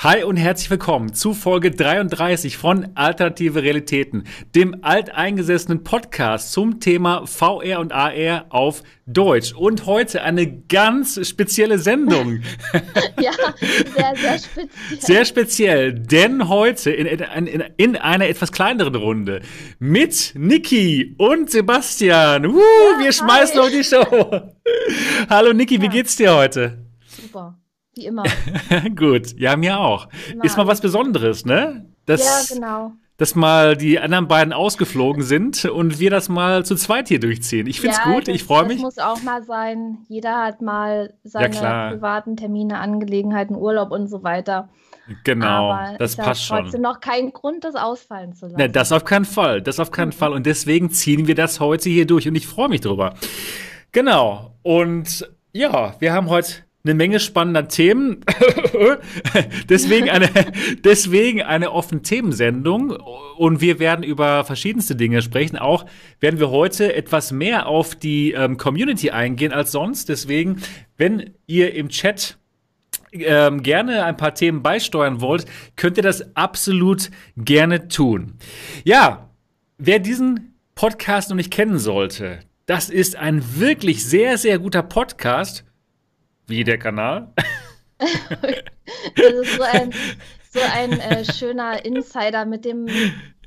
Hi und herzlich willkommen zu Folge 33 von Alternative Realitäten, dem alteingesessenen Podcast zum Thema VR und AR auf Deutsch. Und heute eine ganz spezielle Sendung. ja, sehr, sehr speziell. Sehr speziell, denn heute in, in, in einer etwas kleineren Runde mit Niki und Sebastian. Uh, ja, wir schmeißen auf die Show. Hallo Niki, ja. wie geht's dir heute? Super. Wie immer. Gut, ja, mir auch. Immer. Ist mal was Besonderes, ne? Das, ja, genau. Dass mal die anderen beiden ausgeflogen sind und wir das mal zu zweit hier durchziehen. Ich find's ja, gut, das, ich freue mich. Das muss auch mal sein. Jeder hat mal seine ja, privaten Termine, Angelegenheiten, Urlaub und so weiter. Genau, Aber das passt schon. trotzdem noch kein Grund, das ausfallen zu lassen. Ne, das auf keinen Fall, das auf keinen mhm. Fall. Und deswegen ziehen wir das heute hier durch und ich freue mich drüber. Genau. Und ja, wir haben heute eine Menge spannender Themen. deswegen, eine, deswegen eine offene Themensendung. Und wir werden über verschiedenste Dinge sprechen. Auch werden wir heute etwas mehr auf die ähm, Community eingehen als sonst. Deswegen, wenn ihr im Chat ähm, gerne ein paar Themen beisteuern wollt, könnt ihr das absolut gerne tun. Ja, wer diesen Podcast noch nicht kennen sollte, das ist ein wirklich sehr, sehr guter Podcast wie der Kanal? das ist so ein, so ein äh, schöner Insider mit dem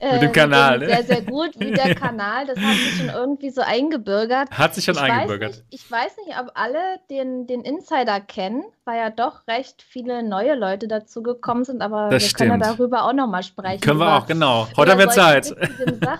äh, mit dem Kanal, mit dem ne? Sehr, sehr gut, wie der Kanal. Das hat sich schon irgendwie so eingebürgert. Hat sich schon ich eingebürgert. Weiß nicht, ich weiß nicht, ob alle den, den Insider kennen, weil ja doch recht viele neue Leute dazu gekommen sind, aber das wir stimmt. können ja darüber auch nochmal sprechen. Können wir auch, genau. Heute haben wir Zeit. Sachen,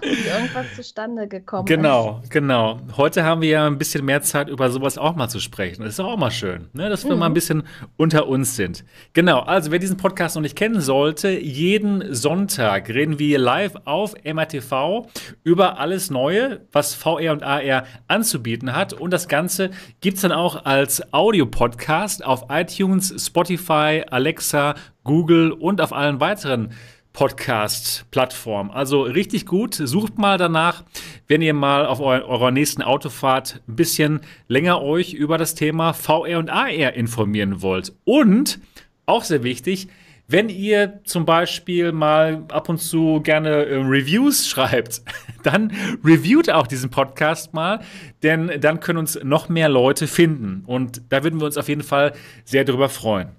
wie irgendwas zustande gekommen genau, ist. Genau, genau. Heute haben wir ja ein bisschen mehr Zeit, über sowas auch mal zu sprechen. Das ist auch mal schön, ne? dass wir mhm. mal ein bisschen unter uns sind. Genau, also wer diesen Podcast noch nicht kennen sollte, jeden Sonntag reden wir live live auf MRTV über alles Neue, was VR und AR anzubieten hat. Und das Ganze gibt es dann auch als Audio-Podcast auf iTunes, Spotify, Alexa, Google und auf allen weiteren Podcast-Plattformen. Also richtig gut. Sucht mal danach, wenn ihr mal auf eu eurer nächsten Autofahrt ein bisschen länger euch über das Thema VR und AR informieren wollt. Und auch sehr wichtig, wenn ihr zum Beispiel mal ab und zu gerne äh, Reviews schreibt, dann reviewt auch diesen Podcast mal, denn dann können uns noch mehr Leute finden. Und da würden wir uns auf jeden Fall sehr drüber freuen.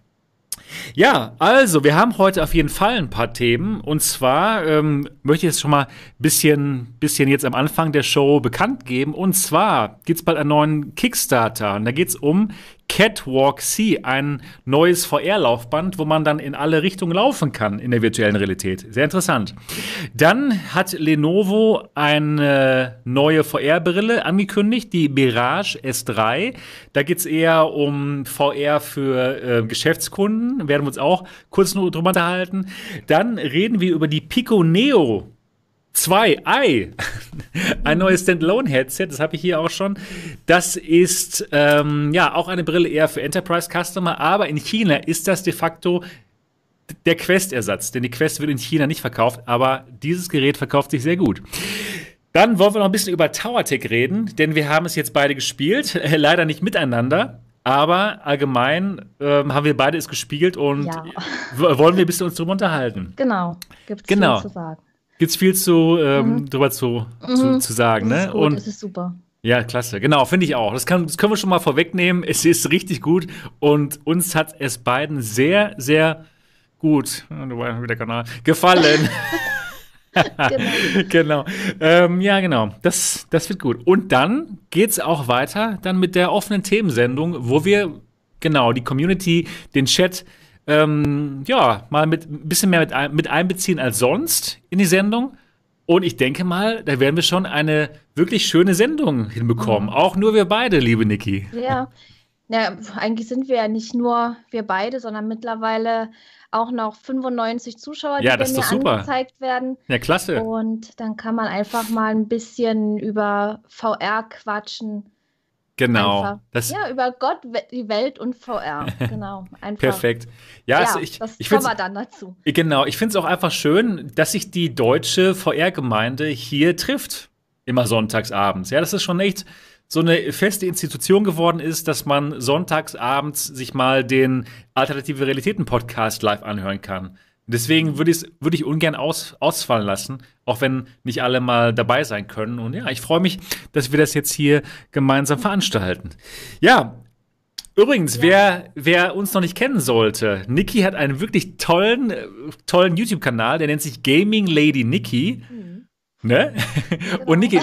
Ja, also wir haben heute auf jeden Fall ein paar Themen. Und zwar ähm, möchte ich jetzt schon mal ein bisschen, bisschen jetzt am Anfang der Show bekannt geben. Und zwar gibt es bald einen neuen Kickstarter. Und da geht es um Catwalk C, ein neues VR-Laufband, wo man dann in alle Richtungen laufen kann in der virtuellen Realität. Sehr interessant. Dann hat Lenovo eine neue VR-Brille angekündigt, die Mirage S3. Da geht es eher um VR für äh, Geschäftskunden. Werden wir uns auch kurz nur drüber unterhalten. Dann reden wir über die Pico Neo 2 Ei. Ein neues Standalone-Headset, das habe ich hier auch schon. Das ist ähm, ja auch eine Brille eher für Enterprise-Customer, aber in China ist das de facto der Quest-Ersatz, denn die Quest wird in China nicht verkauft, aber dieses Gerät verkauft sich sehr gut. Dann wollen wir noch ein bisschen über TowerTech reden, denn wir haben es jetzt beide gespielt, äh, leider nicht miteinander. Aber allgemein ähm, haben wir beide es gespielt und ja. wollen wir ein bisschen uns drüber unterhalten. Genau, gibt es genau. zu sagen gibt es viel zu, ähm, mhm. drüber zu, mhm. zu, zu, sagen. Das ne? ist gut, und, das ist super. Ja, klasse. Genau, finde ich auch. Das, kann, das können wir schon mal vorwegnehmen. Es ist richtig gut und uns hat es beiden sehr, sehr gut, wieder Kanal, gefallen. genau. genau. Ähm, ja, genau. Das, das wird gut. Und dann geht es auch weiter dann mit der offenen Themensendung, wo wir genau die Community, den Chat ähm, ja, mal mit ein bisschen mehr mit, ein, mit einbeziehen als sonst in die Sendung. Und ich denke mal, da werden wir schon eine wirklich schöne Sendung hinbekommen. Mhm. Auch nur wir beide, liebe Niki. Ja. ja, eigentlich sind wir ja nicht nur wir beide, sondern mittlerweile auch noch 95 Zuschauer, die ja, das mir angezeigt werden. Ja, klasse. Und dann kann man einfach mal ein bisschen über VR quatschen. Genau. Ja, über Gott, die Welt und VR. Genau. Einfach. Perfekt. Ja, ja also ich, das ich kommen wir dann dazu. Genau. Ich finde es auch einfach schön, dass sich die deutsche VR-Gemeinde hier trifft. Immer sonntags abends. Ja, das ist schon echt so eine feste Institution geworden ist, dass man sonntags abends sich mal den Alternative Realitäten Podcast live anhören kann. Deswegen würde würd ich ungern aus, ausfallen lassen, auch wenn nicht alle mal dabei sein können. Und ja, ich freue mich, dass wir das jetzt hier gemeinsam veranstalten. Ja, übrigens, ja. wer, wer uns noch nicht kennen sollte, Niki hat einen wirklich tollen, tollen YouTube-Kanal, der nennt sich Gaming Lady Niki. Mhm. Ne? Genau. Und Niki,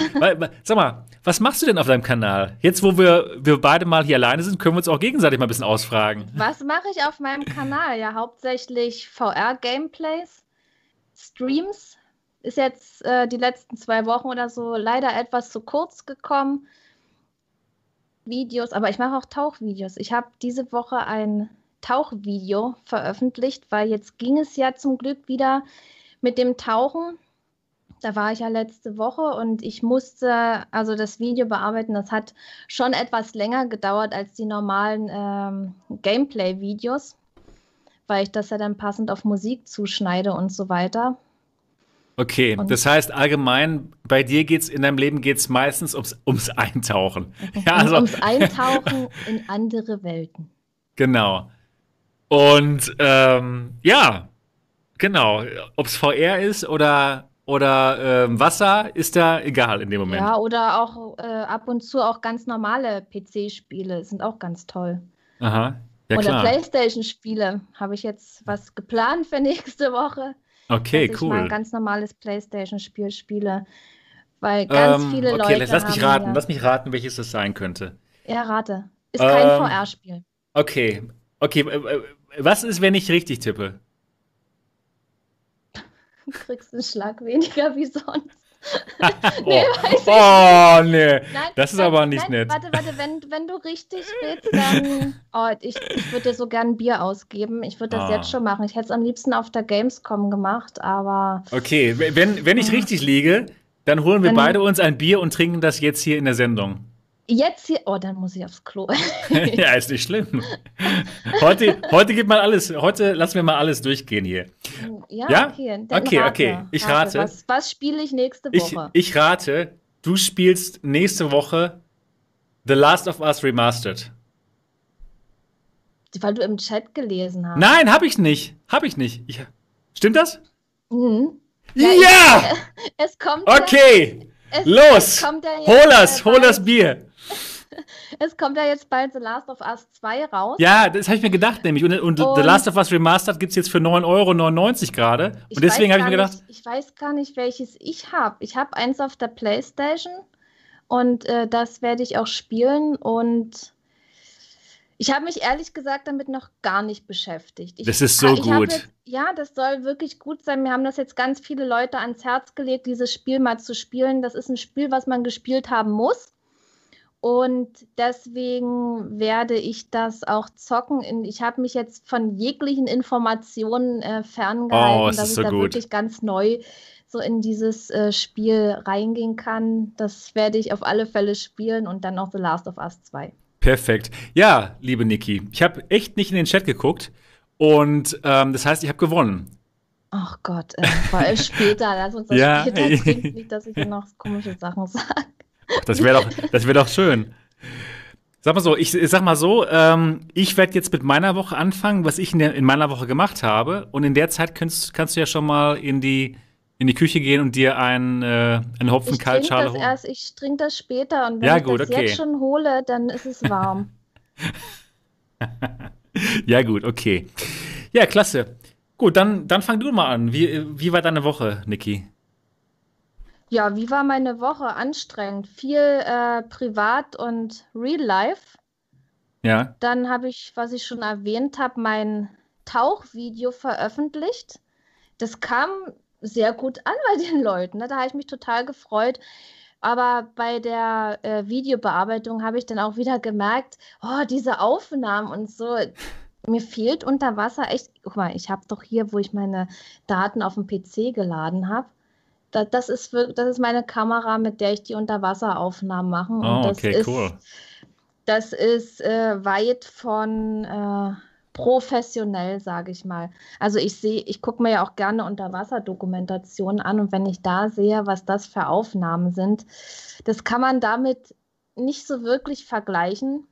sag mal, was machst du denn auf deinem Kanal? Jetzt, wo wir, wir beide mal hier alleine sind, können wir uns auch gegenseitig mal ein bisschen ausfragen. Was mache ich auf meinem Kanal? Ja, hauptsächlich VR-Gameplays, Streams. Ist jetzt äh, die letzten zwei Wochen oder so leider etwas zu kurz gekommen. Videos, aber ich mache auch Tauchvideos. Ich habe diese Woche ein Tauchvideo veröffentlicht, weil jetzt ging es ja zum Glück wieder mit dem Tauchen da war ich ja letzte Woche und ich musste also das Video bearbeiten. Das hat schon etwas länger gedauert als die normalen ähm, Gameplay-Videos, weil ich das ja dann passend auf Musik zuschneide und so weiter. Okay, und das heißt allgemein, bei dir geht es in deinem Leben geht's meistens ums, ums Eintauchen. Ja, also. Ums Eintauchen in andere Welten. Genau. Und ähm, ja, genau. Ob es VR ist oder oder äh, Wasser ist da egal in dem Moment. Ja, oder auch äh, ab und zu auch ganz normale PC-Spiele sind auch ganz toll. Aha. Ja, oder Playstation-Spiele. Habe ich jetzt was geplant für nächste Woche. Okay, dass cool. Ich mal ein ganz normales Playstation-Spiel spiele. Weil ganz ähm, viele okay, Leute. Okay, lass mich raten. Ja, lass mich raten, welches das sein könnte. Ja, rate. Ist kein ähm, VR-Spiel. Okay. Okay, was ist, wenn ich richtig tippe? Du kriegst einen Schlag weniger wie sonst. nee, oh, oh nee, nein, das ist nein, aber nicht nein, nett. Warte, warte, wenn, wenn du richtig willst, dann. Oh, ich, ich würde dir so gern ein Bier ausgeben. Ich würde das ah. jetzt schon machen. Ich hätte es am liebsten auf der Gamescom gemacht, aber. Okay, wenn, wenn ich richtig liege, dann holen wir dann, beide uns ein Bier und trinken das jetzt hier in der Sendung. Jetzt hier, oh, dann muss ich aufs Klo. ja, ist nicht schlimm. Heute, heute gibt mal alles, heute lassen wir mal alles durchgehen hier. Ja, ja? okay. Okay, rate. okay. Ich rate. Was, was spiele ich nächste Woche? Ich, ich rate, du spielst nächste Woche The Last of Us Remastered. Weil du im Chat gelesen hast. Nein, hab ich nicht. Hab ich nicht. Ich, stimmt das? Mhm. Ja! ja! Es, es kommt. Okay! Ja, es, Los! Ja hol das, hol das Bier! es kommt ja jetzt bald The Last of Us 2 raus. Ja, das habe ich mir gedacht, nämlich. Und, und, und, The Last of Us Remastered gibt es jetzt für 9,99 Euro gerade. Und deswegen habe ich mir gedacht. Nicht, ich weiß gar nicht, welches ich habe. Ich habe eins auf der Playstation und äh, das werde ich auch spielen. Und ich habe mich ehrlich gesagt damit noch gar nicht beschäftigt. Ich, das ist so gut. Jetzt, ja, das soll wirklich gut sein. Mir haben das jetzt ganz viele Leute ans Herz gelegt, dieses Spiel mal zu spielen. Das ist ein Spiel, was man gespielt haben muss. Und deswegen werde ich das auch zocken. Ich habe mich jetzt von jeglichen Informationen äh, ferngehalten, oh, dass ich so da gut. wirklich ganz neu so in dieses äh, Spiel reingehen kann. Das werde ich auf alle Fälle spielen und dann noch The Last of Us 2. Perfekt. Ja, liebe Niki, ich habe echt nicht in den Chat geguckt und ähm, das heißt, ich habe gewonnen. Ach Gott, äh, vor allem später, lass uns das ja. später trinken, nicht, dass ich hier noch komische Sachen sage. Das wäre doch, das wär doch schön. Sag mal so, ich, ich sag mal so, ähm, ich werde jetzt mit meiner Woche anfangen, was ich in, der, in, meiner Woche gemacht habe. Und in der Zeit kannst, kannst du ja schon mal in die, in die Küche gehen und dir einen, äh, einen Hopfen Kaltschale holen. Erst, ich trinke das später und wenn ja, ich gut, das okay. jetzt schon hole, dann ist es warm. ja, gut, okay. Ja, klasse. Gut, dann, dann fang du mal an. Wie, wie war deine Woche, Niki? Ja, wie war meine Woche? Anstrengend. Viel äh, Privat und Real Life. Ja. Dann habe ich, was ich schon erwähnt habe, mein Tauchvideo veröffentlicht. Das kam sehr gut an bei den Leuten. Ne? Da habe ich mich total gefreut. Aber bei der äh, Videobearbeitung habe ich dann auch wieder gemerkt, oh, diese Aufnahmen und so. Mir fehlt unter Wasser echt. Guck mal, ich habe doch hier, wo ich meine Daten auf dem PC geladen habe, da, das, ist, das ist meine Kamera, mit der ich die Unterwasseraufnahmen mache. Oh, das okay, ist, cool. Das ist äh, weit von äh, professionell, sage ich mal. Also ich sehe, ich gucke mir ja auch gerne Unterwasserdokumentationen an und wenn ich da sehe, was das für Aufnahmen sind, das kann man damit nicht so wirklich vergleichen.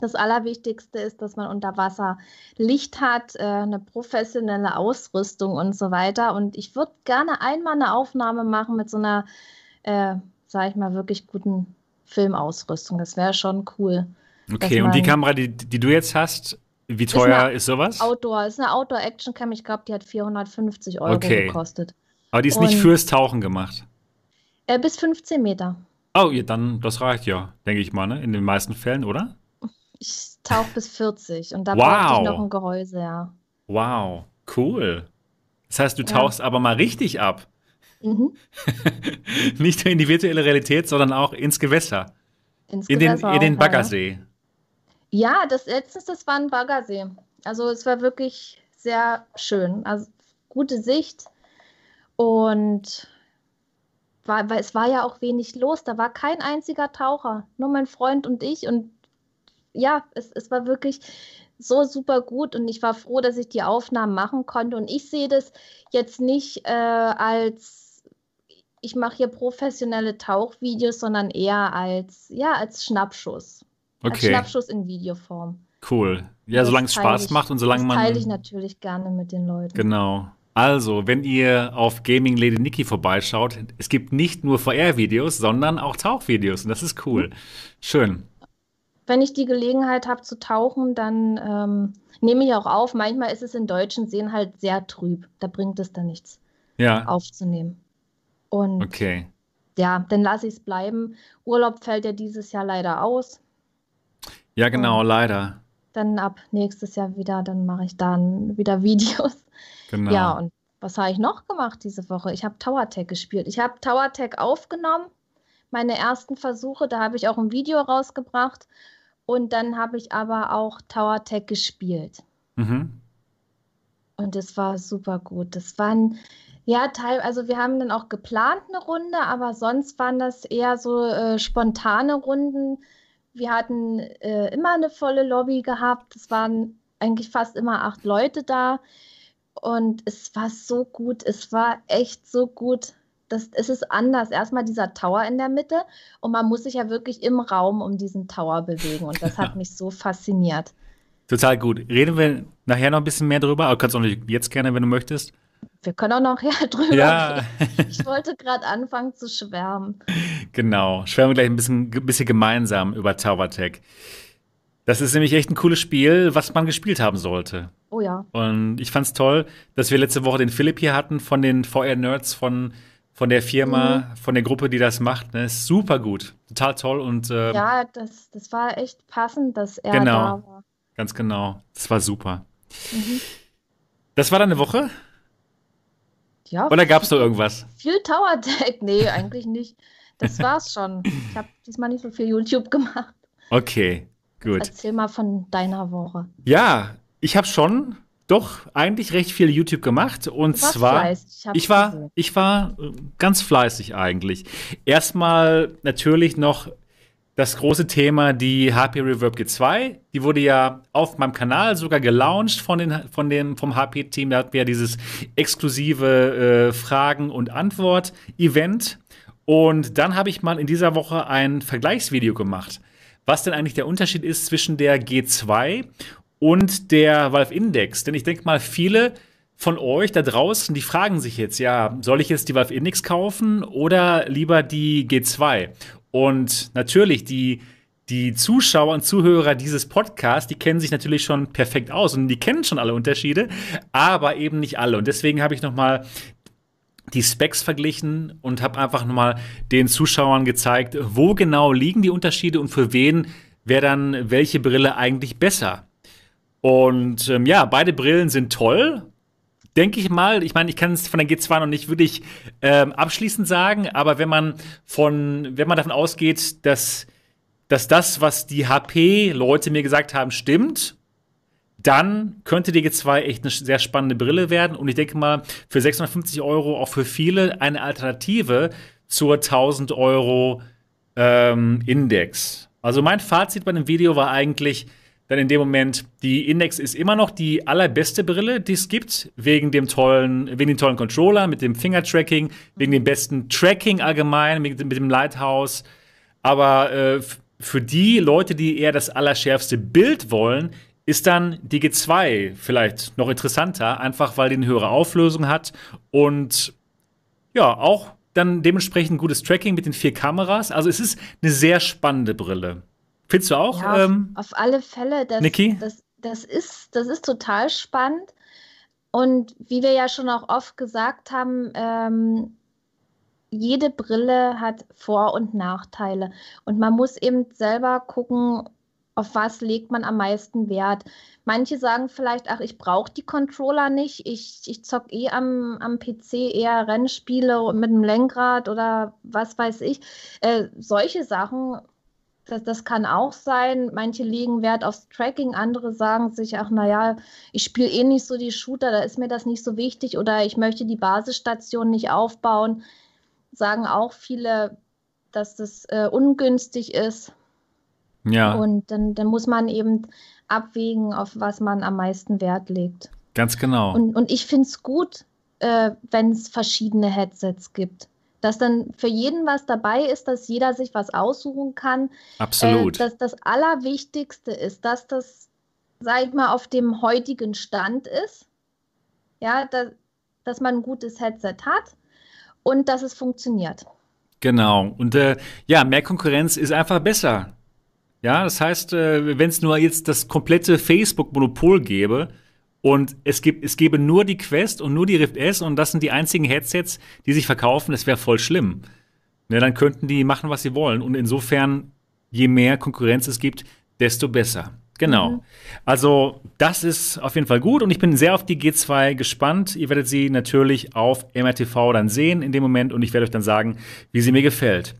Das Allerwichtigste ist, dass man unter Wasser Licht hat, äh, eine professionelle Ausrüstung und so weiter. Und ich würde gerne einmal eine Aufnahme machen mit so einer, äh, sage ich mal, wirklich guten Filmausrüstung. Das wäre schon cool. Okay, und die Kamera, die, die du jetzt hast, wie teuer ist, ist sowas? Outdoor, ist eine Outdoor-Action-Cam. Ich glaube, die hat 450 Euro okay. gekostet. Aber die ist und, nicht fürs Tauchen gemacht? Äh, bis 15 Meter. Oh, ja, dann, das reicht ja, denke ich mal, ne? In den meisten Fällen, oder? Ich tauche bis 40 und da wow. brauche ich noch ein Gehäuse, ja. Wow, cool. Das heißt, du tauchst ja. aber mal richtig ab. Mhm. Nicht nur in die virtuelle Realität, sondern auch ins Gewässer. Ins in Gewässer den, in den Baggersee. Ja, das letztes, das war ein Baggersee. Also es war wirklich sehr schön. Also gute Sicht und war, weil es war ja auch wenig los. Da war kein einziger Taucher, nur mein Freund und ich. Und ja, es, es war wirklich so super gut und ich war froh, dass ich die Aufnahmen machen konnte. Und ich sehe das jetzt nicht äh, als, ich mache hier professionelle Tauchvideos, sondern eher als, ja, als Schnappschuss. Okay. Als Schnappschuss in Videoform. Cool. Ja, solange es Spaß ich, macht und solange man. Das teile ich natürlich gerne mit den Leuten. Genau. Also, wenn ihr auf Gaming Lady Nikki vorbeischaut, es gibt nicht nur VR-Videos, sondern auch Tauchvideos und das ist cool. Schön. Wenn ich die Gelegenheit habe zu tauchen, dann ähm, nehme ich auch auf. Manchmal ist es in deutschen Seen halt sehr trüb. Da bringt es dann nichts ja. aufzunehmen. Und okay. ja, dann lasse ich es bleiben. Urlaub fällt ja dieses Jahr leider aus. Ja, genau, und leider. Dann ab nächstes Jahr wieder, dann mache ich dann wieder Videos. Genau. Ja, und was habe ich noch gemacht diese Woche? Ich habe Tower Tech gespielt. Ich habe Tower Tech aufgenommen, meine ersten Versuche. Da habe ich auch ein Video rausgebracht. Und dann habe ich aber auch Tower Tech gespielt. Mhm. Und es war super gut. Das waren, ja, Teil, also wir haben dann auch geplant eine Runde, aber sonst waren das eher so äh, spontane Runden wir hatten äh, immer eine volle Lobby gehabt. Es waren eigentlich fast immer acht Leute da. Und es war so gut. Es war echt so gut. Das, es ist anders. Erstmal dieser Tower in der Mitte und man muss sich ja wirklich im Raum um diesen Tower bewegen. Und das hat mich so fasziniert. Total gut. Reden wir nachher noch ein bisschen mehr drüber, aber kannst auch jetzt gerne, wenn du möchtest. Wir können auch noch ja, drüber ja. reden. Ich wollte gerade anfangen zu schwärmen. Genau, schwärmen wir gleich ein bisschen, bisschen gemeinsam über Tower Tech. Das ist nämlich echt ein cooles Spiel, was man gespielt haben sollte. Oh ja. Und ich fand es toll, dass wir letzte Woche den Philipp hier hatten von den VR-Nerds von, von der Firma, mhm. von der Gruppe, die das macht. Ne? Ist super gut. Total toll. Und, äh, ja, das, das war echt passend, dass er genau, da war. Ganz genau. Das war super. Mhm. Das war dann eine Woche. Ja. Oder gab es noch irgendwas? Viel Tower Deck? Nee, eigentlich nicht. Das war's schon. Ich habe diesmal nicht so viel YouTube gemacht. Okay, gut. Erzähl mal von deiner Woche. Ja, ich habe schon doch eigentlich recht viel YouTube gemacht und zwar fleißig, ich, ich war ich war ganz fleißig eigentlich. Erstmal natürlich noch das große Thema, die HP Reverb G2. Die wurde ja auf meinem Kanal sogar gelauncht von den, von den, vom HP-Team. Da hatten wir ja dieses exklusive äh, Fragen- und Antwort-Event. Und dann habe ich mal in dieser Woche ein Vergleichsvideo gemacht, was denn eigentlich der Unterschied ist zwischen der G2 und der Valve Index. Denn ich denke mal, viele von euch da draußen, die fragen sich jetzt, ja, soll ich jetzt die Valve Index kaufen oder lieber die G2? Und natürlich, die, die Zuschauer und Zuhörer dieses Podcasts, die kennen sich natürlich schon perfekt aus und die kennen schon alle Unterschiede, aber eben nicht alle. Und deswegen habe ich noch mal die Specs verglichen und habe einfach noch mal den Zuschauern gezeigt, wo genau liegen die Unterschiede und für wen wäre dann welche Brille eigentlich besser. Und ähm, ja, beide Brillen sind toll denke ich mal, ich meine, ich kann es von der G2 noch nicht wirklich ähm, abschließend sagen, aber wenn man von, wenn man davon ausgeht, dass, dass das, was die HP-Leute mir gesagt haben, stimmt, dann könnte die G2 echt eine sehr spannende Brille werden. Und ich denke mal, für 650 Euro auch für viele eine Alternative zur 1000 Euro ähm, Index. Also mein Fazit bei dem Video war eigentlich, dann in dem Moment, die Index ist immer noch die allerbeste Brille, die es gibt, wegen dem tollen, wegen dem tollen Controller, mit dem Finger-Tracking, wegen dem besten Tracking allgemein, mit, mit dem Lighthouse. Aber äh, für die Leute, die eher das allerschärfste Bild wollen, ist dann die G2 vielleicht noch interessanter, einfach weil die eine höhere Auflösung hat und ja, auch dann dementsprechend gutes Tracking mit den vier Kameras. Also es ist eine sehr spannende Brille. Findest du auch? Ja, auf, ähm, auf alle Fälle. Das, Niki? Das, das, ist, das ist total spannend. Und wie wir ja schon auch oft gesagt haben, ähm, jede Brille hat Vor- und Nachteile. Und man muss eben selber gucken, auf was legt man am meisten Wert. Manche sagen vielleicht, ach, ich brauche die Controller nicht, ich, ich zock eh am, am PC eher Rennspiele mit dem Lenkrad oder was weiß ich. Äh, solche Sachen, das, das kann auch sein. Manche legen Wert aufs Tracking, andere sagen sich, ach naja, ich spiele eh nicht so die Shooter, da ist mir das nicht so wichtig oder ich möchte die Basisstation nicht aufbauen. Sagen auch viele, dass das äh, ungünstig ist. Ja. Und dann, dann muss man eben abwägen, auf was man am meisten Wert legt. Ganz genau. Und, und ich finde es gut, äh, wenn es verschiedene Headsets gibt. Dass dann für jeden was dabei ist, dass jeder sich was aussuchen kann. Absolut. Äh, dass das Allerwichtigste ist, dass das, sag ich mal, auf dem heutigen Stand ist. Ja, dass, dass man ein gutes Headset hat und dass es funktioniert. Genau. Und äh, ja, mehr Konkurrenz ist einfach besser. Ja, das heißt, äh, wenn es nur jetzt das komplette Facebook-Monopol gäbe und es, gibt, es gäbe nur die Quest und nur die Rift S und das sind die einzigen Headsets, die sich verkaufen, das wäre voll schlimm. Ne, dann könnten die machen, was sie wollen. Und insofern, je mehr Konkurrenz es gibt, desto besser. Genau. Mhm. Also, das ist auf jeden Fall gut und ich bin sehr auf die G2 gespannt. Ihr werdet sie natürlich auf MRTV dann sehen in dem Moment und ich werde euch dann sagen, wie sie mir gefällt.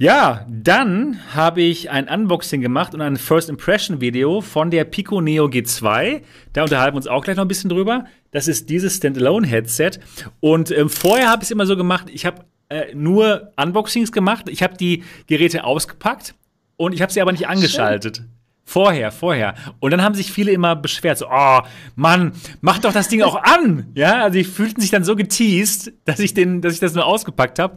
Ja, dann habe ich ein Unboxing gemacht und ein First Impression Video von der Pico Neo G2. Da unterhalten wir uns auch gleich noch ein bisschen drüber. Das ist dieses Standalone Headset und ähm, vorher habe ich es immer so gemacht, ich habe äh, nur Unboxings gemacht. Ich habe die Geräte ausgepackt und ich habe sie aber nicht angeschaltet. Schön. Vorher, vorher. Und dann haben sich viele immer beschwert, so, oh, Mann, mach doch das Ding auch an. Ja, also die fühlten sich dann so geteased, dass ich den, dass ich das nur ausgepackt habe,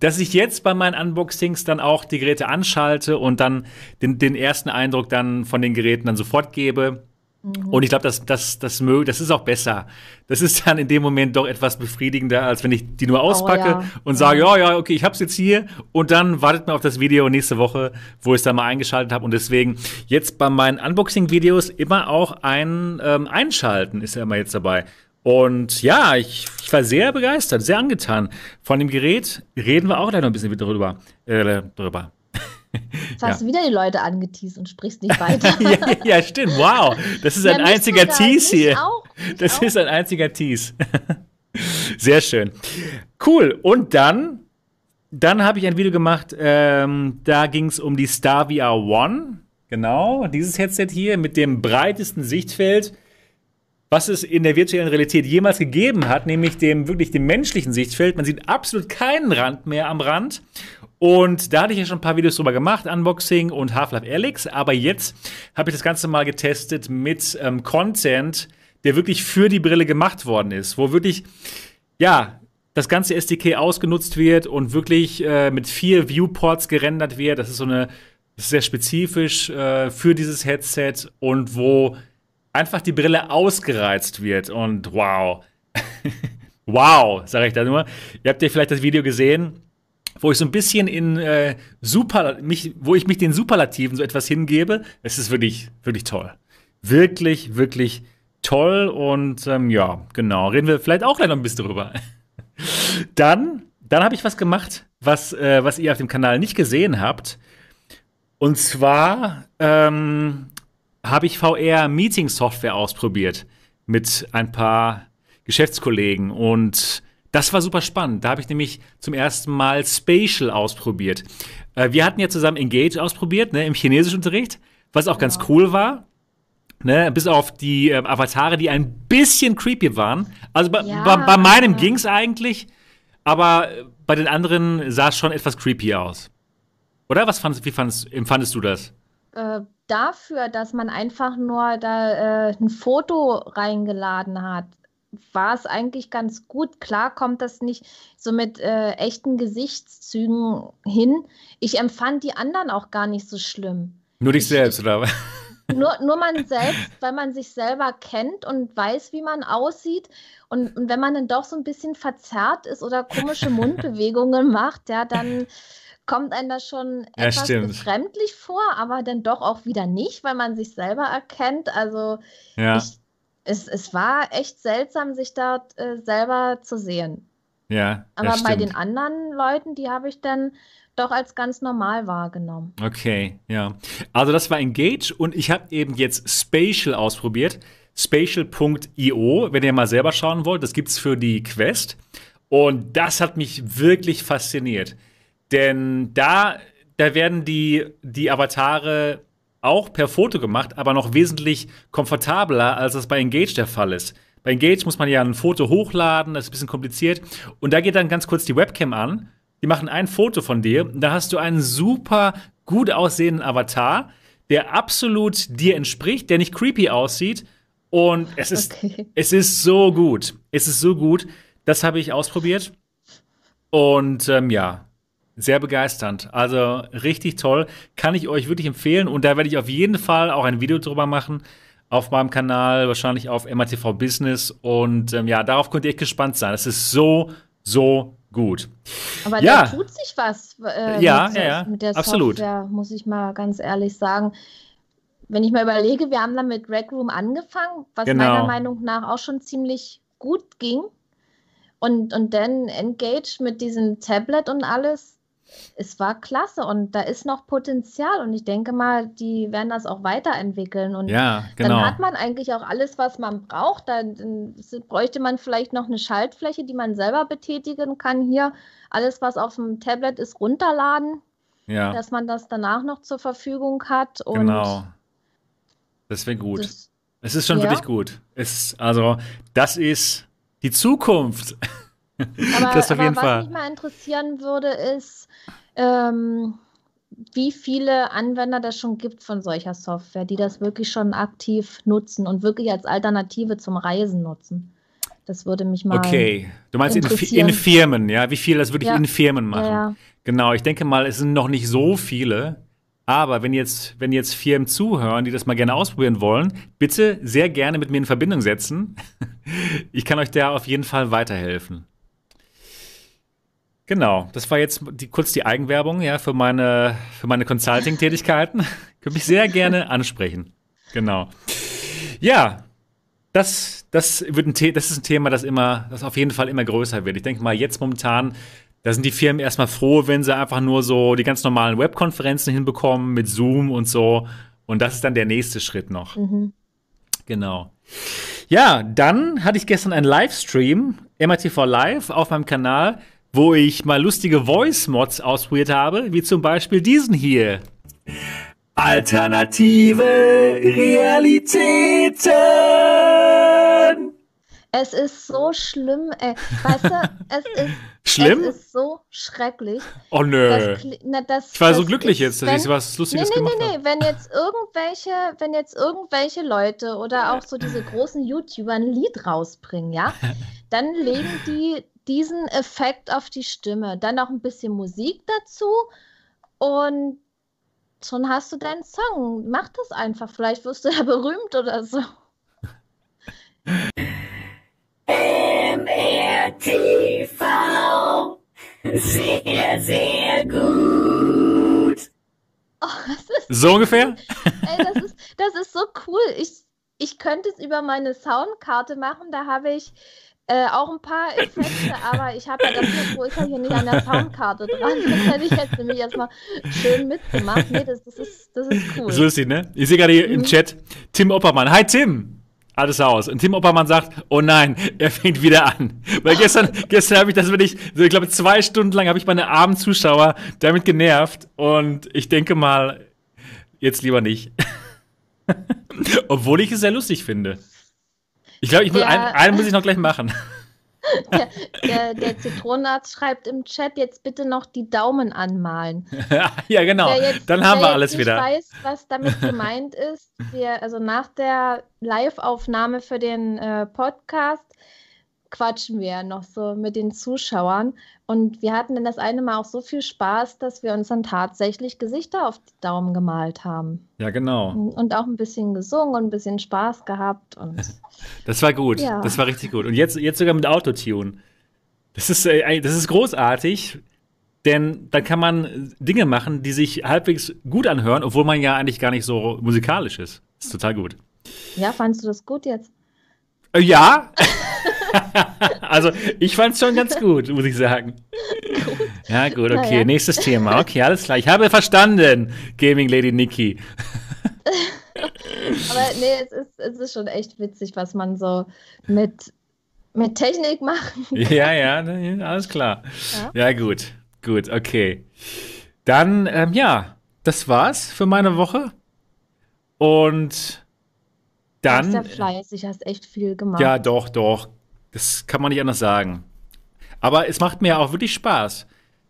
dass ich jetzt bei meinen Unboxings dann auch die Geräte anschalte und dann den, den ersten Eindruck dann von den Geräten dann sofort gebe. Mhm. Und ich glaube, das, das, das, das ist auch besser. Das ist dann in dem Moment doch etwas befriedigender, als wenn ich die nur auspacke oh, ja. und sage, ja, ja, okay, ich hab's jetzt hier und dann wartet man auf das Video nächste Woche, wo ich es dann mal eingeschaltet habe. Und deswegen jetzt bei meinen Unboxing-Videos immer auch ein ähm, Einschalten ist ja immer jetzt dabei. Und ja, ich, ich, war sehr begeistert, sehr angetan von dem Gerät. Reden wir auch gleich noch ein bisschen drüber. Äh, drüber. Jetzt hast du wieder die Leute angeteased und sprichst nicht weiter. ja, ja, stimmt. Wow. Das ist ja, ein einziger Tease hier. Auch, das auch. ist ein einziger Tease. Sehr schön. Cool. Und dann, dann habe ich ein Video gemacht, ähm, da ging es um die Star VR One. Genau, dieses Headset hier mit dem breitesten Sichtfeld, was es in der virtuellen Realität jemals gegeben hat, nämlich dem wirklich dem menschlichen Sichtfeld. Man sieht absolut keinen Rand mehr am Rand und da hatte ich ja schon ein paar Videos drüber gemacht, Unboxing und Half-Life Alyx. Aber jetzt habe ich das Ganze mal getestet mit ähm, Content, der wirklich für die Brille gemacht worden ist. Wo wirklich, ja, das ganze SDK ausgenutzt wird und wirklich äh, mit vier Viewports gerendert wird. Das ist so eine, das ist sehr spezifisch äh, für dieses Headset und wo einfach die Brille ausgereizt wird. Und wow. wow, sage ich da nur. Ihr habt ja vielleicht das Video gesehen wo ich so ein bisschen in äh, Super, mich, wo ich mich den Superlativen so etwas hingebe. Es ist wirklich, wirklich toll. Wirklich, wirklich toll. Und ähm, ja, genau, reden wir vielleicht auch gleich noch ein bisschen drüber. dann, dann habe ich was gemacht, was, äh, was ihr auf dem Kanal nicht gesehen habt. Und zwar ähm, habe ich VR-Meeting-Software ausprobiert mit ein paar Geschäftskollegen und das war super spannend. Da habe ich nämlich zum ersten Mal Spatial ausprobiert. Äh, wir hatten ja zusammen Engage ausprobiert, ne, im Chinesischunterricht, was auch ja. ganz cool war. Ne, bis auf die äh, Avatare, die ein bisschen creepy waren. Also bei, ja. bei, bei meinem ging es eigentlich, aber bei den anderen sah es schon etwas creepy aus. Oder? Was fandest, wie fandest, empfandest du das? Äh, dafür, dass man einfach nur da äh, ein Foto reingeladen hat, war es eigentlich ganz gut. Klar kommt das nicht so mit äh, echten Gesichtszügen hin. Ich empfand die anderen auch gar nicht so schlimm. Nur dich selbst, oder? Nur, nur man selbst, weil man sich selber kennt und weiß, wie man aussieht. Und, und wenn man dann doch so ein bisschen verzerrt ist oder komische Mundbewegungen macht, ja, dann kommt einem das schon Ja, etwas stimmt. befremdlich vor, aber dann doch auch wieder nicht, weil man sich selber erkennt. Also Ja, ich, es, es war echt seltsam, sich dort äh, selber zu sehen. ja, Aber bei stimmt. den anderen Leuten, die habe ich dann doch als ganz normal wahrgenommen. Okay, ja. Also das war Engage und ich habe eben jetzt Spatial ausprobiert. Spatial.io, wenn ihr mal selber schauen wollt, das gibt's für die Quest. Und das hat mich wirklich fasziniert. Denn da, da werden die, die Avatare auch per Foto gemacht, aber noch wesentlich komfortabler, als das bei Engage der Fall ist. Bei Engage muss man ja ein Foto hochladen, das ist ein bisschen kompliziert. Und da geht dann ganz kurz die Webcam an. Die machen ein Foto von dir. Da hast du einen super gut aussehenden Avatar, der absolut dir entspricht, der nicht creepy aussieht. Und es ist, Okay. es ist so gut. Es ist so gut. Das habe ich ausprobiert. Und ähm, ja, sehr begeisternd. Also richtig toll. Kann ich euch wirklich empfehlen. Und da werde ich auf jeden Fall auch ein Video drüber machen. Auf meinem Kanal, wahrscheinlich auf MATV Business. Und ähm, ja, darauf könnt ihr echt gespannt sein. Es ist so, so gut. Aber Ja. da tut sich was äh, Ja, mit, ja, ja, mit der absolut. Software, muss ich mal ganz ehrlich sagen. Wenn ich mal überlege, wir haben dann mit Rec Room angefangen, was Genau. meiner Meinung nach auch schon ziemlich gut ging. Und, und dann Engage mit diesem Tablet und alles. Es war klasse und da ist noch Potenzial und ich denke mal, die werden das auch weiterentwickeln. Und Ja, genau. dann hat man eigentlich auch alles, was man braucht. Dann, dann bräuchte man vielleicht noch eine Schaltfläche, die man selber betätigen kann. Hier alles, was auf dem Tablet ist, runterladen, ja, dass man das danach noch zur Verfügung hat. Genau. Das wäre gut. das, Es ist schon Ja. wirklich gut. Es, also, das ist die Zukunft. aber, das auf aber jeden was Fall. mich mal interessieren würde, ist, ähm, wie viele Anwender das schon gibt von solcher Software, die das wirklich schon aktiv nutzen und wirklich als Alternative zum Reisen nutzen. Das würde mich mal. Okay, du meinst in, in Firmen, ja? Wie viel das wirklich Ja. in Firmen machen? Ja. Genau, ich denke mal, es sind noch nicht so viele. Aber wenn jetzt, wenn jetzt Firmen zuhören, die das mal gerne ausprobieren wollen, bitte sehr gerne mit mir in Verbindung setzen. Ich kann euch da auf jeden Fall weiterhelfen. Genau, das war jetzt die, kurz die Eigenwerbung ja, für meine, für meine Consulting-Tätigkeiten. Könnt mich sehr gerne ansprechen. Genau. Ja, das, das, wird ein The das ist ein Thema, das, immer, das auf jeden Fall immer größer wird. Ich denke mal, jetzt momentan, da sind die Firmen erstmal froh, wenn sie einfach nur so die ganz normalen Webkonferenzen hinbekommen mit Zoom und so. Und das ist dann der nächste Schritt noch. Mhm. Genau. Ja, dann hatte ich gestern einen Livestream, MRTV Live, auf meinem Kanal, wo ich mal lustige Voice-Mods ausprobiert habe, wie zum Beispiel diesen hier. Alternative Realitäten. Es ist so schlimm, ey. Weißt du, es ist, Schlimm? es ist so schrecklich. Oh nö. Das, na, das, Ich war so glücklich ist, jetzt, dass ich wenn- was Nee, Lustiges nee, gemacht nee, habe. nee, wenn jetzt irgendwelche, wenn jetzt irgendwelche Leute oder auch so diese großen YouTuber ein Lied rausbringen, ja, dann legen die diesen Effekt auf die Stimme, dann noch ein bisschen Musik dazu und schon hast du deinen Song. Mach das einfach, vielleicht wirst du ja berühmt oder so. Oh, das ist So ungefähr? Ey, das ist, das ist so cool. Ich, ich könnte es über meine Soundkarte machen. Da habe ich äh, auch ein paar Effekte, aber ich habe ja das Mikro ist ja hier nicht an der Soundkarte dran. Das hätte ich jetzt nämlich erstmal schön mitgemacht. Nee, das, das, ist, das ist cool. Ist lustig, ne? Ich sehe gerade hier im Mhm. Chat Tim Oppermann. Hi Tim! Alles aus. Und Tim Oppermann sagt, oh nein, er fängt wieder an. Weil gestern, gestern habe ich das wirklich, so, ich glaube, zwei Stunden lang habe ich meine armen Zuschauer damit genervt. Und ich denke mal, jetzt lieber nicht. Obwohl ich es sehr lustig finde. Ich glaube, ich muss, einen, einen muss ich noch gleich machen. Der, der, der Zitronenarzt schreibt im Chat jetzt bitte noch die Daumen anmalen. ja, genau. Jetzt, Dann haben wir alles wieder. weiß, was damit gemeint ist, wir, also nach der Live-Aufnahme für den äh, Podcast quatschen wir noch so mit den Zuschauern. Und wir hatten dann das eine Mal auch so viel Spaß, dass wir uns dann tatsächlich Gesichter auf die Daumen gemalt haben. Ja, genau. Und auch ein bisschen gesungen und ein bisschen Spaß gehabt. Und das war gut. Ja. Das war richtig gut. Und jetzt, jetzt sogar mit Autotune. Das ist, äh, das ist großartig, denn dann kann man Dinge machen, die sich halbwegs gut anhören, obwohl man ja eigentlich gar nicht so musikalisch ist. Das ist total gut. Ja, fandest du das gut jetzt? Äh, ja. also, ich fand es schon ganz gut, muss ich sagen. Gut. Ja, gut, okay. Ja. Nächstes Thema. Okay, alles klar. Ich habe verstanden, Gaming Lady Nikki. Aber nee, es ist, es ist schon echt witzig, was man so mit, mit Technik macht. Ja, ja, alles klar. Ja, ja gut. Gut, okay. Dann, ähm, ja, das war's für meine Woche. Und dann. Du bist ja fleißig, hast echt viel gemacht. Ja, doch, doch. Das kann man nicht anders sagen. Aber es macht mir auch wirklich Spaß,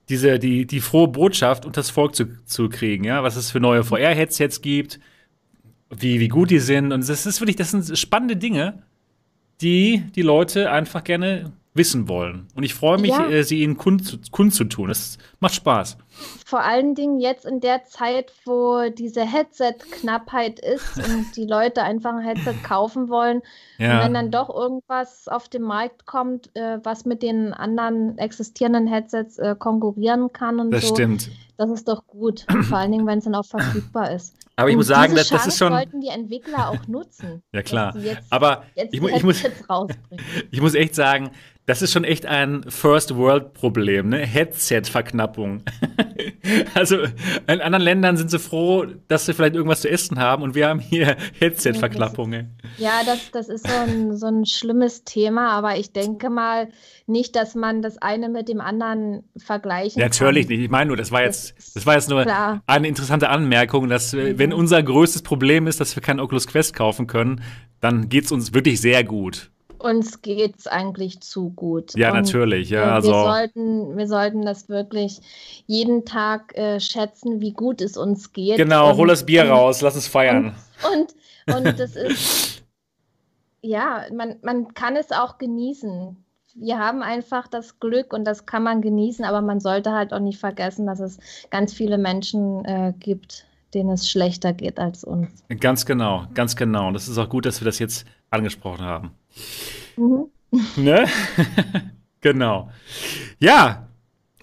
diese, die, die frohe Botschaft und das Volk zu, zu kriegen, ja, was es für neue VR-Headsets gibt, wie, wie gut die sind. Und das ist wirklich, das sind spannende Dinge, die die Leute einfach gerne wissen wollen. Und ich freue mich, ja. äh, sie ihnen kund, kundzutun. Es macht Spaß. Vor allen Dingen jetzt in der Zeit, wo diese Headset-Knappheit ist und die Leute einfach ein Headset kaufen wollen. Ja. Und wenn dann doch irgendwas auf den Markt kommt, äh, was mit den anderen existierenden Headsets äh, konkurrieren kann und das so. Das stimmt. Das ist doch gut. Vor allen Dingen, wenn es dann auch verfügbar ist. Aber ich muss sagen, das, das ist schon. sollten die Entwickler auch nutzen. ja, klar. Jetzt, Aber jetzt ich, ich, muss, ich muss echt sagen, das ist schon echt ein First-World-Problem, ne? Headset-Verknappung. also in anderen Ländern sind sie froh, dass sie vielleicht irgendwas zu essen haben und wir haben hier Headset-Verknappungen. Ja, das, das ist so ein, so ein schlimmes Thema, aber ich denke mal nicht, dass man das eine mit dem anderen vergleichen ja, Natürlich kann. nicht. Ich meine nur, das war jetzt, das war jetzt nur klar. eine interessante Anmerkung, dass mhm. wenn unser größtes Problem ist, dass wir keinen Oculus Quest kaufen können, dann geht es uns wirklich sehr gut uns geht es eigentlich zu gut. Ja, und, natürlich. Ja, äh, also. wir, sollten, wir sollten das wirklich jeden Tag äh, schätzen, wie gut es uns geht. Genau, und, hol das Bier und, raus, lass es feiern. Und, und, das ist, ja, man, man kann es auch genießen. Wir haben einfach das Glück und das kann man genießen, aber man sollte halt auch nicht vergessen, dass es ganz viele Menschen äh, gibt, denen es schlechter geht als uns. Ganz genau, ganz genau. Und das ist auch gut, dass wir das jetzt angesprochen haben. Mhm. Ne? genau. Ja.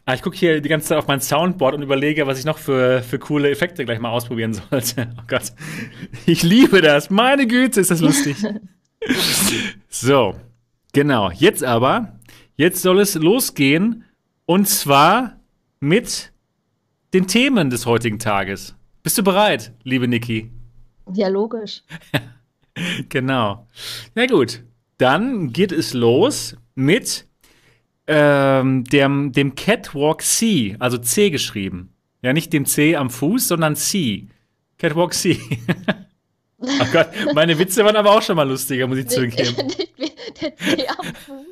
Ah, ich gucke hier die ganze Zeit auf mein Soundboard und überlege, was ich noch für, für coole Effekte gleich mal ausprobieren sollte. Oh Gott. Ich liebe das. Meine Güte, ist das lustig. so. Genau. Jetzt aber, jetzt soll es losgehen. Und zwar mit den Themen des heutigen Tages. Bist du bereit, liebe Niki? Ja, logisch. genau. Na gut, dann geht es los mit ähm, dem, dem Catwalk C, also C geschrieben. Ja, nicht dem C am Fuß, sondern C. Catwalk C. oh Gott, meine Witze waren aber auch schon mal lustiger, muss ich zugeben. Der C am Fuß.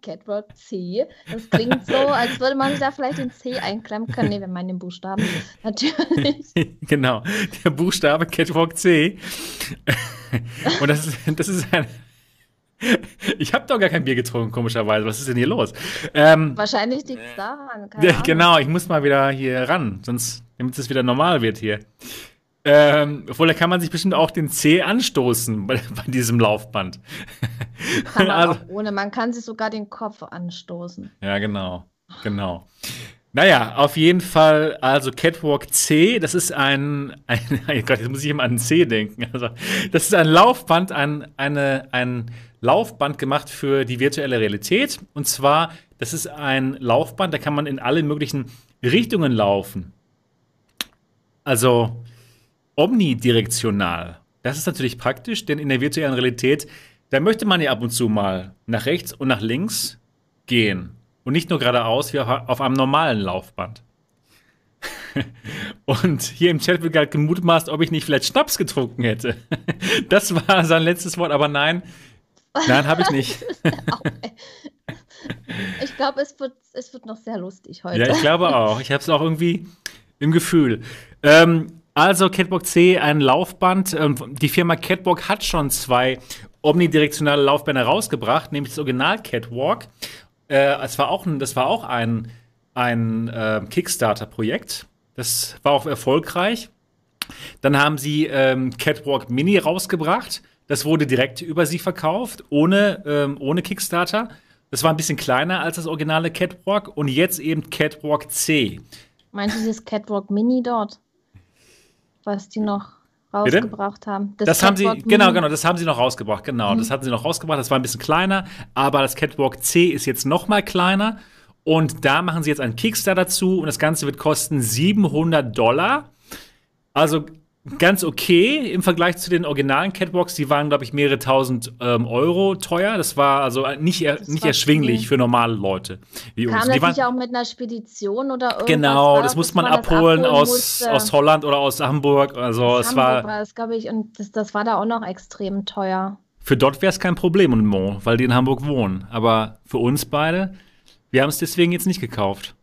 Catwalk C. Das klingt so, als würde man sich da vielleicht den C einklemmen können. Nee, wenn man den Buchstaben. Natürlich. genau, der Buchstabe Catwalk C. Und das das ist ein. Ich habe doch gar kein Bier getrunken, komischerweise. Was ist denn hier los? Ähm, Wahrscheinlich liegt es daran. Genau, ich muss mal wieder hier ran, sonst, damit es wieder normal wird hier. Ähm, obwohl, da kann man sich bestimmt auch den C anstoßen bei, bei diesem Laufband. Kann man also, auch ohne, man kann sich sogar den Kopf anstoßen. Ja, genau, genau. Naja, auf jeden Fall, also Catwalk C, das ist ein, ein oh Gott, jetzt muss ich immer an C denken. Also, das ist ein Laufband, ein, eine, ein Laufband gemacht für die virtuelle Realität. Und zwar, das ist ein Laufband, da kann man in alle möglichen Richtungen laufen. Also, omnidirektional. Das ist natürlich praktisch, denn in der virtuellen Realität, da möchte man ja ab und zu mal nach rechts und nach links gehen. Und nicht nur geradeaus wie auf einem normalen Laufband. Und hier im Chat wird gerade gemutmaßt, ob ich nicht vielleicht Schnaps getrunken hätte. Das war sein letztes Wort, aber nein. Nein, habe ich nicht. ich glaube, es wird, es wird noch sehr lustig heute. Ja, ich glaube auch. Ich habe es auch irgendwie im Gefühl. Ähm, also Catwalk C, ein Laufband. Ähm, die Firma Catwalk hat schon zwei omnidirektionale Laufbänder rausgebracht, nämlich das Original Catwalk. Äh, es war auch ein, das war auch ein, ein äh, Kickstarter-Projekt. Das war auch erfolgreich. Dann haben sie ähm, Catwalk Mini rausgebracht. Das wurde direkt über sie verkauft, ohne, ähm, ohne Kickstarter. Das war ein bisschen kleiner als das originale Catwalk und jetzt eben Catwalk C. Meinst du dieses Catwalk Mini dort? Was die noch rausgebracht Bitte? haben. Das, das haben sie, Mini. genau, genau, das haben sie noch rausgebracht, genau. Mhm. Das hatten sie noch rausgebracht, das war ein bisschen kleiner, aber das Catwalk C ist jetzt noch mal kleiner. Und da machen sie jetzt einen Kickstarter dazu und das Ganze wird kosten 700 Dollar. Also ganz okay im Vergleich zu den originalen Catwalks. Die waren, glaube ich, mehrere tausend ähm, Euro teuer. Das war also nicht, er, nicht erschwinglich viel. für normale Leute wie Kam uns. Kam das nicht auch mit einer Spedition oder irgendwas? Genau, das muss man abholen, abholen aus, aus Holland oder aus Hamburg. Also aus es Hamburg war, war das, glaube ich, und das, das war da auch noch extrem teuer. Für dort wäre es kein Problem und Mo, weil die in Hamburg wohnen. Aber für uns beide, wir haben es deswegen jetzt nicht gekauft.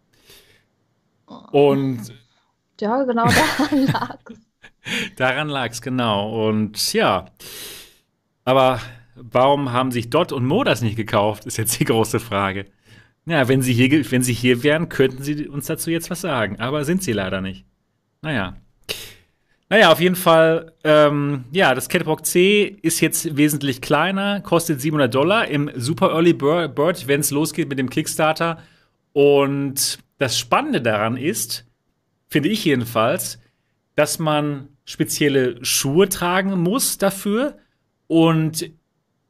Und ja, genau daran lag es. Daran lag es, genau. Und ja, aber warum haben sich Dot und Mo das nicht gekauft, ist jetzt die große Frage. Ja, wenn sie hier, wenn sie hier wären, könnten sie uns dazu jetzt was sagen. Aber sind sie leider nicht. Naja. Naja, auf jeden Fall, ähm, ja, das Catwalk C ist jetzt wesentlich kleiner, kostet 700 Dollar im Super Early Bird, wenn es losgeht mit dem Kickstarter. Und das Spannende daran ist, finde ich jedenfalls, dass man spezielle Schuhe tragen muss dafür. Und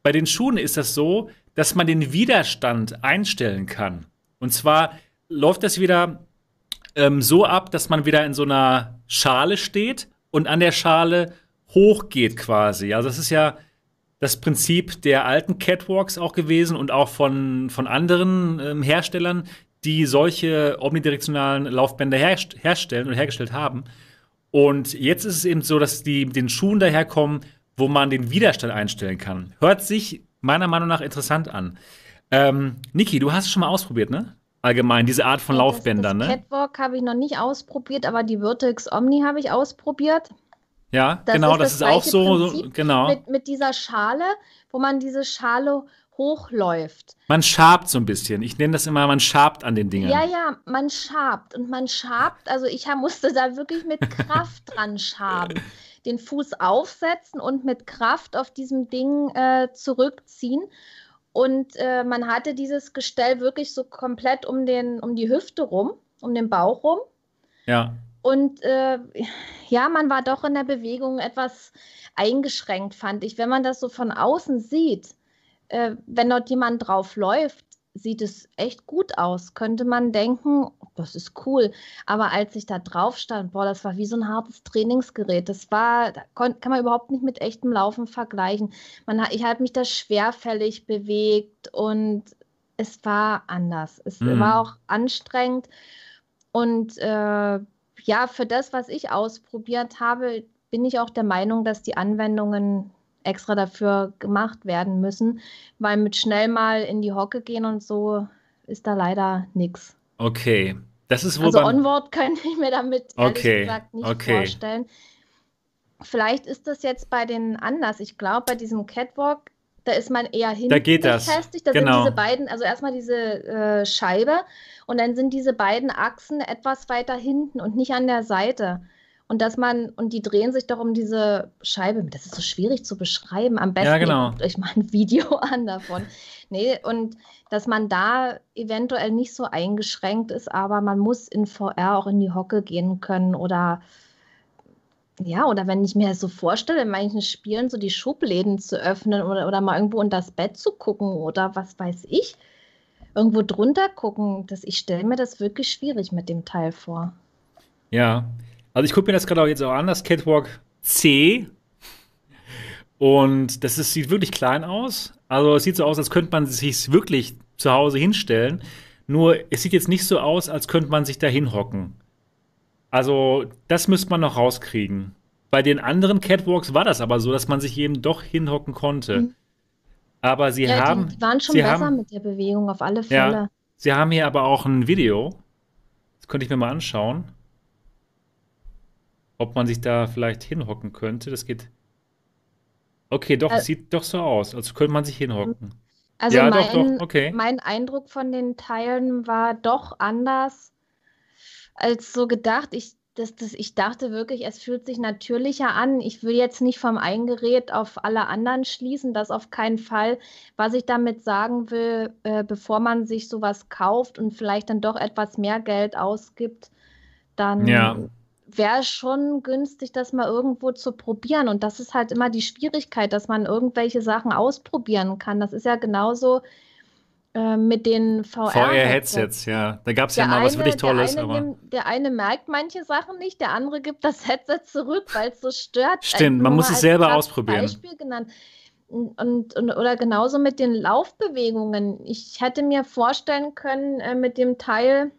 bei den Schuhen ist das so, dass man den Widerstand einstellen kann. Und zwar läuft das wieder ähm, so ab, dass man wieder in so einer Schale steht und an der Schale hochgeht quasi. Also das ist ja das Prinzip der alten Catwalks auch gewesen und auch von, von anderen ähm, Herstellern, die solche omnidirektionalen Laufbänder herst herstellen und hergestellt haben. Und jetzt ist es eben so, dass die mit den Schuhen daherkommen, wo man den Widerstand einstellen kann. Hört sich meiner Meinung nach interessant an. Ähm, Niki, du hast es schon mal ausprobiert, ne? Allgemein, diese Art von ja, Laufbändern, das, das ne? Catwalk habe ich noch nicht ausprobiert, aber die Vertex Omni habe ich ausprobiert. Ja, das genau, ist das, das ist auch so, so, genau. Mit, mit dieser Schale, wo man diese Schale hochläuft. Man schabt so ein bisschen. Ich nenne das immer, man schabt an den Dingen. Ja, ja, man schabt. Und man schabt, also ich musste da wirklich mit Kraft dran schaben. Den Fuß aufsetzen und mit Kraft auf diesem Ding äh, zurückziehen. Und äh, man hatte dieses Gestell wirklich so komplett um, den, um die Hüfte rum, um den Bauch rum. Ja. Und äh, ja, man war doch in der Bewegung etwas eingeschränkt, fand ich. Wenn man das so von außen sieht, äh, wenn dort jemand drauf läuft, sieht es echt gut aus. Könnte man denken, das ist cool. Aber als ich da drauf stand, boah, das war wie so ein hartes Trainingsgerät. Das war, da kann man überhaupt nicht mit echtem Laufen vergleichen. Man, ich habe mich da schwerfällig bewegt und es war anders. Es mhm. war auch anstrengend. Und äh, ja, für das, was ich ausprobiert habe, bin ich auch der Meinung, dass die Anwendungen extra dafür gemacht werden müssen, weil mit schnell mal in die Hocke gehen und so ist da leider nichts. Okay. Das ist wohl also Onward könnte ich mir damit okay. gesagt nicht okay. vorstellen. Vielleicht ist das jetzt bei den anders. Ich glaube, bei diesem Catwalk, da ist man eher hinten da geht das. befestigt. Da genau. sind diese beiden, also erstmal diese äh, Scheibe und dann sind diese beiden Achsen etwas weiter hinten und nicht an der Seite. Und dass man, und die drehen sich doch um diese Scheibe, das ist so schwierig zu beschreiben. Am besten ja, genau. guckt euch mal ein Video an davon. Nee, und dass man da eventuell nicht so eingeschränkt ist, aber man muss in VR auch in die Hocke gehen können oder ja, oder wenn ich mir das so vorstelle, in manchen Spielen so die Schubläden zu öffnen oder, oder mal irgendwo unter das Bett zu gucken oder was weiß ich, irgendwo drunter gucken, das, ich stelle mir das wirklich schwierig mit dem Teil vor. Ja, also ich gucke mir das gerade auch jetzt auch an, das Catwalk C. Und das ist, sieht wirklich klein aus. Also es sieht so aus, als könnte man sich wirklich zu Hause hinstellen. Nur es sieht jetzt nicht so aus, als könnte man sich da hinhocken. Also das müsste man noch rauskriegen. Bei den anderen Catwalks war das aber so, dass man sich eben doch hinhocken konnte. Mhm. Aber sie ja, haben. Die, waren schon besser haben, mit der Bewegung, auf alle Fälle. Ja, sie haben hier aber auch ein Video. Das könnte ich mir mal anschauen ob man sich da vielleicht hinhocken könnte. Das geht. Okay, doch, es sieht doch so aus, als könnte man sich hinhocken. Also Ja, doch, doch, mein, okay. mein Eindruck von den Teilen war doch anders als so gedacht. Ich, das, das, ich dachte wirklich, es fühlt sich natürlicher an. Ich will jetzt nicht vom einen Gerät auf alle anderen schließen, das auf keinen Fall. Was ich damit sagen will, äh, bevor man sich sowas kauft und vielleicht dann doch etwas mehr Geld ausgibt, Ja, dann wäre schon günstig, das mal irgendwo zu probieren. Und das ist halt immer die Schwierigkeit, dass man irgendwelche Sachen ausprobieren kann. Das ist ja genauso äh, mit den VR-Headsets. Ja. Da gab es ja mal was wirklich eine, der Tolles, eine aber nimmt, der eine merkt manche Sachen nicht, der andere gibt das Headset zurück, weil es so stört. Stimmt, man muss es als selber ausprobieren. Beispiel genannt. Und, und, oder genauso mit den Laufbewegungen. Ich hätte mir vorstellen können, äh, mit dem Teil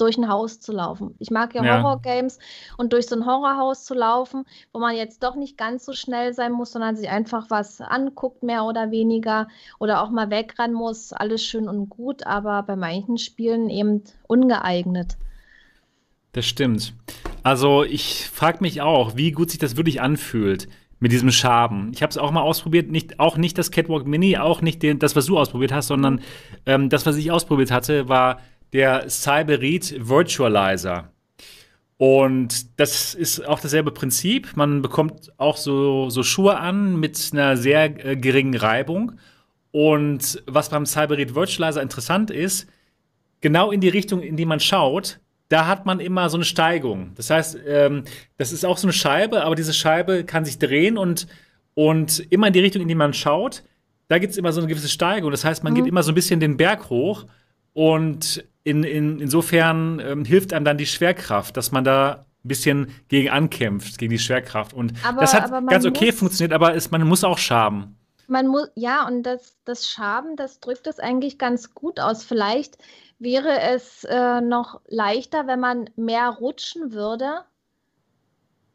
durch ein Haus zu laufen. Ich mag ja Ja, Horror-Games und durch so ein Horrorhaus zu laufen, wo man jetzt doch nicht ganz so schnell sein muss, sondern sich einfach was anguckt, mehr oder weniger, oder auch mal wegrennen muss, alles schön und gut, aber bei manchen Spielen eben ungeeignet. das stimmt. Also ich frage mich auch, wie gut sich das wirklich anfühlt mit diesem Schaben. Ich habe es auch mal ausprobiert, nicht, auch nicht das Catwalk Mini, auch nicht den, das, was du ausprobiert hast, sondern ähm, das, was ich ausprobiert hatte, war der Cyberead Virtualizer. Und das ist auch dasselbe Prinzip. Man bekommt auch so, so Schuhe an mit einer sehr äh, geringen Reibung. Und was beim Cyberead Virtualizer interessant ist, genau in die Richtung, in die man schaut, da hat man immer so eine Steigung. Das heißt, ähm, das ist auch so eine Scheibe, aber diese Scheibe kann sich drehen und, und immer in die Richtung, in die man schaut, da gibt es immer so eine gewisse Steigung. Das heißt, man geht Mhm. immer so ein bisschen den Berg hoch und in, in, insofern ähm, hilft einem dann die Schwerkraft, dass man da ein bisschen gegen ankämpft, gegen die Schwerkraft. Und das Aber, hat aber ganz okay funktioniert, aber es, man muss auch schaben. man muss, ja, und das, das Schaben, das drückt es eigentlich ganz gut aus. Vielleicht wäre es äh, noch leichter, wenn man mehr rutschen würde.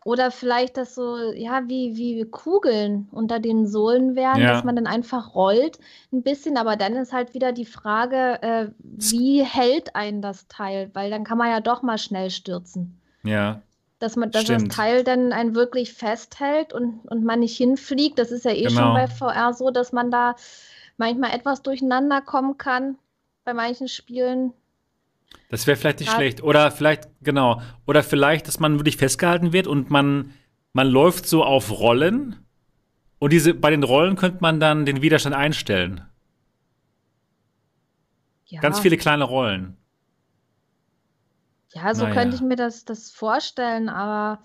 Oder vielleicht das so, ja, wie, wie Kugeln unter den Sohlen wären, dass Ja, man dann einfach rollt ein bisschen. Aber dann ist halt wieder die Frage, äh, wie hält einen das Teil? Weil dann kann man ja doch mal schnell stürzen. ja, Dass man, dass das. Teil dann einen wirklich festhält und, und man nicht hinfliegt. Das ist ja eh schon bei Genau. VR so, dass man da manchmal etwas durcheinander kommen kann bei manchen Spielen. Das wäre vielleicht nicht Grad, schlecht. Oder vielleicht, genau. Oder vielleicht, dass man wirklich festgehalten wird und man, man läuft so auf Rollen. Und diese, bei den Rollen könnte man dann den Widerstand einstellen. Ganz ja. viele kleine Rollen. Ja, so könnte ich Naja, mir das, das vorstellen, aber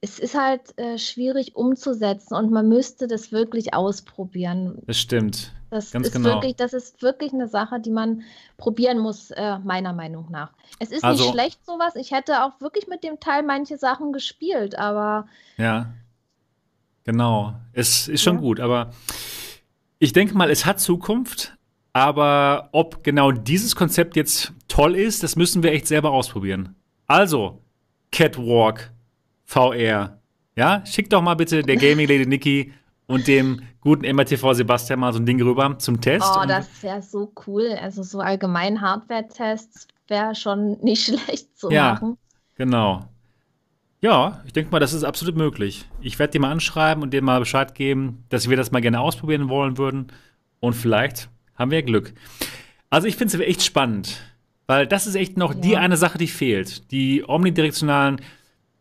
es ist halt äh, schwierig umzusetzen und man müsste das wirklich ausprobieren. das stimmt. Das Ganz ist wirklich, genau. das ist wirklich eine Sache, die man probieren muss, äh, meiner Meinung nach. Es ist nicht Also, schlecht, sowas. Ich hätte auch wirklich mit dem Teil manche Sachen gespielt, aber ja, genau. Es ist schon ja. gut, aber ich denke mal, es hat Zukunft. Aber ob genau dieses Konzept jetzt toll ist, das müssen wir echt selber ausprobieren. Also, Catwalk VR. Ja, schick doch mal bitte der Gaming Lady Nikki und dem guten MRTV Sebastian mal so ein Ding rüber zum Test. Oh, das wäre so cool. Also so allgemein Hardware-Tests wäre schon nicht schlecht zu ja, machen. genau. Ja, ich denke mal, das ist absolut möglich. Ich werde dir mal anschreiben und dir mal Bescheid geben, dass wir das mal gerne ausprobieren wollen würden. Und vielleicht haben wir Glück. Also ich finde es echt spannend, weil das ist echt noch die Ja. eine Sache, die fehlt. Die omnidirektionalen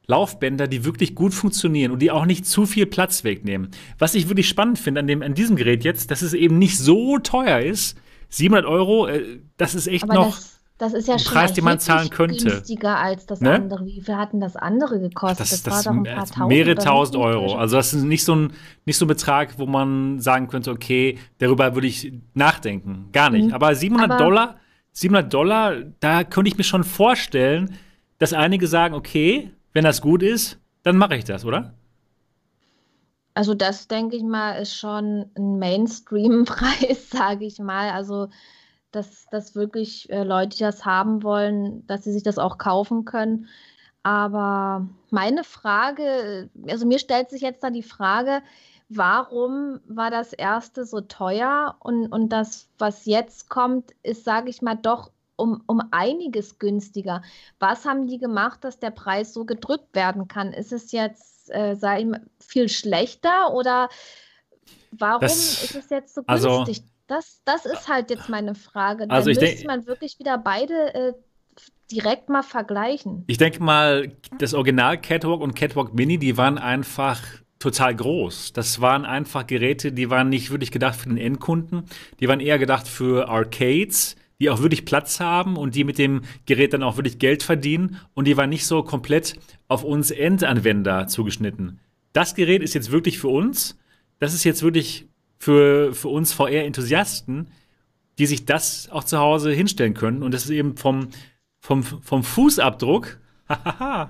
Laufbänder, die wirklich gut funktionieren und die auch nicht zu viel Platz wegnehmen. Was ich wirklich spannend finde an, dem, an diesem Gerät jetzt, dass es eben nicht so teuer ist. 700 Euro, äh, das ist echt Aber noch das, ist ja ein schon Preis, den man zahlen könnte. günstiger als das Ne? andere. Wie viel hat denn das andere gekostet? das, Das das war doch ein paar äh, tausend, mehrere tausend Euro. Also das ist nicht so ein, nicht so ein Betrag, wo man sagen könnte, okay, darüber würde ich nachdenken. Gar nicht. Mhm. Aber 700 Aber Dollar, 700 Dollar, da könnte ich mir schon vorstellen, dass einige sagen, okay, wenn das gut ist, dann mache ich das, oder? also das, denke ich mal, ist schon ein Mainstream-Preis, sage ich mal. Also dass, dass wirklich äh, Leute, das haben wollen, dass sie sich das auch kaufen können. Aber meine Frage, also mir stellt sich jetzt da die Frage, warum war das erste so teuer und, und das, was jetzt kommt, ist, sage ich mal, doch um, um einiges günstiger. Was haben die gemacht, dass der Preis so gedrückt werden kann? Ist es jetzt, äh, mal, viel schlechter oder warum das, ist es jetzt so also günstig? Also, das, das ist halt jetzt meine Frage. Da also müsste man wirklich wieder beide äh, direkt mal vergleichen. Ich denke mal, das Original Catwalk und Catwalk Mini, die waren einfach total groß. Das waren einfach Geräte, die waren nicht wirklich gedacht für den Endkunden. Die waren eher gedacht für Arcades, die auch wirklich Platz haben und die mit dem Gerät dann auch wirklich Geld verdienen. Und die waren nicht so komplett auf uns Endanwender zugeschnitten. Das Gerät ist jetzt wirklich für uns. Das ist jetzt wirklich für, für uns VR-Enthusiasten, die sich das auch zu Hause hinstellen können. Und das ist eben vom, vom, vom Fußabdruck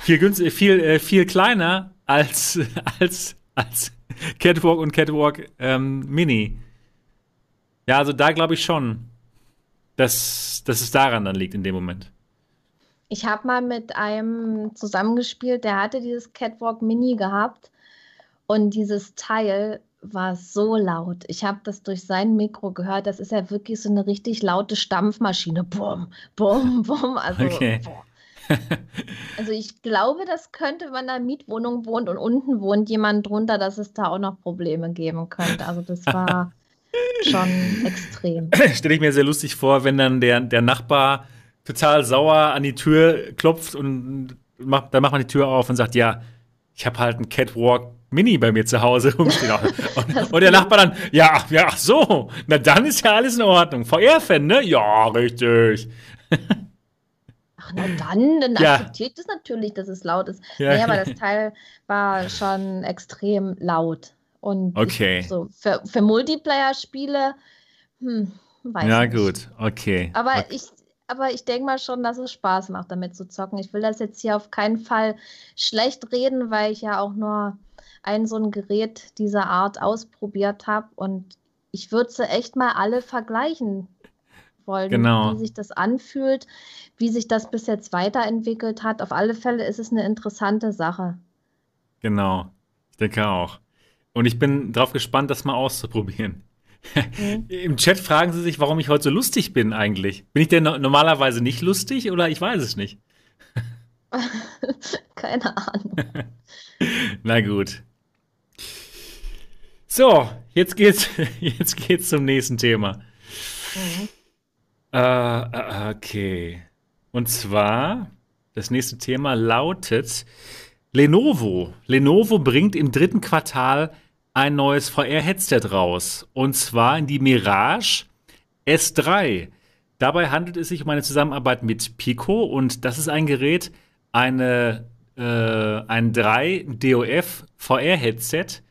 viel, günstig, viel, äh, viel kleiner als, als, als Catwalk und Catwalk ähm, Mini. Ja, also da glaube ich schon, dass, dass es daran dann liegt in dem Moment. Ich habe mal mit einem zusammengespielt, der hatte dieses Catwalk Mini gehabt und dieses Teil war so laut. Ich habe das durch sein Mikro gehört. Das ist ja wirklich so eine richtig laute Stampfmaschine. Bum, bum, bum. Also, okay. also ich glaube, das könnte, wenn da Mietwohnung wohnt und unten wohnt jemand drunter, dass es da auch noch Probleme geben könnte. Also das war schon extrem. Stelle ich mir sehr lustig vor, wenn dann der, der Nachbar total sauer an die Tür klopft und macht, dann macht man die Tür auf und sagt, ja, ich habe halt einen Catwalk Mini bei mir zu Hause rumstehen. Und, und, der Nachbar dann, ja, ja, ach so, na dann ist ja alles in Ordnung. VR-Fan, ne? Ja, richtig. Ach, na dann, dann ja. akzeptiert es natürlich, dass es laut ist. Ja. Nee, aber das Teil war schon extrem laut. Und okay. So für, für Multiplayer-Spiele, hm, weiß Ja, nicht. gut, okay. Aber okay. ich, aber ich denke mal schon, dass es Spaß macht, damit zu zocken. Ich will das jetzt hier auf keinen Fall schlecht reden, weil ich ja auch nur ein so ein Gerät dieser Art ausprobiert habe und ich würde sie echt mal alle vergleichen wollen, genau. wie sich das anfühlt, wie sich das bis jetzt weiterentwickelt hat. Auf alle Fälle ist es eine interessante Sache. Genau, ich denke auch. Und ich bin drauf gespannt, das mal auszuprobieren. Mhm. Im Chat fragen sie sich, warum ich heute so lustig bin eigentlich. Bin ich denn normalerweise nicht lustig oder ich weiß es nicht? Keine Ahnung. Na gut. So, jetzt geht's, jetzt geht's zum nächsten Thema. Mhm. Äh, okay. Und zwar, das nächste Thema lautet Lenovo. Lenovo bringt im dritten Quartal ein neues VR-Headset raus. Und zwar in die Mirage S3. Dabei handelt es sich um eine Zusammenarbeit mit Pico und das ist ein Gerät, eine, äh, ein 3 DOF VR-Headset,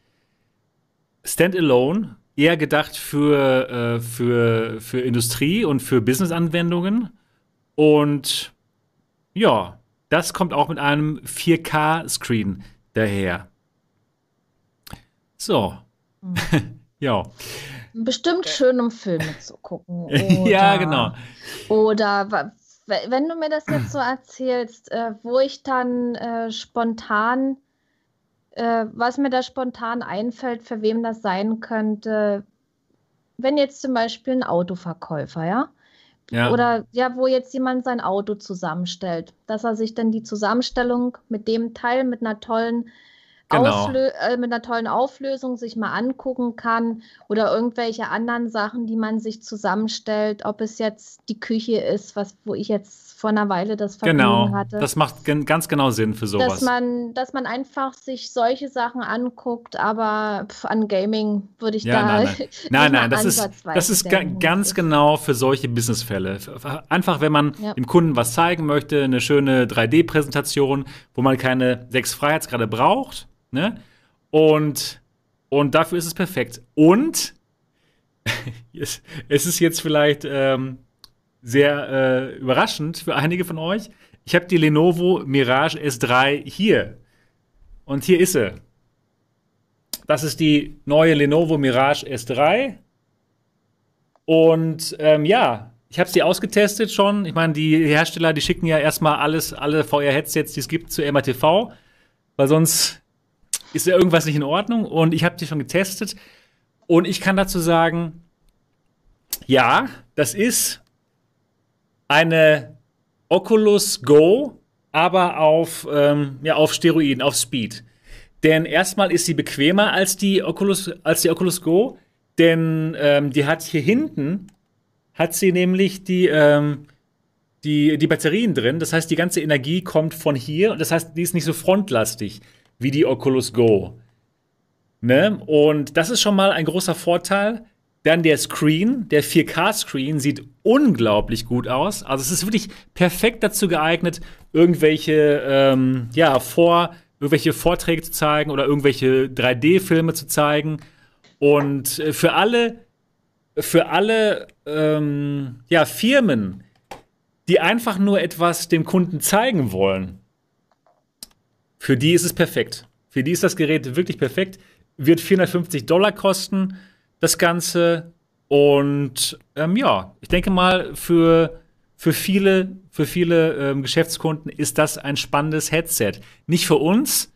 Standalone, eher gedacht für, äh, für, für Industrie und für Business-Anwendungen. Und ja, das kommt auch mit einem 4K-Screen daher. So. Mhm. ja. Bestimmt schön, um Filme zu gucken. ja, genau. Oder wenn du mir das jetzt so erzählst, äh, wo ich dann äh, spontan äh, was mir da spontan einfällt, für wem das sein könnte, wenn jetzt zum Beispiel ein Autoverkäufer, ja? ja? Oder ja, wo jetzt jemand sein Auto zusammenstellt, dass er sich dann die Zusammenstellung mit dem Teil mit einer tollen genau. äh, mit einer tollen Auflösung sich mal angucken kann oder irgendwelche anderen Sachen, die man sich zusammenstellt, ob es jetzt die Küche ist, was wo ich jetzt vor einer Weile das Vergnügen genau, hatte. Das macht gen ganz genau Sinn für sowas. Dass man, dass man einfach sich solche Sachen anguckt, aber pf, an Gaming würde ich ja, da. Nein, nein, nein, nein das ist, das ist ga ganz genau für solche Businessfälle. Einfach, wenn man ja. dem Kunden was zeigen möchte, eine schöne 3D-Präsentation, wo man keine sechs Freiheitsgrade braucht, ne? Und, und dafür ist es perfekt. Und es ist jetzt vielleicht ähm, sehr äh, überraschend für einige von euch. Ich habe die Lenovo Mirage S3 hier. Und hier ist sie. Das ist die neue Lenovo Mirage S3. Und ähm, ja, ich habe sie ausgetestet schon. Ich meine, die Hersteller, die schicken ja erstmal alles, alle VR-Headsets, die es gibt, zu MATV, weil sonst ist ja irgendwas nicht in Ordnung. Und ich habe die schon getestet. Und ich kann dazu sagen, ja, das ist eine Oculus Go, aber auf, ähm, ja, auf Steroiden, auf Speed. Denn erstmal ist sie bequemer als die Oculus, als die Oculus Go, denn ähm, die hat hier hinten, hat sie nämlich die, ähm, die, die Batterien drin. Das heißt, die ganze Energie kommt von hier. Das heißt, die ist nicht so frontlastig wie die Oculus Go. Ne? Und das ist schon mal ein großer Vorteil. Dann der Screen, der 4K-Screen sieht unglaublich gut aus. Also es ist wirklich perfekt dazu geeignet, irgendwelche, ähm, ja, vor, irgendwelche Vorträge zu zeigen oder irgendwelche 3D-Filme zu zeigen. Und äh, für alle, für alle ähm, ja, Firmen, die einfach nur etwas dem Kunden zeigen wollen, für die ist es perfekt. Für die ist das Gerät wirklich perfekt. Wird 450 Dollar kosten, das Ganze. Und ähm, ja, ich denke mal, für, für viele, für viele ähm, Geschäftskunden ist das ein spannendes Headset. Nicht für uns,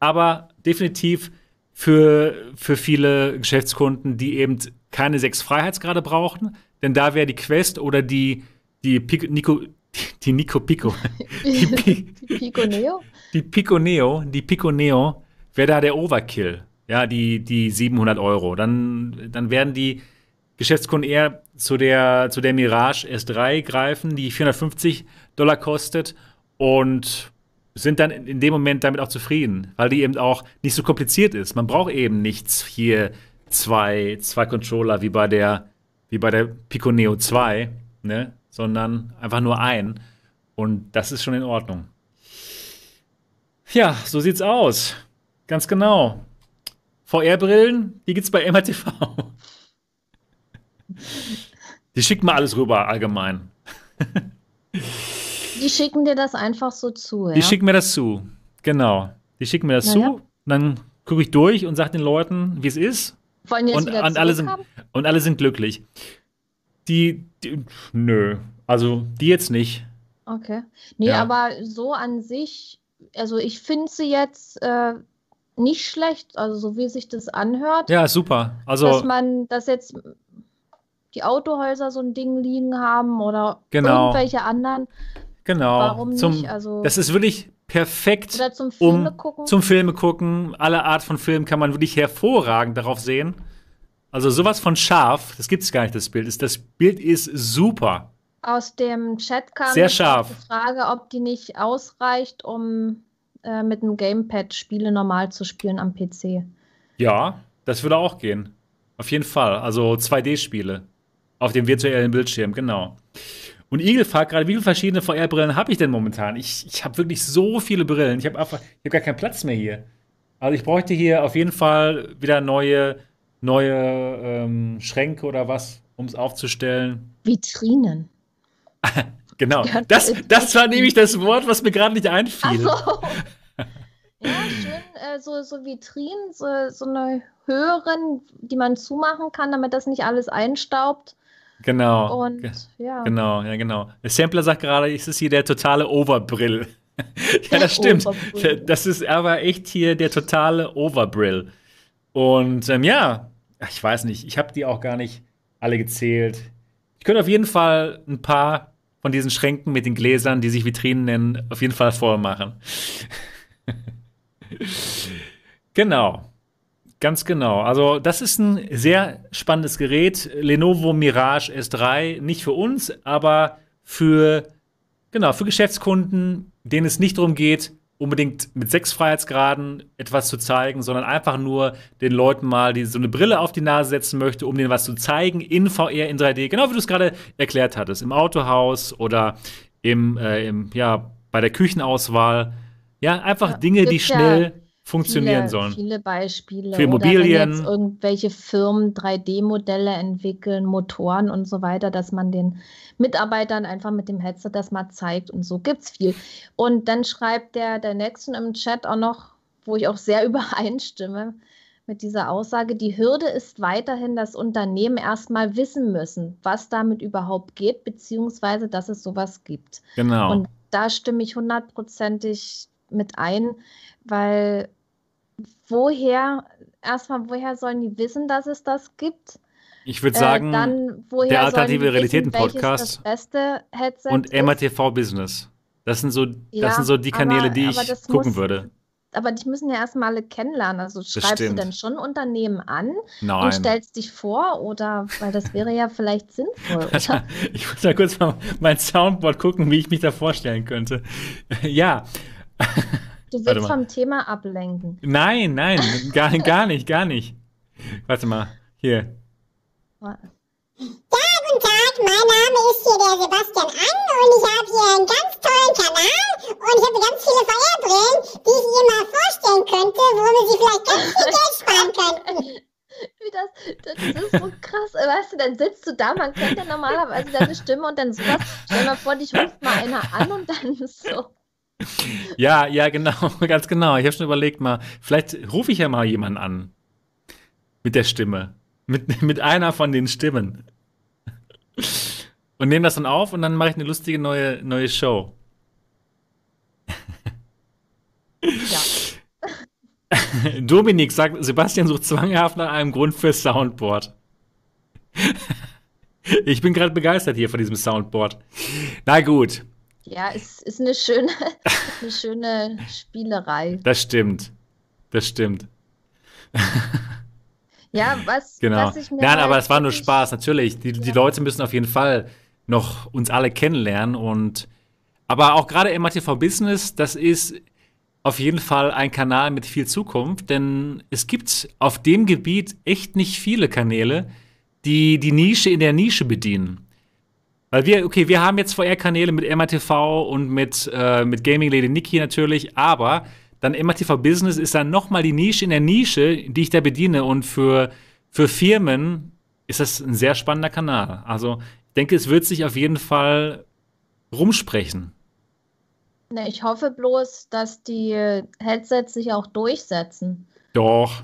aber definitiv für, für viele Geschäftskunden, die eben keine sechs Freiheitsgrade brauchen. Denn da wäre die Quest oder die, die Pico, Nico, die Nico Pico. Die, Pi die Pico Neo? Die Pico Neo, die Pico Neo wäre da der Overkill. Ja, die, die 700 Euro. Dann, dann werden die Geschäftskunden eher zu der, zu der Mirage S3 greifen, die 450 Dollar kostet und sind dann in dem Moment damit auch zufrieden, weil die eben auch nicht so kompliziert ist. Man braucht eben nichts hier zwei, zwei Controller wie bei der, wie bei der Pico Neo 2, ne? Sondern einfach nur ein. Und das ist schon in Ordnung. Ja, so sieht's aus. Ganz genau. VR-Brillen, die gibt's bei MRTV. Die schicken mal alles rüber, allgemein. Die schicken dir das einfach so zu, ja? Die schicken mir das zu, genau. Die schicken mir das naja. zu, dann gucke ich durch und sage den Leuten, wie es ist. Wollen die und, wieder und, alle sind, und alle sind glücklich. Die, die, nö, also die jetzt nicht. Okay. Nee, ja. aber so an sich, also ich finde sie jetzt äh, nicht schlecht, also so wie sich das anhört. Ja, super. Also, dass man, dass jetzt die Autohäuser so ein Ding liegen haben oder genau. irgendwelche anderen. Genau. Warum zum, nicht? Also, das ist wirklich perfekt. Oder zum Filme um, gucken. Zum Filme gucken. Alle Art von Film kann man wirklich hervorragend darauf sehen. Also sowas von scharf, das gibt es gar nicht, das Bild. Das Bild ist super. Aus dem Chat kam Sehr scharf. die Frage, ob die nicht ausreicht, um äh, mit einem Gamepad Spiele normal zu spielen am PC. Ja, das würde auch gehen. Auf jeden Fall. Also 2D-Spiele. Auf dem virtuellen Bildschirm, genau. Und Igel fragt gerade, wie viele verschiedene VR-Brillen habe ich denn momentan? Ich, ich habe wirklich so viele Brillen. Ich habe einfach, ich habe gar keinen Platz mehr hier. Also ich bräuchte hier auf jeden Fall wieder neue, neue ähm, Schränke oder was, um es aufzustellen. Vitrinen. genau. Das, das war nämlich das Wort, was mir gerade nicht einfiel. Ach so. Ja, schön, äh, so, so Vitrinen, so, so eine höheren, die man zumachen kann, damit das nicht alles einstaubt. Genau. Und ja. Genau, ja, genau. Der Sampler sagt gerade, es ist hier der totale Overbrill. ja, das stimmt. Overbrill. Das ist aber echt hier der totale Overbrill. Und ähm, ja, ich weiß nicht, ich habe die auch gar nicht alle gezählt. Ich könnte auf jeden Fall ein paar von diesen Schränken mit den Gläsern, die sich Vitrinen nennen, auf jeden Fall voll machen. genau. Ganz genau. Also, das ist ein sehr spannendes Gerät. Lenovo Mirage S3, nicht für uns, aber für, genau, für Geschäftskunden, denen es nicht darum geht, unbedingt mit sechs Freiheitsgraden etwas zu zeigen, sondern einfach nur den Leuten mal die, so eine Brille auf die Nase setzen möchte, um denen was zu zeigen in VR, in 3D, genau wie du es gerade erklärt hattest, im Autohaus oder im, äh, im, ja, bei der Küchenauswahl. Ja, einfach ja, Dinge, die schnell funktionieren viele, sollen. Viele Beispiele. Für Immobilien. Jetzt irgendwelche Firmen 3D-Modelle entwickeln, Motoren und so weiter, dass man den Mitarbeitern einfach mit dem Headset das mal zeigt und so gibt es viel. Und dann schreibt der, der Nächsten im Chat auch noch, wo ich auch sehr übereinstimme, mit dieser Aussage, die Hürde ist weiterhin, dass Unternehmen erstmal wissen müssen, was damit überhaupt geht, beziehungsweise dass es sowas gibt. Genau. Und da stimme ich hundertprozentig mit ein, weil woher, erstmal, woher sollen die wissen, dass es das gibt? Ich würde sagen, äh, dann, der Alternative Realitäten Podcast und MRTV Business. Das sind so, ja, das sind so die Kanäle, aber, die ich gucken muss, würde. Aber dich müssen ja erstmal alle kennenlernen. Also schreibst du denn schon Unternehmen an Nein. und stellst dich vor oder weil das wäre ja vielleicht sinnvoll. Oder? ich muss mal kurz mal mein Soundboard gucken, wie ich mich da vorstellen könnte. ja. Du willst vom Thema ablenken. Nein, nein, gar, gar nicht, gar nicht. Warte mal, hier. Ja, guten Tag, mein Name ist hier der Sebastian An und ich habe hier einen ganz tollen Kanal und ich habe ganz viele VR-Brillen, die ich Ihnen mal vorstellen könnte, womit Sie vielleicht ganz viel Geld sparen könnten. Wie das, das ist so krass. Weißt du, dann sitzt du da, man kennt ja normalerweise deine Stimme und dann sowas. Stell dir mal vor, dich ruft mal einer an und dann so. Ja, ja, genau, ganz genau. Ich habe schon überlegt mal, vielleicht rufe ich ja mal jemanden an. Mit der Stimme. Mit, mit einer von den Stimmen. Und nehme das dann auf und dann mache ich eine lustige neue, neue Show. Ja. Dominik sagt, Sebastian sucht zwanghaft nach einem Grund für Soundboard. ich bin gerade begeistert hier von diesem Soundboard. Na gut. Ja, es ist eine schöne, eine schöne Spielerei. Das stimmt. Das stimmt. Ja, was, genau. was ich mir. Nein, halt aber es war nur Spaß, natürlich. Die, die Leute müssen auf jeden Fall noch uns alle kennenlernen und aber auch gerade MATV Business, das ist auf jeden Fall ein Kanal mit viel Zukunft, denn es gibt auf dem Gebiet echt nicht viele Kanäle, die die Nische in der Nische bedienen. Weil wir, okay, wir haben jetzt VR-Kanäle mit MATV und mit, äh, mit Gaming Lady Nikki natürlich, aber dann MATV Business ist dann nochmal die Nische in der Nische, die ich da bediene. Und für, für Firmen ist das ein sehr spannender Kanal. Also ich denke, es wird sich auf jeden Fall rumsprechen. Ich hoffe bloß, dass die Headsets sich auch durchsetzen. Doch,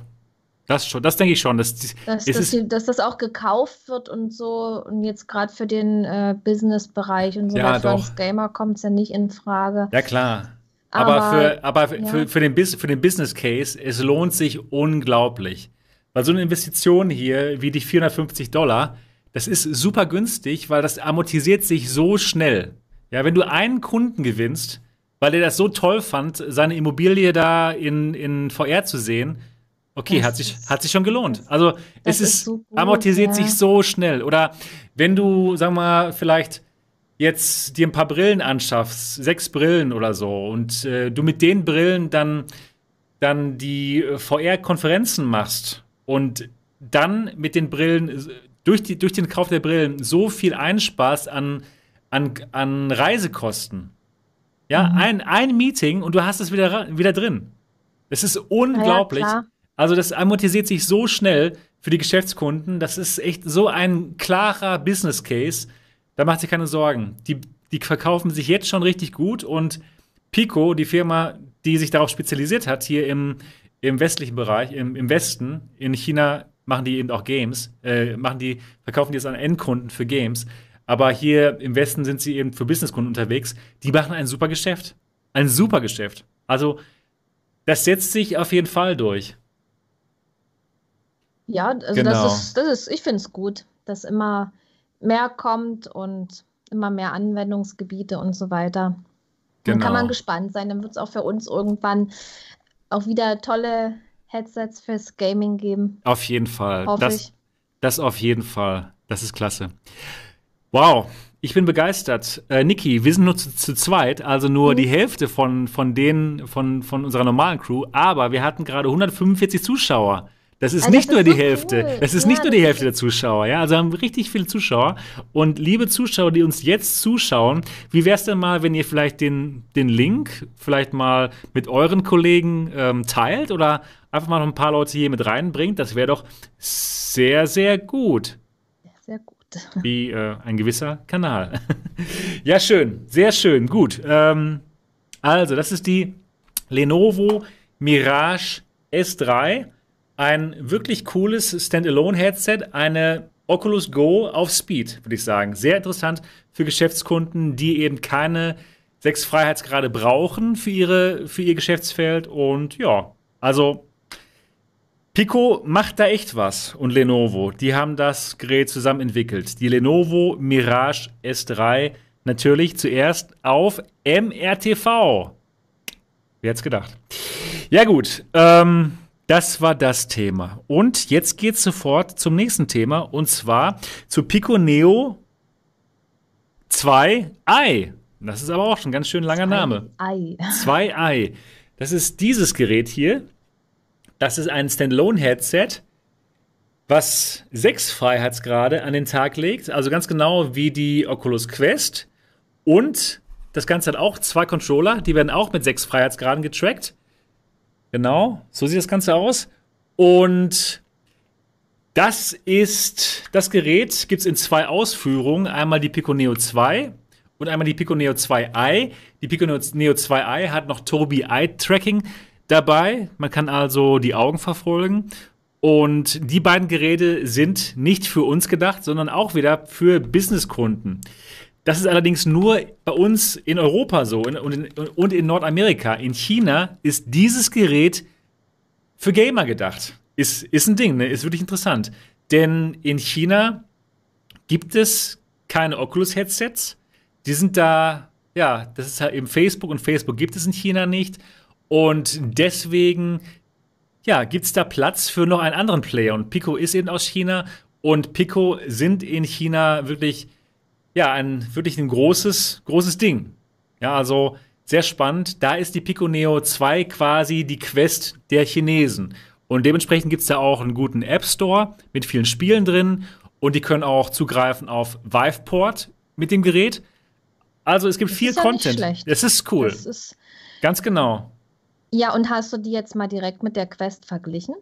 das schon, das denke ich schon. Dass, dass, dass, die, dass, das auch gekauft wird und so. Und jetzt gerade für den äh, Business-Bereich und so ja, für uns Gamer kommt es ja nicht in Frage. Ja, klar. Aber, aber für, aber ja. für, für, den, für den Business Case, es lohnt sich unglaublich. Weil so eine Investition hier, wie die 450 Dollar, das ist super günstig, weil das amortisiert sich so schnell. Ja, wenn du einen Kunden gewinnst, weil er das so toll fand, seine Immobilie da in, in VR zu sehen, okay, hat sich, hat sich schon gelohnt. Also es ist, ist so gut, amortisiert ja. sich so schnell. Oder wenn du, sag mal, vielleicht jetzt dir ein paar Brillen anschaffst, sechs Brillen oder so, und äh, du mit den Brillen dann, dann die äh, VR-Konferenzen machst und dann mit den Brillen, durch, die, durch den Kauf der Brillen, so viel einsparst an, an, an Reisekosten. Ja, mhm. ein, ein Meeting und du hast es wieder, wieder drin. Es ist unglaublich. Ja, also, das amortisiert sich so schnell für die Geschäftskunden. Das ist echt so ein klarer Business Case da macht sich keine Sorgen. Die, die verkaufen sich jetzt schon richtig gut und Pico, die Firma, die sich darauf spezialisiert hat, hier im, im westlichen Bereich, im, im Westen, in China machen die eben auch Games, äh, machen die, verkaufen die jetzt an Endkunden für Games. Aber hier im Westen sind sie eben für Businesskunden unterwegs. Die machen ein super Geschäft. Ein super Geschäft. Also, das setzt sich auf jeden Fall durch. Ja, also genau. das ist, das ist, ich finde es gut, dass immer mehr kommt und immer mehr Anwendungsgebiete und so weiter. Dann kann man genau. gespannt sein. Dann wird es auch für uns irgendwann auch wieder tolle Headsets fürs Gaming geben. Auf jeden Fall. Hoffe das, ich. das auf jeden Fall. Das ist klasse. Wow, ich bin begeistert. Äh, Niki, wir sind nur zu, zu zweit, also nur mhm. die Hälfte von, von denen, von, von unserer normalen Crew, aber wir hatten gerade 145 Zuschauer. Das ist also nicht das nur ist die so Hälfte. Cool. Das ist ja, nicht nur die Hälfte der Zuschauer, ja. Also haben richtig viele Zuschauer. Und liebe Zuschauer, die uns jetzt zuschauen, wie wäre es denn mal, wenn ihr vielleicht den, den Link vielleicht mal mit euren Kollegen ähm, teilt oder einfach mal noch ein paar Leute hier mit reinbringt? Das wäre doch sehr, sehr gut. Sehr gut. Wie äh, ein gewisser Kanal. ja, schön. Sehr schön. Gut. Ähm, also, das ist die Lenovo Mirage S3 ein wirklich cooles Standalone-Headset, eine Oculus Go auf Speed, würde ich sagen. Sehr interessant für Geschäftskunden, die eben keine sechs Freiheitsgrade brauchen für, ihre, für ihr Geschäftsfeld. Und ja, also Pico macht da echt was und Lenovo. Die haben das Gerät zusammen entwickelt. Die Lenovo Mirage S3 natürlich zuerst auf MRTV. Wer hätte gedacht? Ja, gut. Ähm, das war das Thema. Und jetzt geht's sofort zum nächsten Thema und zwar zu Pico Neo 2i. Das ist aber auch schon ein ganz schön langer Name. 2i. 2i. Das ist dieses Gerät hier. Das ist ein Standalone-Headset, was sechs Freiheitsgrade an den Tag legt. Also ganz genau wie die Oculus Quest. Und das Ganze hat auch zwei Controller. Die werden auch mit sechs Freiheitsgraden getrackt. Genau, so sieht das Ganze aus. Und das ist das Gerät, gibt es in zwei Ausführungen. Einmal die Pico Neo 2 und einmal die Pico Neo 2i. Die Pico Neo 2i hat noch Tobii Eye Tracking dabei. Man kann also die Augen verfolgen. Und die beiden Geräte sind nicht für uns gedacht, sondern auch wieder für Businesskunden. Das ist allerdings nur bei uns in Europa so und in, und in Nordamerika. In China ist dieses Gerät für Gamer gedacht. Ist, ist ein Ding, ne? ist wirklich interessant. Denn in China gibt es keine Oculus-Headsets. Die sind da, ja, das ist halt eben Facebook und Facebook gibt es in China nicht. Und deswegen, ja, gibt es da Platz für noch einen anderen Player. Und Pico ist eben aus China und Pico sind in China wirklich ja, ein wirklich ein großes, großes Ding. Ja, also sehr spannend. Da ist die Pico Neo 2 quasi die Quest der Chinesen. Und dementsprechend gibt es da auch einen guten App Store mit vielen Spielen drin. Und die können auch zugreifen auf Viveport mit dem Gerät. Also es gibt Das viel ist ja nicht Content. schlecht. Es ist cool. Das ist, Ganz genau. ja, und hast du die jetzt mal direkt mit der Quest verglichen?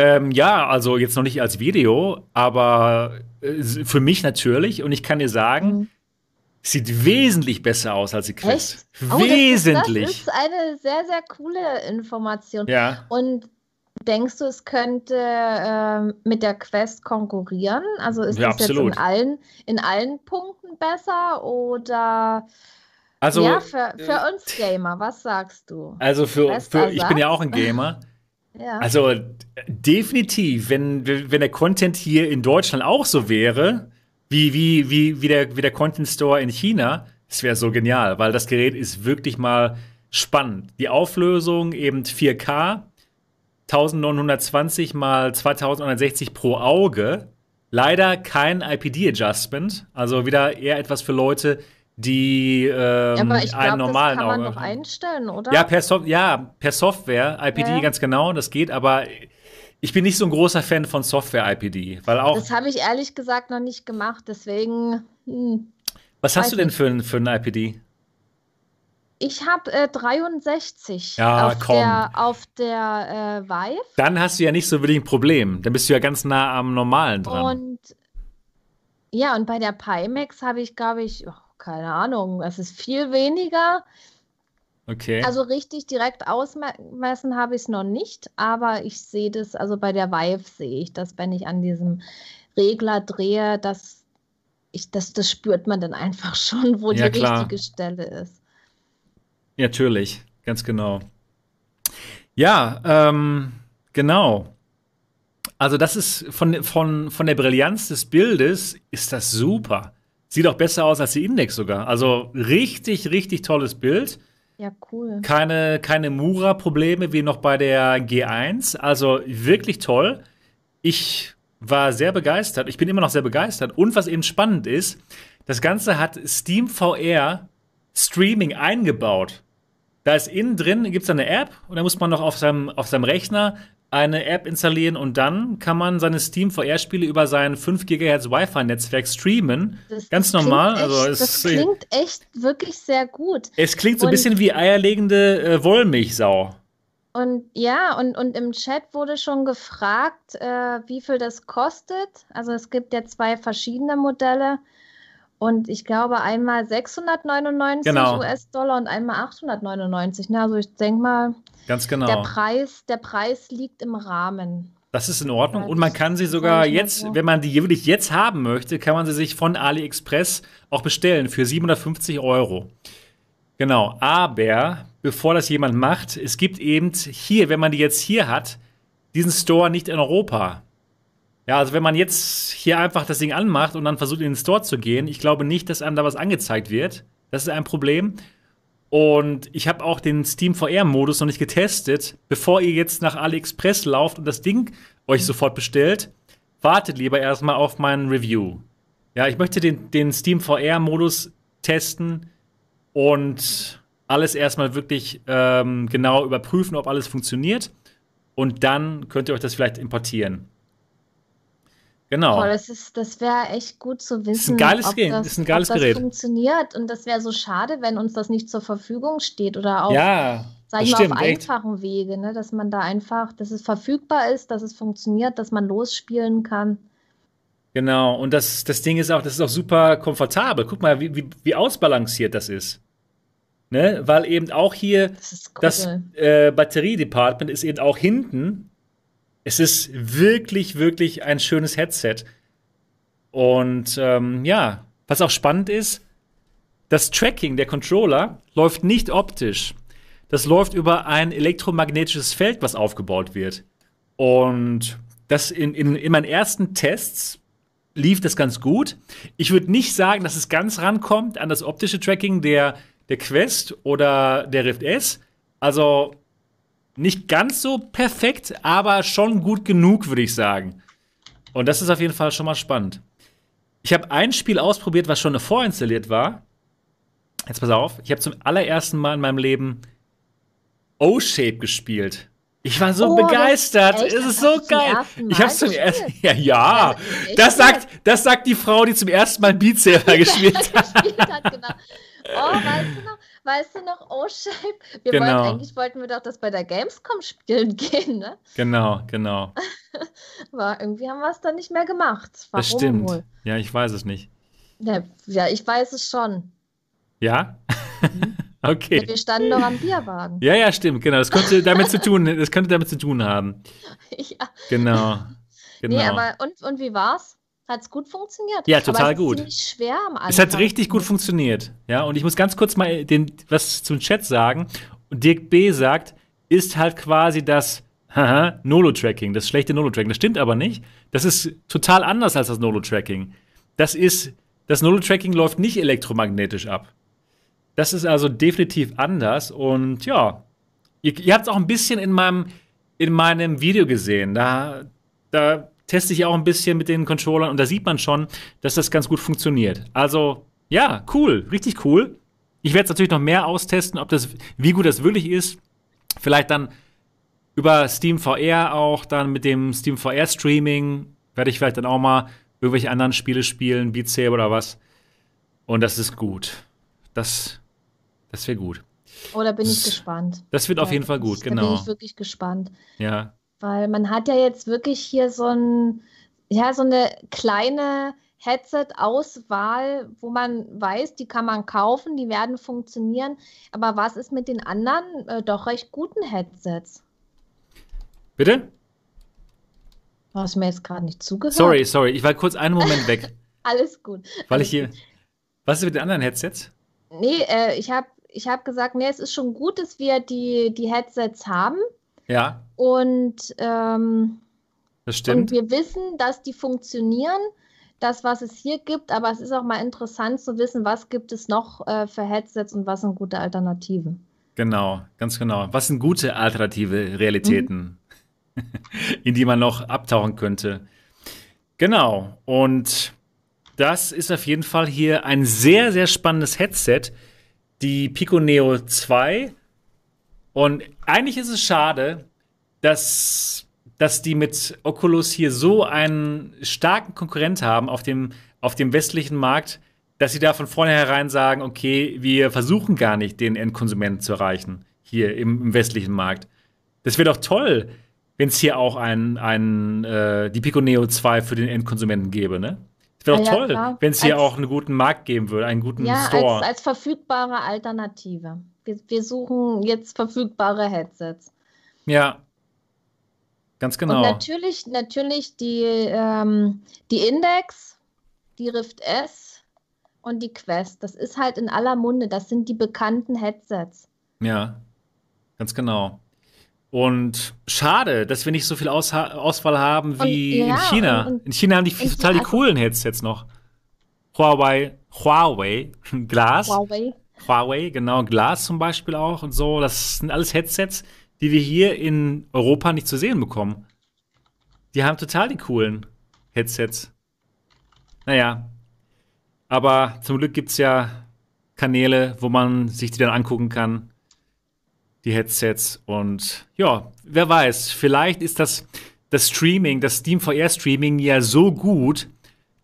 Ähm, ja, also jetzt noch nicht als Video, aber äh, für mich natürlich. Und ich kann dir sagen, Mhm. sieht wesentlich besser aus als die Quest. Oh, das ist- Wesentlich. Das ist eine sehr, sehr coole Information. ja. Und denkst du, es könnte ähm, mit der Quest konkurrieren? Also ist Ja, das jetzt absolut. in allen, in allen Punkten besser oder Also, ja, für, für uns Gamer, was sagst du? also für, für ich bin ja auch ein Gamer. Ja. Also äh, definitiv, wenn, wenn der Content hier in Deutschland auch so wäre, wie, wie, wie, wie, der, wie der Content Store in China, das wäre so genial, weil das Gerät ist wirklich mal spannend. Die Auflösung eben 4K, 1920 mal 2160 pro Auge. Leider kein IPD-Adjustment, also wieder eher etwas für Leute, die ähm, Aber ich einen glaube, das normalen kann man Auge noch einstellen, oder? ja, per, Sof ja, per Software, IPD Ja. ganz genau, das geht, aber ich bin nicht so ein großer Fan von Software-IPD, weil auch, Das habe ich ehrlich gesagt noch nicht gemacht, deswegen. Hm. was hast du denn für, ein- für ein IPD? Ich habe äh, 63 Ja, auf komm. der, auf der äh, Vive. Dann hast du ja nicht so wirklich ein Problem, dann bist du ja ganz nah am Normalen dran. Und ja, und bei der Pimax habe ich, glaube ich, oh, keine Ahnung, es ist viel weniger. okay. Also richtig direkt ausmessen habe ich es noch nicht, aber ich sehe das, also bei der Vive sehe ich das, wenn ich an diesem Regler drehe, dass ich, das, das spürt man dann einfach schon, wo Ja, die klar. richtige Stelle ist. Natürlich, ganz genau. Ja, ähm, genau. Also das ist von, von, von der Brillanz des Bildes ist das super. Sieht auch besser aus als die Index sogar. Also richtig, richtig tolles Bild. Ja, cool. Keine, keine Mura-Probleme wie noch bei der G1. Also wirklich toll. Ich war sehr begeistert. Ich bin immer noch sehr begeistert. Und was eben spannend ist, das Ganze hat Steam VR Streaming eingebaut. Da ist innen drin, gibt es eine App und da muss man noch auf seinem, auf seinem Rechner eine App installieren und dann kann man seine Steam VR-Spiele über sein 5 GHz Wi-Fi-Netzwerk streamen. Das Ganz normal. Echt, also es, das klingt echt wirklich sehr gut. es klingt so ein bisschen wie eierlegende äh, Wollmilchsau. Und ja, und, und im Chat wurde schon gefragt, äh, wie viel das kostet. Also es gibt ja zwei verschiedene Modelle. Und ich glaube einmal 699 Genau. US-Dollar und einmal 899. Ne? Also ich denke mal, Ganz genau. der Preis, der Preis liegt im Rahmen. Das ist in Ordnung. Und man kann sie sogar jetzt, wenn man die wirklich jetzt haben möchte, kann man sie sich von AliExpress auch bestellen für 750 Euro. Genau. Aber bevor das jemand macht, es gibt eben hier, wenn man die jetzt hier hat, diesen Store nicht in Europa. Ja, also wenn man jetzt hier einfach das Ding anmacht und dann versucht, in den Store zu gehen, ich glaube nicht, dass einem da was angezeigt wird. Das ist ein Problem. Und ich habe auch den Steam VR-Modus noch nicht getestet. Bevor ihr jetzt nach AliExpress lauft und das Ding euch sofort bestellt, wartet lieber erstmal auf mein Review. Ja, ich möchte den, den Steam VR-Modus testen und alles erstmal wirklich ähm, genau überprüfen, ob alles funktioniert. Und dann könnt ihr euch das vielleicht importieren. Genau. Boah, das ist, das wäre echt gut zu wissen. Ist ein geiles, ob Ge- das, ist ein geiles ob das Gerät. funktioniert. Und das wäre so schade, wenn uns das nicht zur Verfügung steht oder auch, Ja, sag das ich mal, stimmt, auf echt. einfachen Wege, ne? Dass man da einfach, dass es verfügbar ist, dass es funktioniert, dass man losspielen kann. Genau. Und das, das Ding ist auch, das ist auch super komfortabel. Guck mal, wie, wie, wie ausbalanciert das ist. Ne? Weil eben auch hier Das ist cool. das äh, Batteriedepartment ist eben auch hinten. Es ist wirklich, wirklich ein schönes Headset. Und ähm, ja, was auch spannend ist, das Tracking der Controller läuft nicht optisch. Das läuft über ein elektromagnetisches Feld, was aufgebaut wird. Und das in, in, in meinen ersten Tests lief das ganz gut. Ich würde nicht sagen, dass es ganz rankommt an das optische Tracking der, der Quest oder der Rift S. Also nicht ganz so perfekt, aber schon gut genug, würde ich sagen. Und das ist auf jeden Fall schon mal spannend. Ich habe ein Spiel ausprobiert, was schon vorinstalliert war. Jetzt pass auf, ich habe zum allerersten Mal in meinem Leben O-Shape gespielt. Ich war so Oh, das- begeistert. echt? es Das ist so geil. Ich habe zum ersten gespielt? Ja, ja. das Das sagt, das sagt die Frau, die zum ersten Mal Beat Saber gespielt hat. gespielt hat, genau. Oh, weißt du noch, weißt du noch, O-Shape? Wir Genau. wollten, eigentlich wollten wir doch das bei der Gamescom spielen gehen, ne? Genau, genau. Aber irgendwie haben wir es dann nicht mehr gemacht. Warum Das stimmt. wohl? Ja, ich weiß es nicht. Ja, ja, ich weiß es schon. Ja? Mhm. okay. Wir standen doch am Bierwagen. Ja, ja, stimmt, genau. Das könnte damit zu tun, das könnte damit zu tun haben. ja. Genau. Genau. Nee, aber und, und wie war's? Hat es gut funktioniert? Ja, total es gut. Ist schwer am Anfang. es hat richtig gut funktioniert. Ja, und ich muss ganz kurz mal den, was zum Chat sagen. Und Dirk B. sagt, ist halt quasi das haha, Nolo-Tracking, das schlechte Nolo-Tracking. Das stimmt aber nicht. Das ist total anders als das Nolo-Tracking. Das ist, das Nolo-Tracking läuft nicht elektromagnetisch ab. Das ist also definitiv anders. Und ja, ihr, ihr habt es auch ein bisschen in meinem, in meinem Video gesehen. Da, da teste ich auch ein bisschen mit den Controllern und da sieht man schon, dass das ganz gut funktioniert. Also, ja, cool, richtig cool. Ich werde es natürlich noch mehr austesten, ob das, wie gut das wirklich ist. Vielleicht dann über Steam VR auch, dann mit dem Steam VR Streaming werde ich vielleicht dann auch mal irgendwelche anderen Spiele spielen, Beat Saber oder was. Und das ist gut. Das, das wäre gut. Oder bin ich gespannt? Das wird auf Ja, jeden Fall gut, Da bin genau. ich wirklich gespannt. Ja. Weil man hat ja jetzt wirklich hier so ein, ja, so eine kleine Headset-Auswahl, wo man weiß, die kann man kaufen, die werden funktionieren. Aber was ist mit den anderen äh, doch recht guten Headsets? Bitte? Du hast mir jetzt gerade nicht zugehört. Sorry, sorry. Ich war kurz einen Moment weg, Alles gut. weil ich hier. Was ist mit den anderen Headsets? Nee, äh, ich habe ich hab gesagt, nee, es ist schon gut, dass wir die, die Headsets haben. Ja, Und, ähm, das und stimmt. wir wissen, dass die funktionieren, das, was es hier gibt, aber es ist auch mal interessant zu wissen, was gibt es noch äh, für Headsets und was sind gute Alternativen. Genau, ganz genau. Was sind gute alternative Realitäten, in die man noch abtauchen könnte? Genau. Und das ist auf jeden Fall hier ein sehr, sehr spannendes Headset. Die Pico Neo 2. Und eigentlich ist es schade, dass, dass die mit Oculus hier so einen starken Konkurrent haben auf dem, auf dem westlichen Markt, dass sie da von vornherein sagen, okay, wir versuchen gar nicht, den Endkonsumenten zu erreichen, hier im, im westlichen Markt. Das wäre doch toll, wenn es hier auch ein, ein, äh, die Pico Neo 2 für den Endkonsumenten gäbe, ne? Es wäre doch Ah ja, toll, wenn es hier Als- auch einen guten Markt geben würde, einen guten Ja, Store. als, als verfügbare Alternative. Wir, wir suchen jetzt verfügbare Headsets. ja. Ganz Und genau. natürlich, natürlich die, ähm, die Index, die Rift S und die Quest. Das ist halt in aller Munde. Das sind die bekannten Headsets. Ja, ganz genau. Und schade, dass wir nicht so viel Aus Auswahl haben wie Und, ja, in China. und- und- in China haben die total die also- coolen Headsets noch. Huawei, Huawei, Glas. Huawei. Huawei, genau, Glas zum Beispiel auch und so. Das sind alles Headsets, die wir hier in Europa nicht zu sehen bekommen. Die haben total die coolen Headsets. Naja. Aber zum Glück gibt es ja Kanäle, wo man sich die dann angucken kann. Die Headsets. Und ja, wer weiß, vielleicht ist das, das Streaming, das Steam VR Streaming ja so gut,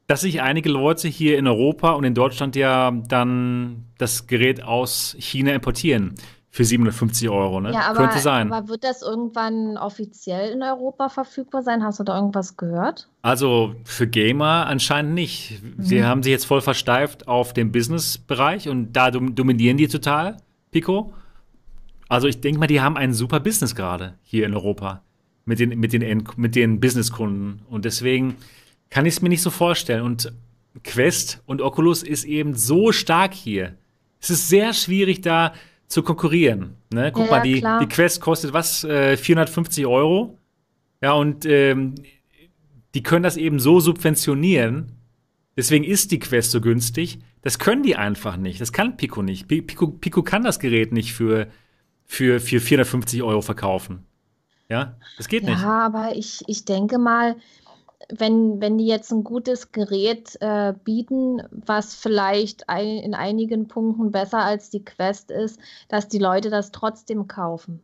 dass sich einige Leute hier in Europa und in Deutschland ja dann das Gerät aus China importieren. Für 750 Euro, ne? Ja, aber, Könnte sein. aber wird das irgendwann offiziell in Europa verfügbar sein? Hast du da irgendwas gehört? Also für Gamer anscheinend nicht. Sie Mhm. haben sich jetzt voll versteift auf den Business-Bereich und da dom dominieren die total, Pico. Also ich denke mal, die haben ein super Business gerade hier in Europa mit den, mit den, mit den Businesskunden. Und deswegen kann ich es mir nicht so vorstellen. Und Quest und Oculus ist eben so stark hier. Es ist sehr schwierig, da zu konkurrieren. Ne? Guck Ja, mal, die, klar. die Quest kostet was? Äh, 450 Euro. Ja, und ähm, die können das eben so subventionieren. Deswegen ist die Quest so günstig. Das können die einfach nicht. Das kann Pico nicht. Pi- Pico, Pico kann das Gerät nicht für, für, für 450 Euro verkaufen. Ja, das geht nicht. Ja, aber ich, ich denke mal, wenn, wenn die jetzt ein gutes Gerät äh, bieten, was vielleicht ein, in einigen Punkten besser als die Quest ist, dass die Leute das trotzdem kaufen.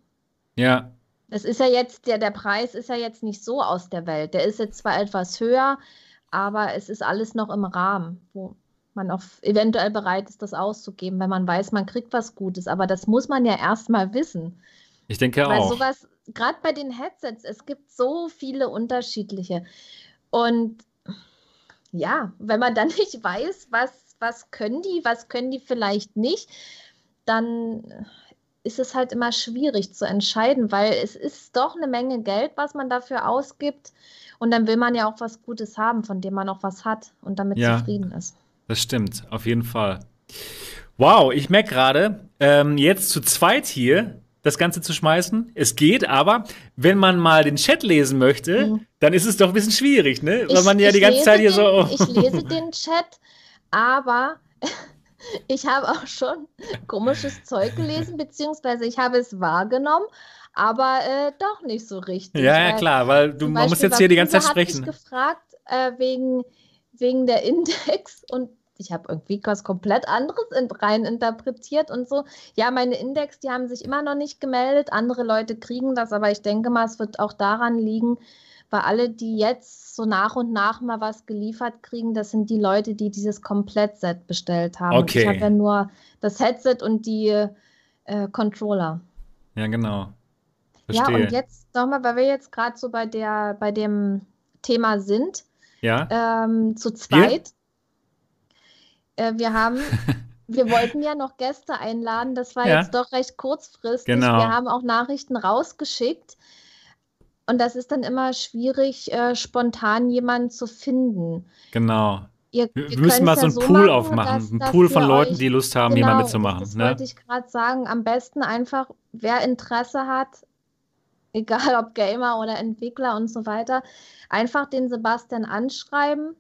Ja, Es ist ja jetzt, der, der Preis ist ja jetzt nicht so aus der Welt. Der ist jetzt zwar etwas höher, aber es ist alles noch im Rahmen, wo man auch eventuell bereit ist, das auszugeben, wenn man weiß, man kriegt was Gutes. Aber das muss man ja erstmal wissen. ich denke Weil auch. sowas, gerade bei den Headsets, es gibt so viele unterschiedliche. Und ja, wenn man dann nicht weiß, was, was können die, was können die vielleicht nicht, dann ist es halt immer schwierig zu entscheiden, weil es ist doch eine Menge Geld, was man dafür ausgibt. Und dann will man ja auch was Gutes haben, von dem man auch was hat und damit Ja. zufrieden ist. Das stimmt, auf jeden Fall. Wow, ich merke gerade, ähm, jetzt zu zweit hier das Ganze zu schmeißen. Es geht, aber wenn man mal den Chat lesen möchte, Mhm. dann ist es doch ein bisschen schwierig, ne? Weil Ich- man ja ich die ganze Zeit hier den, so. Ich lese den Chat, aber ich habe auch schon komisches Zeug gelesen, beziehungsweise ich habe es wahrgenommen, aber äh, doch nicht so richtig. ja, ja, weil klar, weil du man muss Beispiel jetzt hier die ganze Zeit sprechen. gefragt äh, wegen, wegen der Index und ich habe irgendwie was komplett anderes in, rein interpretiert und so. Ja, meine Index, die haben sich immer noch nicht gemeldet. Andere Leute kriegen das, aber ich denke mal, es wird auch daran liegen, weil alle, die jetzt so nach und nach mal was geliefert kriegen, das sind die Leute, die dieses Komplettset bestellt haben. Okay. Ich habe ja nur das Headset und die äh, Controller. Ja, genau. Ja, Verstehe. und jetzt nochmal, weil wir jetzt gerade so bei der, bei dem Thema sind, ja? ähm, zu zweit. Äh, wir haben, wir wollten ja noch Gäste einladen, das war Ja. jetzt doch recht kurzfristig. Genau. Wir haben auch Nachrichten rausgeschickt. Und das ist dann immer schwierig, äh, spontan jemanden zu finden. genau. Ihr, Wir wir müssen mal so ja einen Pool machen, aufmachen. dass- Ein dass Pool von Leuten, euch- die Lust haben, hier mal Genau, mitzumachen. Das Ne? wollte ich gerade sagen. Am besten einfach, wer Interesse hat, egal ob Gamer oder Entwickler und so weiter, einfach den Sebastian anschreiben,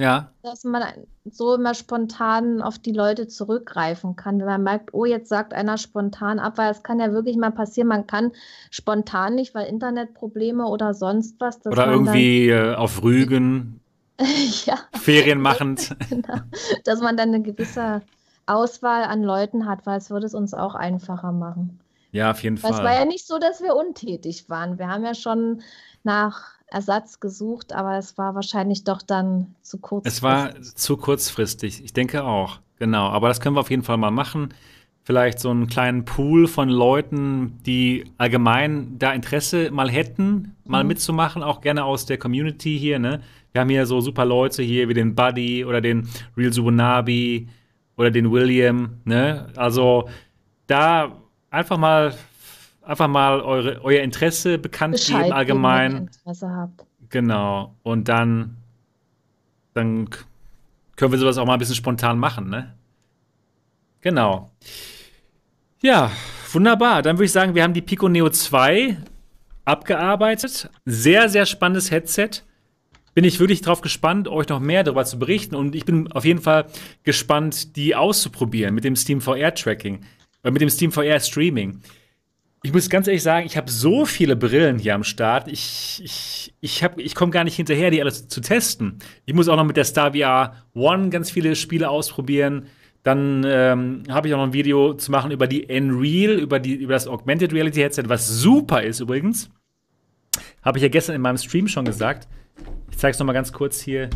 Ja, dass man so immer spontan auf die Leute zurückgreifen kann, wenn man merkt, oh, jetzt sagt einer spontan ab, weil es kann ja wirklich mal passieren, man kann spontan nicht, weil Internetprobleme oder sonst was, oder irgendwie äh, auf Rügen, ja, Ferien machend. genau, dass man dann eine gewisse Auswahl an Leuten hat, weil es würde es uns auch einfacher machen. Ja, auf jeden Weil Es war Fall. ja nicht so, dass wir untätig waren. Wir haben ja schon nach Ersatz gesucht, aber es war wahrscheinlich doch dann zu kurz. Es war zu kurzfristig. Ich denke auch. Genau. Aber das können wir auf jeden Fall mal machen. Vielleicht so einen kleinen Pool von Leuten, die allgemein da Interesse mal hätten, mal Mhm. mitzumachen, auch gerne aus der Community hier, ne? Wir haben hier so super Leute hier wie den Buddy oder den Real Subunabi oder den William, ne? Also da einfach mal einfach mal eure, euer Interesse bekannt Bescheid geben geben, wenn ihr allgemein. Interesse habt. Genau. Und dann, dann können wir sowas auch mal ein bisschen spontan machen, ne? Genau. Ja, wunderbar. Dann würde ich sagen, wir haben die Pico Neo 2 abgearbeitet. Sehr, sehr spannendes Headset. Bin ich wirklich drauf gespannt, euch noch mehr darüber zu berichten. Und ich bin auf jeden Fall gespannt, die auszuprobieren mit dem Steam VR Tracking, äh, mit dem Steam VR Streaming. Ich muss ganz ehrlich sagen, ich habe so viele Brillen hier am Start. Ich, ich, ich, ich komme gar nicht hinterher, die alles zu testen. Ich muss auch noch mit der Star VR One ganz viele Spiele ausprobieren. Dann ähm, habe ich auch noch ein Video zu machen über die Unreal, über, die, über das Augmented Reality Headset, was super ist übrigens. Habe ich ja gestern in meinem Stream schon gesagt. Ich zeige es noch ganz kurz hier,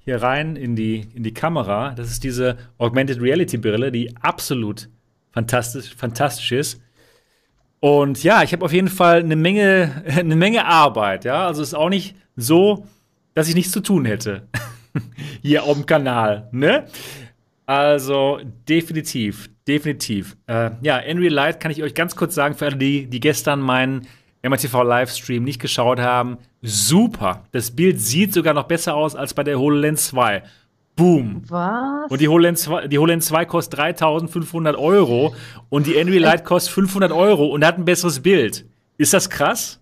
hier rein in die, in die Kamera. Das ist diese Augmented Reality Brille, die absolut fantastisch, fantastisch ist. Und ja, ich habe auf jeden Fall eine Menge, eine Menge Arbeit. Ja, also es ist auch nicht so, dass ich nichts zu tun hätte. hier auf dem Kanal. Ne? Also definitiv, definitiv. Äh, ja, Unreal Light kann ich euch ganz kurz sagen, für alle, die, die gestern meinen MRTV Livestream nicht geschaut haben, super. Das Bild sieht sogar noch besser aus als bei der HoloLens 2. Boom. Was? Und die HoloLens 2, die HoloLens 2 kostet 3500 Euro und die Unreal Light kostet 500 Euro und hat ein besseres Bild. Ist das krass?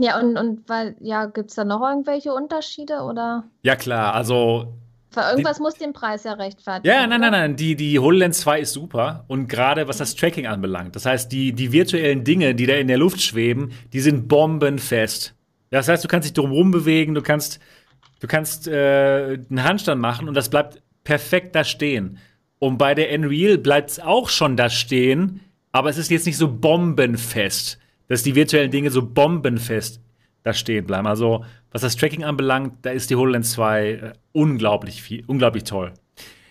Ja, und, und weil, ja, gibt es da noch irgendwelche Unterschiede oder? Ja, klar. Also weil irgendwas die, muss den Preis ja rechtfertigen. Ja, nein, nein, nein. Die, die HoloLens 2 ist super. Und gerade was das Tracking anbelangt. Das heißt, die, die virtuellen Dinge, die da in der Luft schweben, die sind bombenfest. Das heißt, du kannst dich drumherum bewegen, du kannst, du kannst äh, einen Handstand machen und das bleibt perfekt da stehen. Und bei der Unreal bleibt es auch schon da stehen, aber es ist jetzt nicht so bombenfest, dass die virtuellen Dinge so bombenfest da stehen bleiben. Also, was das Tracking anbelangt, da ist die HoloLens 2 äh, unglaublich viel, unglaublich toll.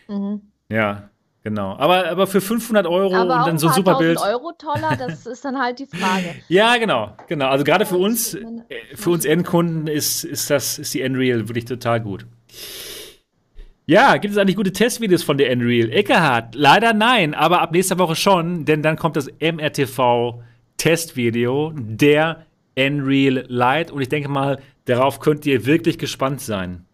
Mhm. Ja, genau. Aber, aber für 500 Euro aber und dann so ein super Bild. Euro toller, das ist dann halt die Frage. ja, genau, genau. Also gerade für uns, äh, für uns Endkunden ist, ist das, ist die Unreal wirklich total gut. Ja, gibt es eigentlich gute Testvideos von der Unreal? Eckehard, leider nein, aber ab nächster Woche schon, denn dann kommt das MRTV Testvideo der Unreal Light und ich denke mal, darauf könnt ihr wirklich gespannt sein.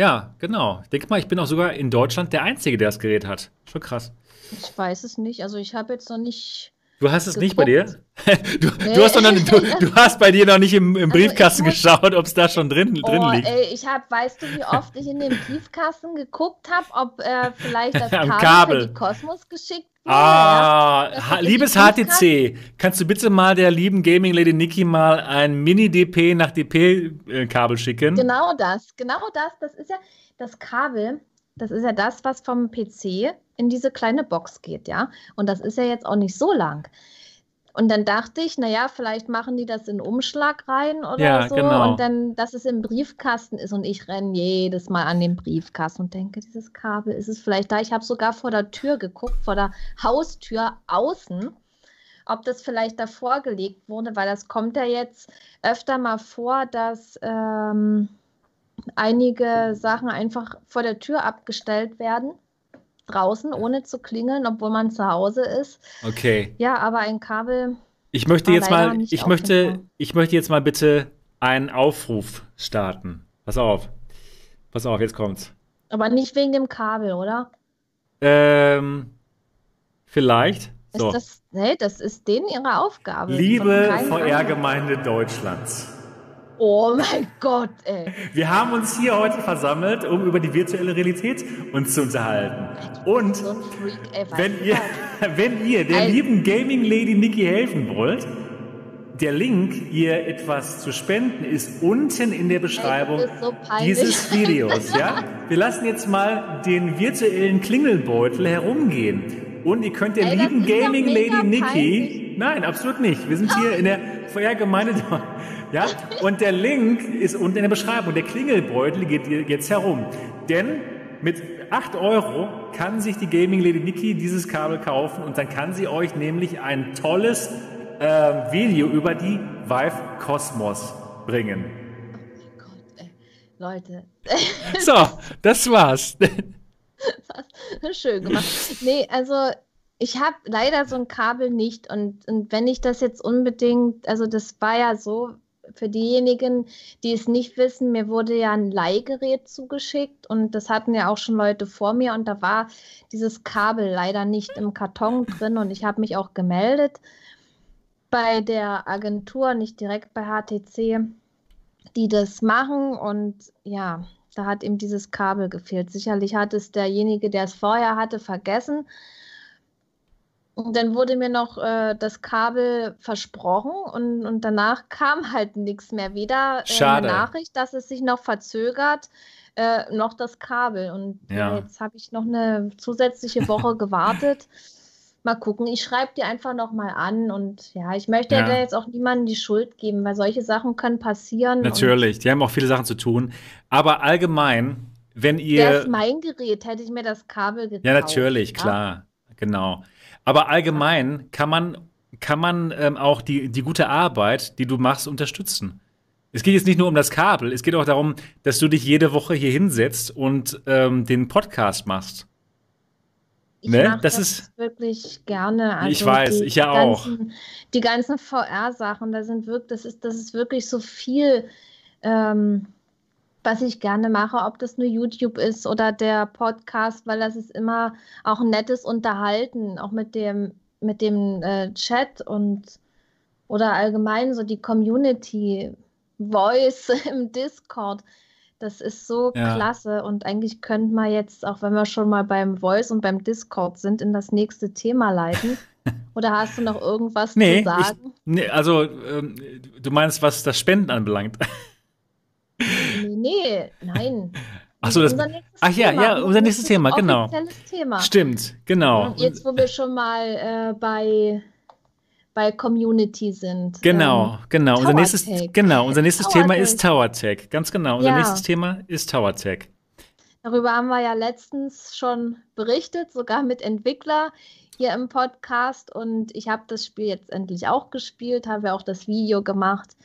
Ja, genau. Ich denke mal, ich bin auch sogar in Deutschland der Einzige, der das Gerät hat. Schon krass. Ich weiß es nicht. Also ich habe jetzt noch nicht. Du hast es geguckt. nicht bei dir? du, nee. du, hast noch, du, du, hast bei dir noch nicht im, im also Briefkasten muss, geschaut, ob es da schon drin, oh, drin liegt. Ey, ich habe, weißt du, wie oft ich in den Briefkasten geguckt habe, ob äh, vielleicht das Kabel, Kabel. für die Kosmos geschickt Ah, ja, liebes HTC, kannst du bitte mal der lieben Gaming Lady Niki mal ein Mini-DP nach DP-Kabel schicken? Genau das, genau das. Das ist ja das Kabel, das ist ja das, was vom PC in diese kleine Box geht, ja. Und das ist ja jetzt auch nicht so lang. Und dann dachte ich, naja, vielleicht machen die das in Umschlag rein oder ja, so. Genau. Und dann, dass es im Briefkasten ist. Und ich renne jedes Mal an den Briefkasten und denke, dieses Kabel ist es vielleicht da. Ich habe sogar vor der Tür geguckt, vor der Haustür außen, ob das vielleicht davor gelegt wurde, weil das kommt ja jetzt öfter mal vor, dass ähm, einige Sachen einfach vor der Tür abgestellt werden draußen, ohne zu klingeln, obwohl man zu Hause ist. Okay. Ja, aber ein Kabel. Ich möchte jetzt mal, ich möchte, ich möchte jetzt mal bitte einen Aufruf starten. Pass auf. Pass auf, jetzt kommt's. Aber nicht wegen dem Kabel, oder? Ähm, vielleicht. So. Ist das, nee, das ist denen ihre Aufgabe. Liebe VR-Gemeinde Deutschlands. Oh mein Gott, ey. Wir haben uns hier heute versammelt, um über die virtuelle Realität uns zu unterhalten. Und so Freak, ey, wenn, ihr, wenn ihr der Ein lieben Gaming Lady Nikki helfen wollt, der Link, ihr etwas zu spenden, ist unten in der Beschreibung so dieses Videos. Ja? Wir lassen jetzt mal den virtuellen Klingelbeutel herumgehen. Und ihr könnt der Ey, lieben Gaming Lady Nikki. Nein, absolut nicht. Wir sind hier in der Feuergemeinde. Ja? Und der Link ist unten in der Beschreibung. Der Klingelbeutel geht jetzt herum. Denn mit 8 Euro kann sich die Gaming Lady Niki dieses Kabel kaufen und dann kann sie euch nämlich ein tolles äh, Video über die Vive Cosmos bringen. Oh mein Gott, ey. Leute. so, das war's. Schön gemacht. Nee, also ich habe leider so ein Kabel nicht und, und wenn ich das jetzt unbedingt, also das war ja so, für diejenigen, die es nicht wissen, mir wurde ja ein Leihgerät zugeschickt und das hatten ja auch schon Leute vor mir und da war dieses Kabel leider nicht im Karton drin und ich habe mich auch gemeldet. bei der Agentur, nicht direkt bei HTC, die das machen. Und ja, da hat ihm dieses Kabel gefehlt. Sicherlich hat es derjenige, der es vorher hatte, vergessen. Und dann wurde mir noch äh, das Kabel versprochen und, und danach kam halt nichts mehr. Weder äh, eine Nachricht, dass es sich noch verzögert, äh, noch das Kabel. Und ja. jetzt habe ich noch eine zusätzliche Woche gewartet. Mal gucken, ich schreibe dir einfach nochmal an und ja, ich möchte ja. jetzt auch niemandem die Schuld geben, weil solche Sachen können passieren. Natürlich, die haben auch viele Sachen zu tun. Aber allgemein, wenn ihr. Das ist mein Gerät, hätte ich mir das Kabel gekauft. Ja, natürlich, ja? klar, genau. Aber allgemein kann man, kann man ähm, auch die, die gute Arbeit, die du machst, unterstützen. Es geht jetzt nicht nur um das Kabel, es geht auch darum, dass du dich jede Woche hier hinsetzt und ähm, den Podcast machst. Ich ne? das, das ist wirklich gerne. Also ich weiß, ich ja auch. Ganzen, die ganzen VR-Sachen, da sind wirklich, das ist, das ist wirklich so viel, ähm, was ich gerne mache, ob das nur YouTube ist oder der Podcast, weil das ist immer auch ein nettes Unterhalten, auch mit dem, mit dem äh, Chat und oder allgemein so die Community Voice im Discord. Das ist so ja. klasse und eigentlich könnte man jetzt, auch wenn wir schon mal beim Voice und beim Discord sind, in das nächste Thema leiten. Oder hast du noch irgendwas nee, zu sagen? Ich, nee, also ähm, du meinst, was das Spenden anbelangt? Nee, nein. Achso, das. Ach ja, Thema. ja, unser nächstes Thema, genau. Thema. Stimmt, genau. Und jetzt, wo wir schon mal äh, bei bei Community sind. Genau, ähm, genau. Unser nächstes, genau, unser nächstes Thema ist Tower Tech. Ganz genau. Unser ja. nächstes Thema ist Tower Tech. Darüber haben wir ja letztens schon berichtet, sogar mit Entwickler hier im Podcast. Und ich habe das Spiel jetzt endlich auch gespielt, habe ja auch das Video gemacht.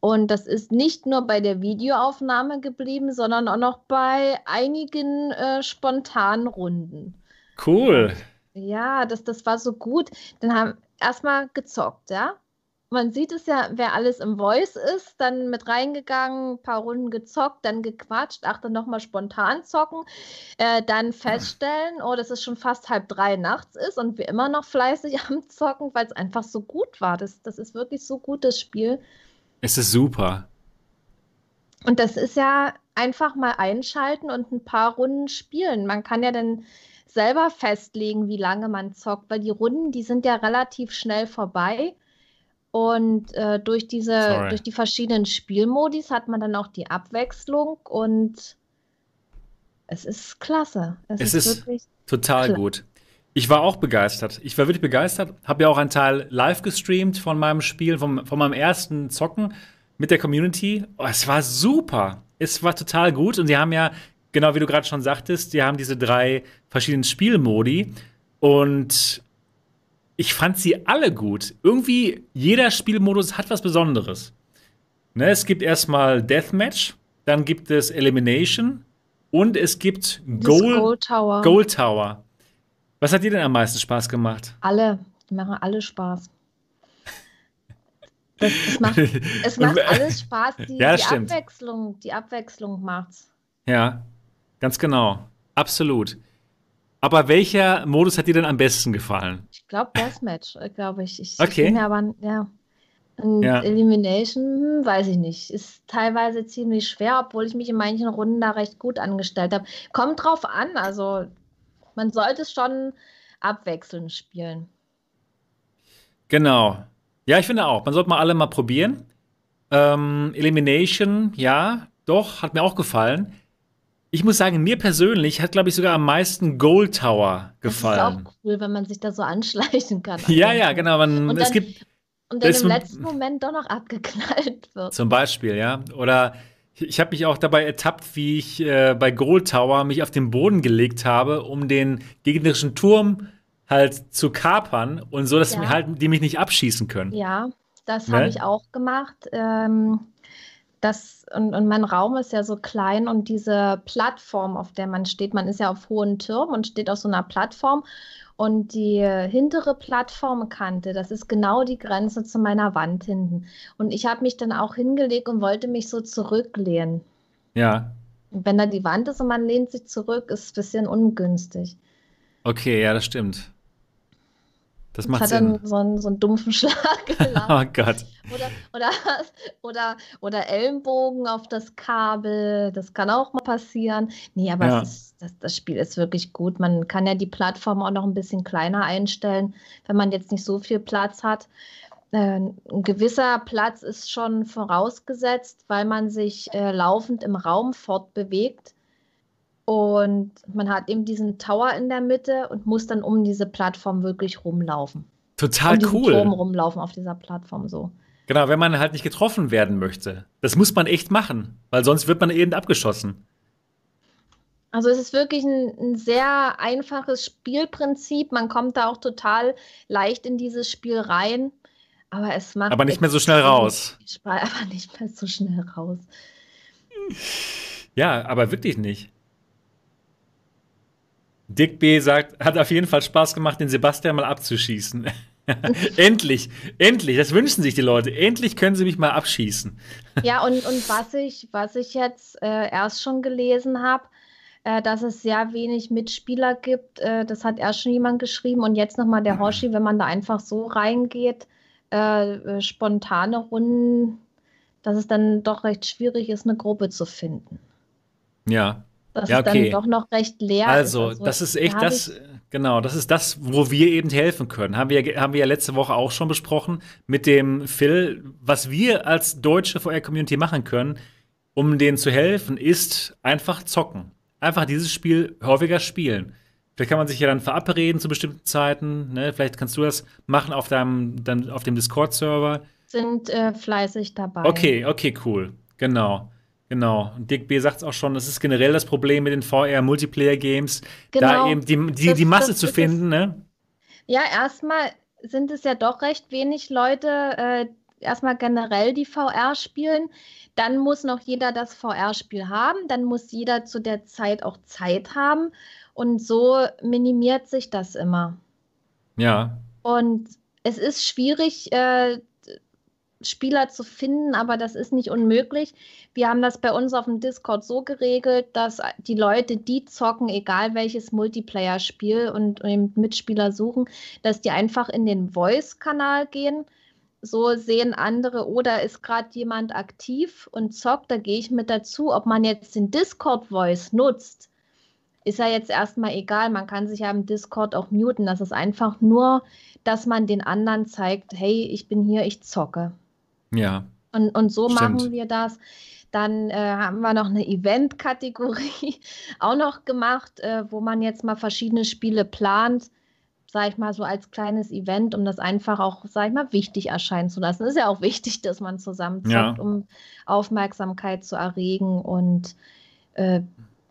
Und das ist nicht nur bei der Videoaufnahme geblieben, sondern auch noch bei einigen äh, spontanen Runden. Cool. Ja, das, das war so gut. Dann haben, erstmal gezockt, ja. Man sieht es ja, wer alles im Voice ist, dann mit reingegangen, ein paar Runden gezockt, dann gequatscht, ach, dann nochmal spontan zocken, äh, dann feststellen, oh, dass es schon fast halb drei nachts ist und wir immer noch fleißig am Zocken, weil es einfach so gut war. Das, das ist wirklich so gut, das Spiel. Es ist super. Und das ist ja einfach mal einschalten und ein paar Runden spielen. Man kann ja dann selber festlegen, wie lange man zockt, weil die Runden, die sind ja relativ schnell vorbei. Und äh, durch diese, Sorry. durch die verschiedenen Spielmodis hat man dann auch die Abwechslung und es ist klasse. Es, es ist, ist total klasse. gut. Ich war auch begeistert. Ich war wirklich begeistert. Habe ja auch einen Teil live gestreamt von meinem Spiel, vom, von meinem ersten Zocken mit der Community. Oh, es war super. Es war total gut. Und sie haben ja genau wie du gerade schon sagtest, die haben diese drei verschiedenen Spielmodi und ich fand sie alle gut. Irgendwie jeder Spielmodus hat was Besonderes. Ne, es gibt erstmal Deathmatch, dann gibt es Elimination und es gibt Goal, Gold Tower. Gold Tower. Was hat dir denn am meisten Spaß gemacht? Alle, die machen alle Spaß. Das, das macht, es macht alles Spaß. Die, ja, die Abwechslung, die Abwechslung macht's. Ja. Ganz genau. Absolut. Aber welcher Modus hat dir denn am besten gefallen? Ich glaube Deathmatch, äh, glaube ich. ich. Okay. Ich aber, ja. Und ja. Elimination, hm, weiß ich nicht. Ist teilweise ziemlich schwer, obwohl ich mich in manchen Runden da recht gut angestellt habe. Kommt drauf an, also man sollte es schon abwechselnd spielen. Genau. Ja, ich finde auch. Man sollte mal alle mal probieren. Ähm, Elimination, ja, doch, hat mir auch gefallen. Ich muss sagen, mir persönlich hat, glaube ich, sogar am meisten Gold Tower gefallen. Das ist auch cool, wenn man sich da so anschleichen kann. ja, ja, genau. Man, und dann, es gibt, und dann im letzten Moment doch noch abgeknallt wird. Zum Beispiel, ja. Oder ich habe mich auch dabei ertappt, wie ich äh, bei Gold Tower mich auf den Boden gelegt habe, um den gegnerischen Turm halt zu kapern und so, dass ja. halt, die mich nicht abschießen können. Ja, das ne? habe ich auch gemacht. Ähm, das, und, und mein Raum ist ja so klein und diese Plattform, auf der man steht, man ist ja auf hohen Türmen und steht auf so einer Plattform. Und die hintere Plattformkante, das ist genau die Grenze zu meiner Wand hinten. Und ich habe mich dann auch hingelegt und wollte mich so zurücklehnen. Ja. Und wenn da die Wand ist und man lehnt sich zurück, ist es ein bisschen ungünstig. Okay, ja, das stimmt. Das macht hat Sinn. dann so einen, so einen dumpfen Schlag gelassen. Oh Gott. Oder, oder, oder, oder Ellenbogen auf das Kabel. Das kann auch mal passieren. Nee, aber Ja. es ist, das, das Spiel ist wirklich gut. Man kann ja die Plattform auch noch ein bisschen kleiner einstellen, wenn man jetzt nicht so viel Platz hat. Äh, ein gewisser Platz ist schon vorausgesetzt, weil man sich äh, laufend im Raum fortbewegt. Und man hat eben diesen Tower in der Mitte und muss dann um diese Plattform wirklich rumlaufen. Total um cool. Turm rumlaufen auf dieser Plattform so. Genau, wenn man halt nicht getroffen werden möchte. Das muss man echt machen, weil sonst wird man eben abgeschossen. Also es ist wirklich ein, ein sehr einfaches Spielprinzip. Man kommt da auch total leicht in dieses Spiel rein. Aber es macht. Aber nicht mehr so schnell raus. Spaß, aber nicht mehr so schnell raus. Ja, aber wirklich nicht. Dick B sagt, hat auf jeden Fall Spaß gemacht, den Sebastian mal abzuschießen. endlich, endlich, das wünschen sich die Leute. Endlich können sie mich mal abschießen. Ja, und, und was ich, was ich jetzt äh, erst schon gelesen habe, äh, dass es sehr wenig Mitspieler gibt, äh, das hat erst schon jemand geschrieben. Und jetzt nochmal der Hoshi, wenn man da einfach so reingeht, äh, äh, spontane Runden, dass es dann doch recht schwierig ist, eine Gruppe zu finden. Ja, Dass Ja, es okay. dann doch noch recht leer also, ist. das ist da echt hab das, genau, das ist das, wo wir eben helfen können. Haben wir, haben wir ja letzte Woche auch schon besprochen mit dem Phil. Was wir als deutsche VR-Community machen können, um denen zu helfen, ist einfach zocken. Einfach dieses Spiel häufiger spielen. Vielleicht kann man sich ja dann verabreden zu bestimmten Zeiten. Ne? Vielleicht kannst du das machen auf deinem, dann auf dem Discord-Server. sind äh, fleißig dabei. Okay, okay, cool. Genau. Genau. Und Dick B. sagt es auch schon, das ist generell das Problem mit den VR-Multiplayer-Games, da Genau. eben die, die, Das- die Masse zu finden, ne? Ja, erstmal sind es ja doch recht wenig Leute, äh, erstmal generell die VR spielen. Dann muss noch jeder das VR-Spiel haben. Dann muss jeder zu der Zeit auch Zeit haben. Und so minimiert sich das immer. Ja. Und es ist schwierig, äh, Spieler zu finden, aber das ist nicht unmöglich. Wir haben das bei uns auf dem Discord so geregelt, dass die Leute, die zocken, egal welches Multiplayer-Spiel und, und Mitspieler suchen, dass die einfach in den Voice-Kanal gehen. So sehen andere, oder ist gerade jemand aktiv und zockt, da gehe ich mit dazu. Ob man jetzt den Discord-Voice nutzt, ist ja jetzt erstmal egal. Man kann sich ja im Discord auch muten. Das ist einfach nur, dass man den anderen zeigt, hey, ich bin hier, ich zocke. Ja. Und, und so Stimmt. machen wir das. Dann äh, haben wir noch eine Event-Kategorie auch noch gemacht, äh, wo man jetzt mal verschiedene Spiele plant, sag ich mal, so als kleines Event, um das einfach auch, sag ich mal, wichtig erscheinen zu lassen. Ist ja auch wichtig, dass man zusammen Ja. um Aufmerksamkeit zu erregen und äh,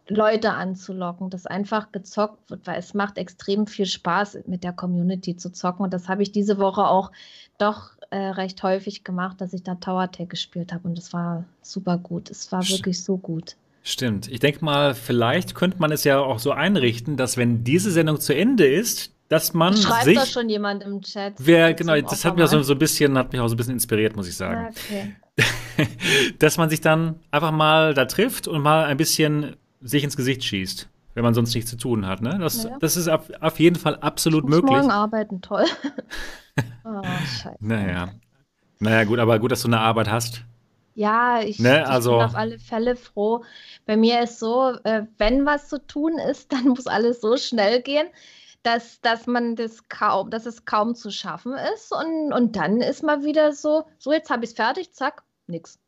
Leute anzulocken, dass einfach gezockt wird, weil es macht extrem viel Spaß, mit der Community zu zocken. Und das habe ich diese Woche auch doch äh, recht häufig gemacht, dass ich da Tower Tag gespielt habe. Und das war super gut. Es war wirklich so gut. Stimmt. Ich denke mal, vielleicht könnte man es ja auch so einrichten, dass wenn diese Sendung zu Ende ist, dass man Schreibt sich. da schon jemand im Chat. Wer, genau, das hat mich auch so, so ein bisschen, hat mich auch so ein bisschen inspiriert, muss ich sagen. Okay. dass man sich dann einfach mal da trifft und mal ein bisschen sich ins Gesicht schießt, wenn man sonst nichts zu tun hat. Ne? Das, Ja. das ist auf, auf jeden Fall absolut Ich muss möglich. morgen arbeiten, toll. oh, scheiße. Naja. Naja, gut, aber gut, dass du eine Arbeit hast. Ja, ich, Ne, ich also- bin auf alle Fälle froh. Bei mir ist so, äh, wenn was zu tun ist, dann muss alles so schnell gehen, dass, dass man das kaum, dass es kaum zu schaffen ist. Und, und dann ist mal wieder so, so jetzt habe ich es fertig, zack, nix.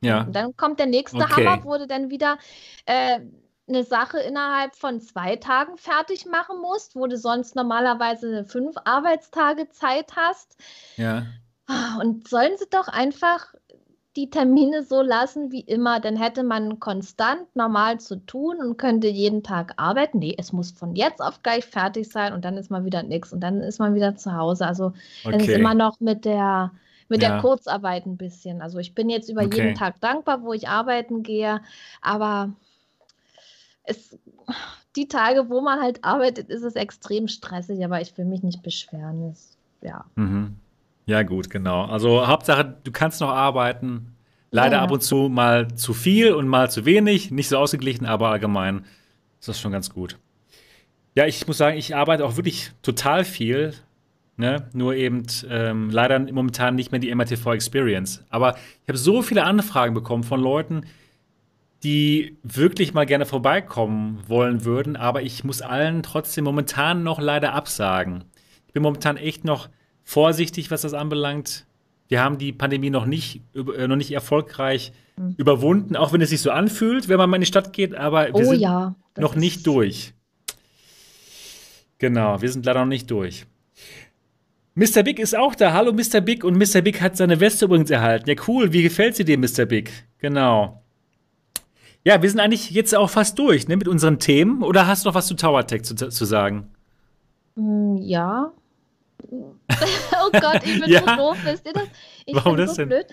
Ja. Und dann kommt der nächste Okay. Hammer, wo du dann wieder äh, eine Sache innerhalb von zwei Tagen fertig machen musst, wo du sonst normalerweise fünf Arbeitstage Zeit hast. Ja. Und sollen sie doch einfach die Termine so lassen wie immer, dann hätte man konstant normal zu tun und könnte jeden Tag arbeiten. Nee, es muss von jetzt auf gleich fertig sein und dann ist mal wieder nichts und dann ist man wieder zu Hause. Also dann ist Okay. immer noch mit der mit Ja. der Kurzarbeit ein bisschen. Also ich bin jetzt über Okay. jeden Tag dankbar, wo ich arbeiten gehe, aber es die Tage, wo man halt arbeitet, ist es extrem stressig, aber ich will mich nicht beschweren. Es, ja. Mhm. Ja, gut, genau. Also Hauptsache, du kannst noch arbeiten. Leider Ja, ja. ab und zu mal zu viel und mal zu wenig. Nicht so ausgeglichen, aber allgemein ist das schon ganz gut. Ja, ich muss sagen, ich arbeite auch wirklich total viel. Ne? Nur eben ähm, leider momentan nicht mehr die MRTV Experience. Aber ich habe so viele Anfragen bekommen von Leuten, die wirklich mal gerne vorbeikommen wollen würden, aber ich muss allen trotzdem momentan noch leider absagen. Ich bin momentan echt noch vorsichtig, was das anbelangt. Wir haben die Pandemie noch nicht, äh, noch nicht erfolgreich mhm. überwunden, auch wenn es sich so anfühlt, wenn man mal in die Stadt geht, aber wir oh, sind ja, noch nicht durch. Genau, wir sind leider noch nicht durch. Mr. Big ist auch da. Hallo Mr. Big und Mr. Big hat seine Weste übrigens erhalten. Ja, cool. Wie gefällt sie dir, Mr. Big? Genau. Ja, wir sind eigentlich jetzt auch fast durch ne, mit unseren Themen. Oder hast du noch was zu Tower Tech zu, zu sagen? Mm, ja. Oh Gott, ich bin ja. so doof, wisst ihr das? Ich Warum das so denn? Blöd.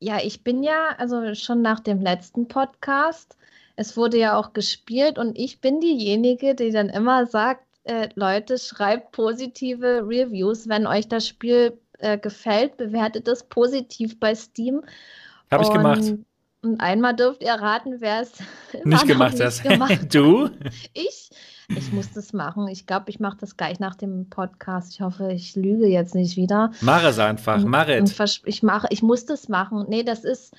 Ja, ich bin ja, also schon nach dem letzten Podcast, es wurde ja auch gespielt und ich bin diejenige, die dann immer sagt, äh, Leute, schreibt positive Reviews, wenn euch das Spiel äh, gefällt, bewertet es positiv bei Steam. Habe ich gemacht. Und einmal dürft ihr raten, wer es nicht gemacht hat. du? Ich? Ich muss das machen. Ich glaube, ich mache das gleich nach dem Podcast. Ich hoffe, ich lüge jetzt nicht wieder. Mach es einfach, mach es. Ich mache, ich muss das machen. Nee, das ist,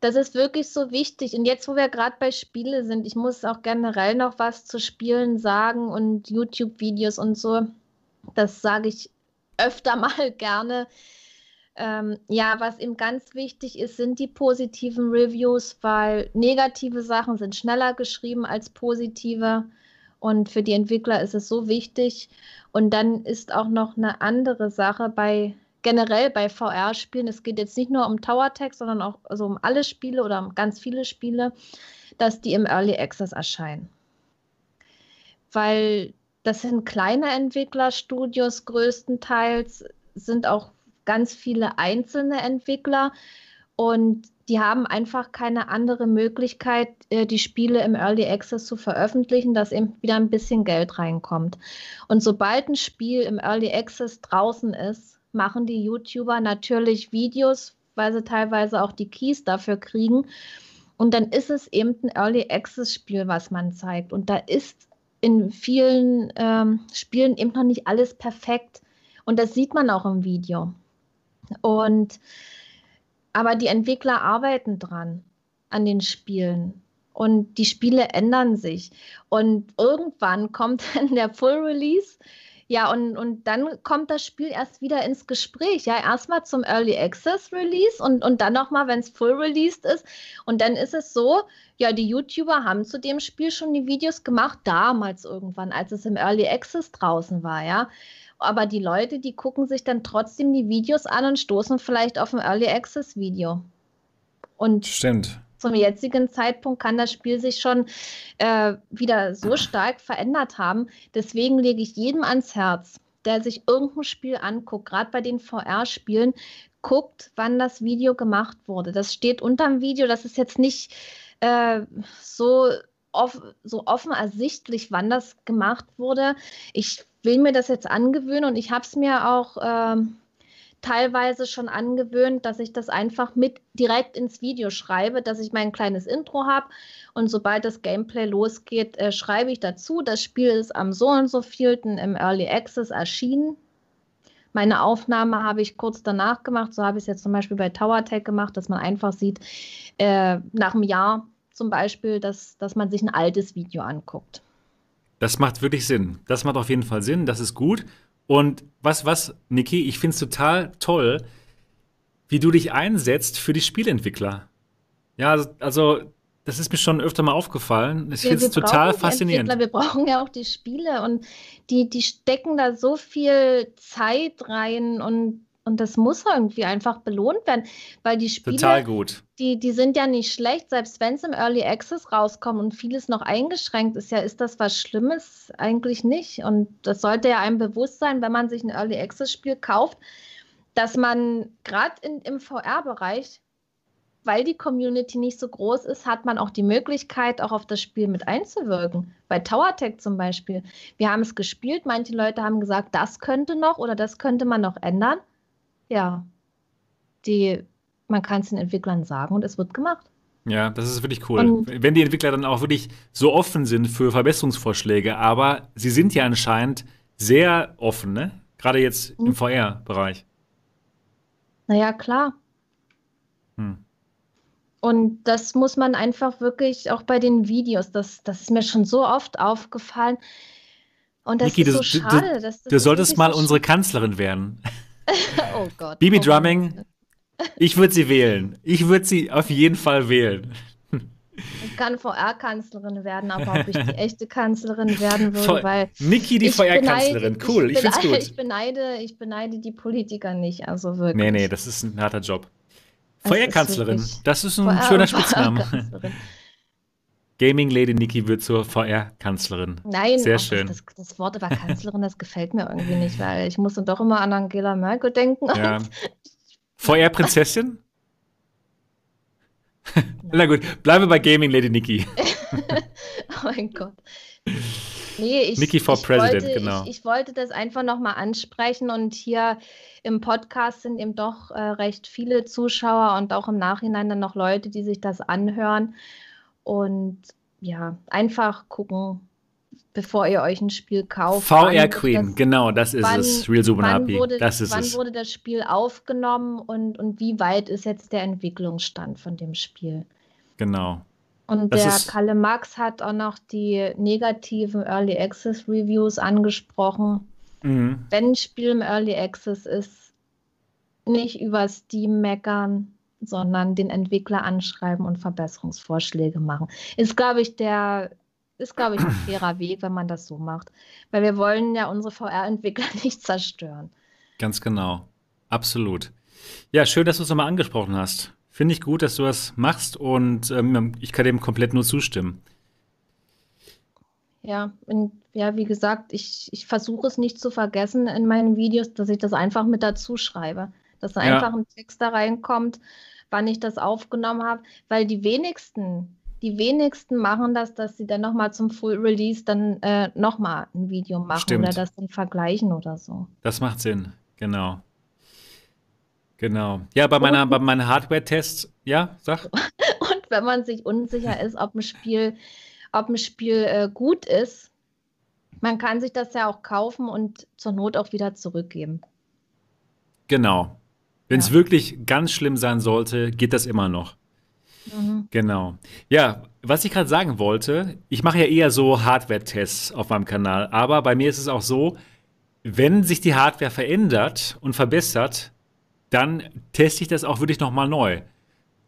das ist wirklich so wichtig. Und jetzt, wo wir gerade bei Spiele sind, ich muss auch generell noch was zu Spielen sagen und YouTube-Videos und so. Das sage ich öfter mal gerne. Ähm, ja, was eben ganz wichtig ist, sind die positiven Reviews, weil negative Sachen sind schneller geschrieben als positive. Und für die Entwickler ist es so wichtig. Und dann ist auch noch eine andere Sache bei generell bei VR-Spielen. Es geht jetzt nicht nur um Tower Tech, sondern auch also um alle Spiele oder um ganz viele Spiele, dass die im Early Access erscheinen. Weil das sind kleine Entwicklerstudios größtenteils, sind auch ganz viele einzelne Entwickler und die haben einfach keine andere Möglichkeit, äh, die Spiele im Early Access zu veröffentlichen, dass eben wieder ein bisschen Geld reinkommt. Und sobald ein Spiel im Early Access draußen ist, machen die YouTuber natürlich Videos, weil sie teilweise auch die Keys dafür kriegen. Und dann ist es eben ein Early Access Spiel, was man zeigt. Und da ist in vielen ähm, Spielen eben noch nicht alles perfekt. Und das sieht man auch im Video. Und aber die Entwickler arbeiten dran an den Spielen und die Spiele ändern sich. Und irgendwann kommt dann der Full Release. Ja, und, und dann kommt das Spiel erst wieder ins Gespräch. Ja, erstmal zum Early Access Release und, und dann nochmal, wenn es full released ist. Und dann ist es so, ja, die YouTuber haben zu dem Spiel schon die Videos gemacht, damals irgendwann, als es im Early Access draußen war, ja aber die Leute, die gucken sich dann trotzdem die Videos an und stoßen vielleicht auf ein Early Access Video. Und Stimmt. zum jetzigen Zeitpunkt kann das Spiel sich schon äh, wieder so stark verändert haben. Deswegen lege ich jedem ans Herz, der sich irgendein Spiel anguckt, gerade bei den VR-Spielen, guckt, wann das Video gemacht wurde. Das steht unterm Video, das ist jetzt nicht äh, so, off so offen ersichtlich, wann das gemacht wurde. Ich will mir das jetzt angewöhnen und ich habe es mir auch ähm, teilweise schon angewöhnt, dass ich das einfach mit direkt ins Video schreibe, dass ich mein kleines Intro habe und sobald das Gameplay losgeht, äh, schreibe ich dazu. Das Spiel ist am so und so vielten im Early Access erschienen. Meine Aufnahme habe ich kurz danach gemacht. So habe ich es jetzt zum Beispiel bei Tower Tech gemacht, dass man einfach sieht, äh, nach einem Jahr zum Beispiel, dass, dass man sich ein altes Video anguckt. Das macht wirklich Sinn. Das macht auf jeden Fall Sinn. Das ist gut. Und was, was, Niki, ich finde es total toll, wie du dich einsetzt für die Spielentwickler. Ja, also, also das ist mir schon öfter mal aufgefallen. Ich finde es total faszinierend. Wir brauchen ja auch die Spiele und die, die stecken da so viel Zeit rein und und das muss irgendwie einfach belohnt werden, weil die Spiele. Die, die sind ja nicht schlecht, selbst wenn es im Early Access rauskommt und vieles noch eingeschränkt ist, ja, ist das was Schlimmes? Eigentlich nicht. Und das sollte ja einem bewusst sein, wenn man sich ein Early Access Spiel kauft, dass man gerade im VR-Bereich, weil die Community nicht so groß ist, hat man auch die Möglichkeit, auch auf das Spiel mit einzuwirken. Bei Tower Tech zum Beispiel. Wir haben es gespielt, manche Leute haben gesagt, das könnte noch oder das könnte man noch ändern ja, die, man kann es den Entwicklern sagen und es wird gemacht. Ja, das ist wirklich cool. Und Wenn die Entwickler dann auch wirklich so offen sind für Verbesserungsvorschläge, aber sie sind ja anscheinend sehr offen, ne? Gerade jetzt im VR-Bereich. Naja, klar. Hm. Und das muss man einfach wirklich auch bei den Videos, das, das ist mir schon so oft aufgefallen. Und das Niki, ist du, so du, schade. du, dass das du solltest mal so unsere Kanzlerin werden. Oh Gott. Bibi oh Drumming, ich würde sie wählen. Ich würde sie auf jeden Fall wählen. Ich kann VR-Kanzlerin werden, aber ob ich die echte Kanzlerin werden würde, Voll. weil Niki, die ich VR-Kanzlerin. Cool, ich, find's beneide- gut. Ich beneide, ich beneide die Politiker nicht, also wirklich. Nee, nee, das ist ein harter Job. Das wirklich- das ist ein schöner Spitzname. Gaming Lady Niki wird zur VR-Kanzlerin. Nein, Sehr schön. Das, das, Wort aber Kanzlerin, das gefällt mir irgendwie nicht, weil ich muss dann doch immer an Angela Merkel denken. Ja. VR-Prinzessin? Na gut, bleiben wir bei Gaming Lady Niki. Oh mein Gott. Nee, ich, Nikki for ich President, wollte, genau. Ich, ich wollte das einfach nochmal ansprechen und hier im Podcast sind eben doch äh, recht viele Zuschauer und auch im Nachhinein dann noch Leute, die sich das anhören. Und ja, einfach gucken, bevor ihr euch ein Spiel kauft. VR Queen, das- genau, das ist wann- es. Real Wann Subunapi, wurde, das ist wann es. wurde das Spiel aufgenommen und, und wie weit ist jetzt der Entwicklungsstand von dem Spiel? Genau. Und Das der ist- Kalle Max hat auch noch die negativen Early Access Reviews angesprochen. Mhm. Wenn ein Spiel im Early Access ist, nicht über Steam meckern, sondern den Entwickler anschreiben und Verbesserungsvorschläge machen. Ist, glaube ich, der ist, glaube ich, ein fairer Weg, wenn man das so macht. Weil wir wollen ja unsere VR-Entwickler nicht zerstören. Ganz genau. Absolut. Ja, schön, dass du es nochmal angesprochen hast. Finde ich gut, dass du das machst und ähm, ich kann dem komplett nur zustimmen. Ja, und ja, wie gesagt, ich, ich versuche es nicht zu vergessen in meinen Videos, dass ich das einfach mit dazu schreibe. Dass da Ja. einfach ein Text da reinkommt, wann ich das aufgenommen habe, weil die wenigsten, die wenigsten machen das, dass sie dann nochmal zum Full Release dann äh, nochmal ein Video machen Stimmt. oder das dann vergleichen oder so. Das macht Sinn. Genau. Genau. Ja, bei meiner, bei meinen Hardware-Tests, ja, sag. Und wenn man sich unsicher ist, ob ein Spiel, ob ein Spiel äh, gut ist, man kann sich das ja auch kaufen und zur Not auch wieder zurückgeben. Genau. Wenn es Ja. wirklich ganz schlimm sein sollte, geht das immer noch. Mhm. Genau. Ja, was ich gerade sagen wollte, ich mache ja eher so Hardware-Tests auf meinem Kanal, aber bei mir ist es auch so, wenn sich die Hardware verändert und verbessert, dann teste ich das auch wirklich nochmal neu.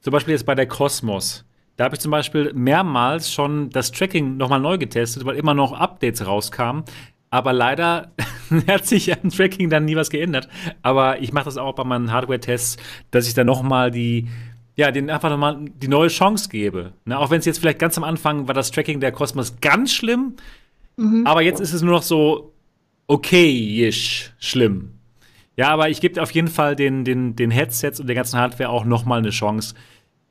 Zum Beispiel jetzt bei der Cosmos. Da habe ich zum Beispiel mehrmals schon das Tracking nochmal neu getestet, weil immer noch Updates rauskamen. Aber leider hat sich am Tracking dann nie was geändert. Aber ich mache das auch bei meinen Hardware-Tests, dass ich dann nochmal die, ja, den einfach nochmal die neue Chance gebe. Ne? Auch wenn es jetzt vielleicht ganz am Anfang war das Tracking der Cosmos ganz schlimm, Mhm. aber jetzt ist es nur noch so okay-ish schlimm. Ja, aber ich gebe auf jeden Fall den, den, den Headsets und der ganzen Hardware auch nochmal eine Chance,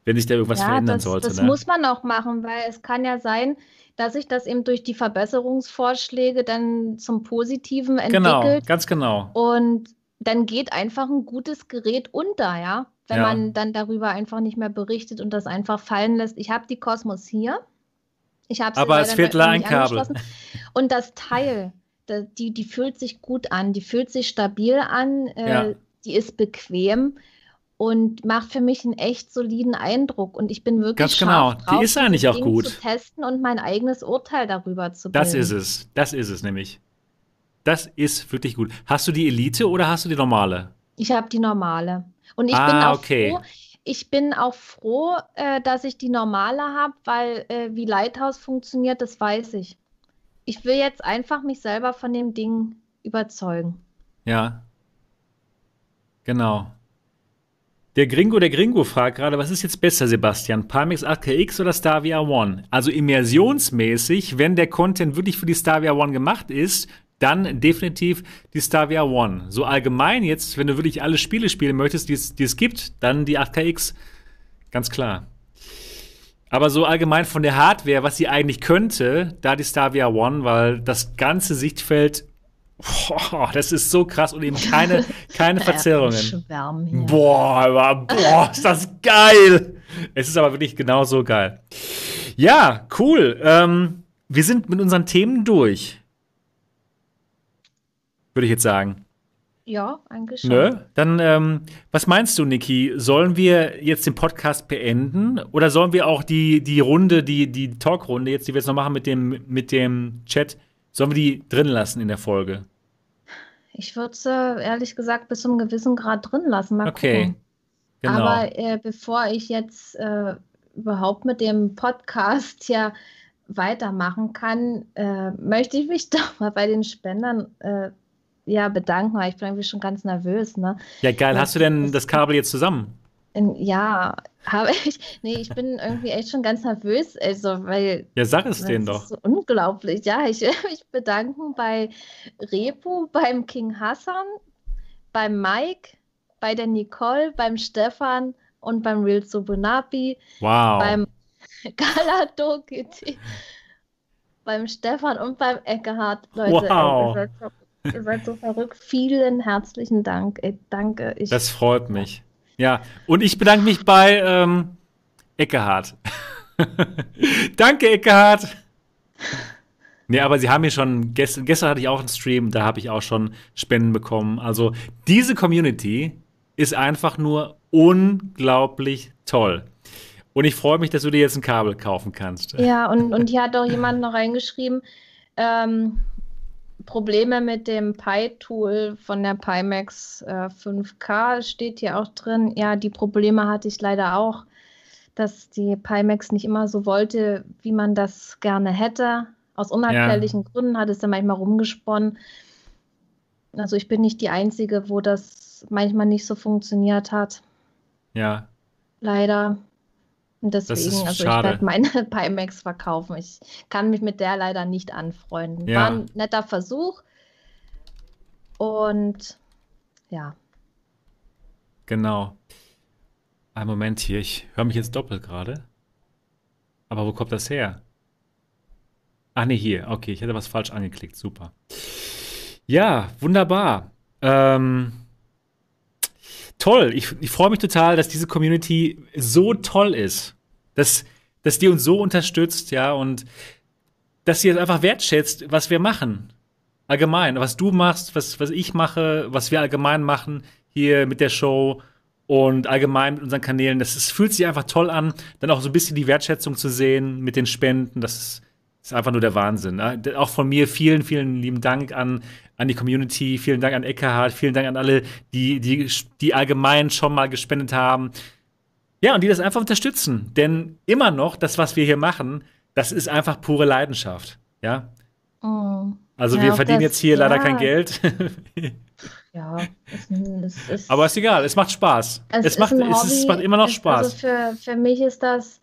wenn sich da irgendwas Ja, verändern das, sollte. das ne? muss man auch machen, weil es kann ja sein, dass sich das eben durch die Verbesserungsvorschläge dann zum Positiven genau, entwickelt ganz genau. und dann geht einfach ein gutes Gerät unter, ja, wenn Ja. man dann darüber einfach nicht mehr berichtet und das einfach fallen lässt. Ich habe die Kosmos hier. Ich habe sie Aber es fehlt leider ein Kabel. Und das Teil, die, die fühlt sich gut an, die fühlt sich stabil an, äh, Ja. die ist bequem und macht für mich einen echt soliden Eindruck. Und ich bin wirklich Ganz genau. scharf Die drauf, ist eigentlich auch gut. zu testen und mein eigenes Urteil darüber zu Das bilden. ist es. Das ist es nämlich. Das ist wirklich gut. Hast du die Elite oder hast du die normale? Ich habe die normale. Und ich bin Ah, auch okay. froh, ich bin auch froh, äh, dass ich die normale habe, weil äh, wie Lighthouse funktioniert, das weiß ich. Ich will jetzt einfach mich selber von dem Ding überzeugen. Ja. Genau. Der Gringo, der Gringo fragt gerade, was ist jetzt besser, Sebastian? Palmix 8KX oder Starvia One? Also immersionsmäßig, wenn der Content wirklich für die Starvia One gemacht ist, dann definitiv die Starvia One. So allgemein jetzt, wenn du wirklich alle Spiele spielen möchtest, die es, die es gibt, dann die 8KX. Ganz klar. Aber so allgemein von der Hardware, was sie eigentlich könnte, da die Starvia One, weil das ganze Sichtfeld, boah, das ist so krass und eben keine, keine Verzerrungen. Boah, boah, ist das geil. Es ist aber wirklich genauso geil. Ja, cool. Ähm, wir sind mit unseren Themen durch. Würde ich jetzt sagen. Ja, eigentlich schon. Nö? Dann, ähm, was meinst du, Niki? Sollen wir jetzt den Podcast beenden oder sollen wir auch die, die Runde, die, die Talkrunde jetzt, die wir jetzt noch machen mit dem, mit dem Chat, sollen wir die drin lassen in der Folge? Ich würde sie ehrlich gesagt bis zu einem gewissen Grad drin lassen. Mal Okay. gucken. Genau. Aber äh, bevor ich jetzt äh, überhaupt mit dem Podcast ja weitermachen kann, äh, möchte ich mich doch mal bei den Spendern äh, ja bedanken, weil ich bin irgendwie schon ganz nervös, ne? ja, geil. Hast du denn das- Kabel jetzt zusammen? Ja, habe ich. Nee, ich bin irgendwie echt schon ganz nervös, also, weil Ja, sag es denen doch. so unglaublich. Ja, ich will mich bedanken bei Repo, beim King Hassan, beim Mike, bei der Nicole, beim Stefan und beim Real Subunapi, Wow. beim Galado beim Stefan und beim Eckehard. Leute, Wow. ey, ihr, seid so, ihr seid so verrückt. Vielen herzlichen Dank. Ey, danke. Ich, Das freut mich. Ja, und ich bedanke mich bei ähm, Eckehard. Danke, Eckehard. Nee, aber sie haben mir schon, gestern, gestern hatte ich auch einen Stream, da habe ich auch schon Spenden bekommen. Also diese Community ist einfach nur unglaublich toll. Und ich freue mich, dass du dir jetzt ein Kabel kaufen kannst. Ja, und, und hier hat auch jemand noch reingeschrieben, ähm, Probleme mit dem Pi-Tool von der Pimax äh, 5K steht hier auch drin. Ja, die Probleme hatte ich leider auch, dass die Pimax nicht immer so wollte, wie man das gerne hätte. Aus unerklärlichen Gründen hat es dann manchmal rumgesponnen. Also ich bin nicht die Einzige, wo das manchmal nicht so funktioniert hat. Ja, Leider. Und deswegen, also ich schade. werde meine Pimax verkaufen. Ich kann mich mit der leider nicht anfreunden. Ja. War ein netter Versuch. Und ja, genau. Ein Moment hier, ich höre mich jetzt doppelt gerade. Aber wo kommt das her? Ah, nee, hier. Okay, ich hatte was falsch angeklickt. Super. Ja, wunderbar. Ähm, toll. Ich, ich freue mich total, dass diese Community so toll ist. Dass, dass die uns so unterstützt, ja, und dass sie es einfach wertschätzt, was wir machen. Allgemein, was du machst, was, was ich mache, was wir allgemein machen hier mit der Show und allgemein mit unseren Kanälen. Das ist, fühlt sich einfach toll an, dann auch so ein bisschen die Wertschätzung zu sehen mit den Spenden. Das ist, ist einfach nur der Wahnsinn. Ne? Auch von mir vielen, vielen lieben Dank an, an die Community, vielen Dank an Eckhard, vielen Dank an alle, die, die, die allgemein schon mal gespendet haben. Ja, und die das einfach unterstützen. Denn immer noch, das, was wir hier machen, das ist einfach pure Leidenschaft. Ja. mm, Also Ja, wir verdienen das- jetzt hier leider ja. kein Geld. ja, es, es ist. Aber ist egal, es macht Spaß. Es, ist macht, ein es, es Hobby. macht immer noch Es- Spaß. Also für, für mich ist das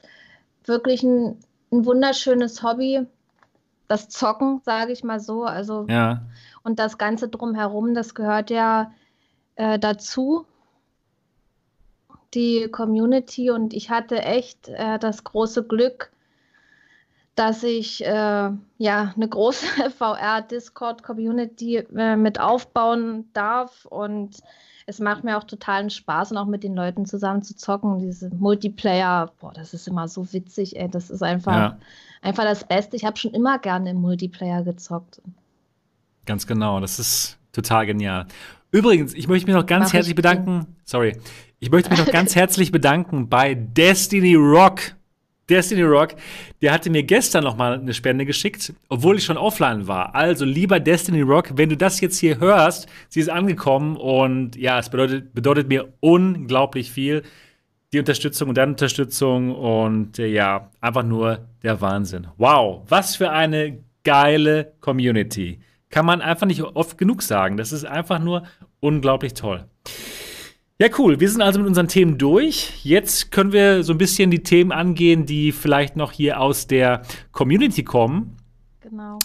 wirklich ein, ein wunderschönes Hobby. Das Zocken, sage ich mal so. Also ja, Und das Ganze drumherum, das gehört ja äh, dazu, die Community. Und ich hatte echt äh, das große Glück, dass ich äh, ja eine große VR-Discord-Community äh, mit aufbauen darf. Und es macht mir auch totalen Spaß, und auch mit den Leuten zusammen zu zocken. Diese Multiplayer, boah, das ist immer so witzig, ey. Das ist einfach, ja, einfach das Beste. Ich habe schon immer gerne im Multiplayer gezockt. ganz genau. Das ist total genial. Übrigens, ich möchte mich noch ganz Mach herzlich ich bedanken. Sorry. Ich möchte mich noch ganz herzlich bedanken bei Destiny Rock. Destiny Rock, der hatte mir gestern noch mal eine Spende geschickt, obwohl ich schon offline war. Also lieber Destiny Rock, wenn du das jetzt hier hörst, sie ist angekommen und ja, es bedeutet, bedeutet mir unglaublich viel. Die Unterstützung und deine Unterstützung und äh, ja, einfach nur der Wahnsinn. Wow, was für eine geile Community. Kann man einfach nicht oft genug sagen. Das ist einfach nur unglaublich toll. Ja, cool. Wir sind also mit unseren Themen durch. Jetzt können wir so ein bisschen die Themen angehen, die vielleicht noch hier aus der Community kommen. Genau.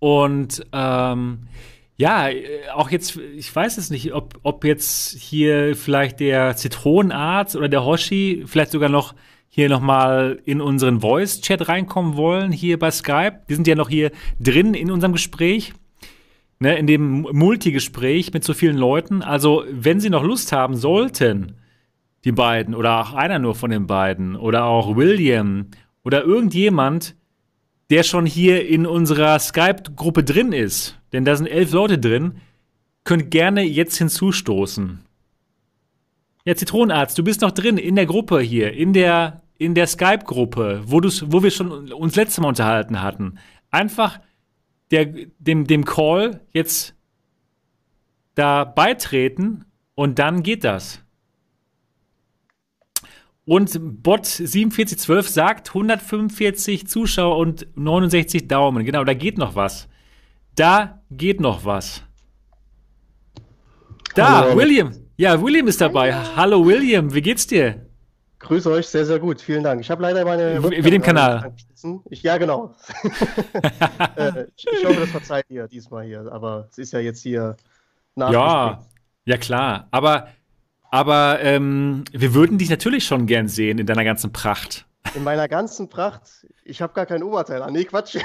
Und ähm, ja, auch jetzt, ich weiß es nicht, ob, ob jetzt hier vielleicht der Zitronenarzt oder der Hoshi vielleicht sogar noch hier nochmal in unseren Voice-Chat reinkommen wollen, hier bei Skype. Die sind ja noch hier drin in unserem Gespräch, ne, in dem Multigespräch mit so vielen Leuten. Also, wenn sie noch Lust haben sollten, die beiden oder auch einer nur von den beiden oder auch William oder irgendjemand, der schon hier in unserer Skype-Gruppe drin ist, denn da sind elf Leute drin, könnt gerne jetzt hinzustoßen. Ja, Zitronenarzt, du bist noch drin in der Gruppe hier, in der, in der Skype-Gruppe, wo, wo wir schon uns letztes Mal unterhalten hatten. Einfach der, dem, dem Call jetzt da beitreten und dann geht das. Und Bot 4712 sagt 145 Zuschauer und 69 Daumen. Genau, da geht noch was. Da geht noch was. Da, Hallo. William. Ja, William ist dabei. Hallo. Hallo William, wie geht's dir? Grüße euch, sehr, sehr gut. Vielen Dank. Ich habe leider meine. Wie, wie dem Kanal. Ich, ja, genau. Äh, ich, ich, hoffe, das verzeiht ihr diesmal hier. Aber es ist ja jetzt hier nach. Ja, ja klar. Aber aber ähm, wir würden dich natürlich schon gern sehen in deiner ganzen Pracht. In meiner ganzen Pracht? Ich habe gar kein Oberteil an. Nee, Quatsch.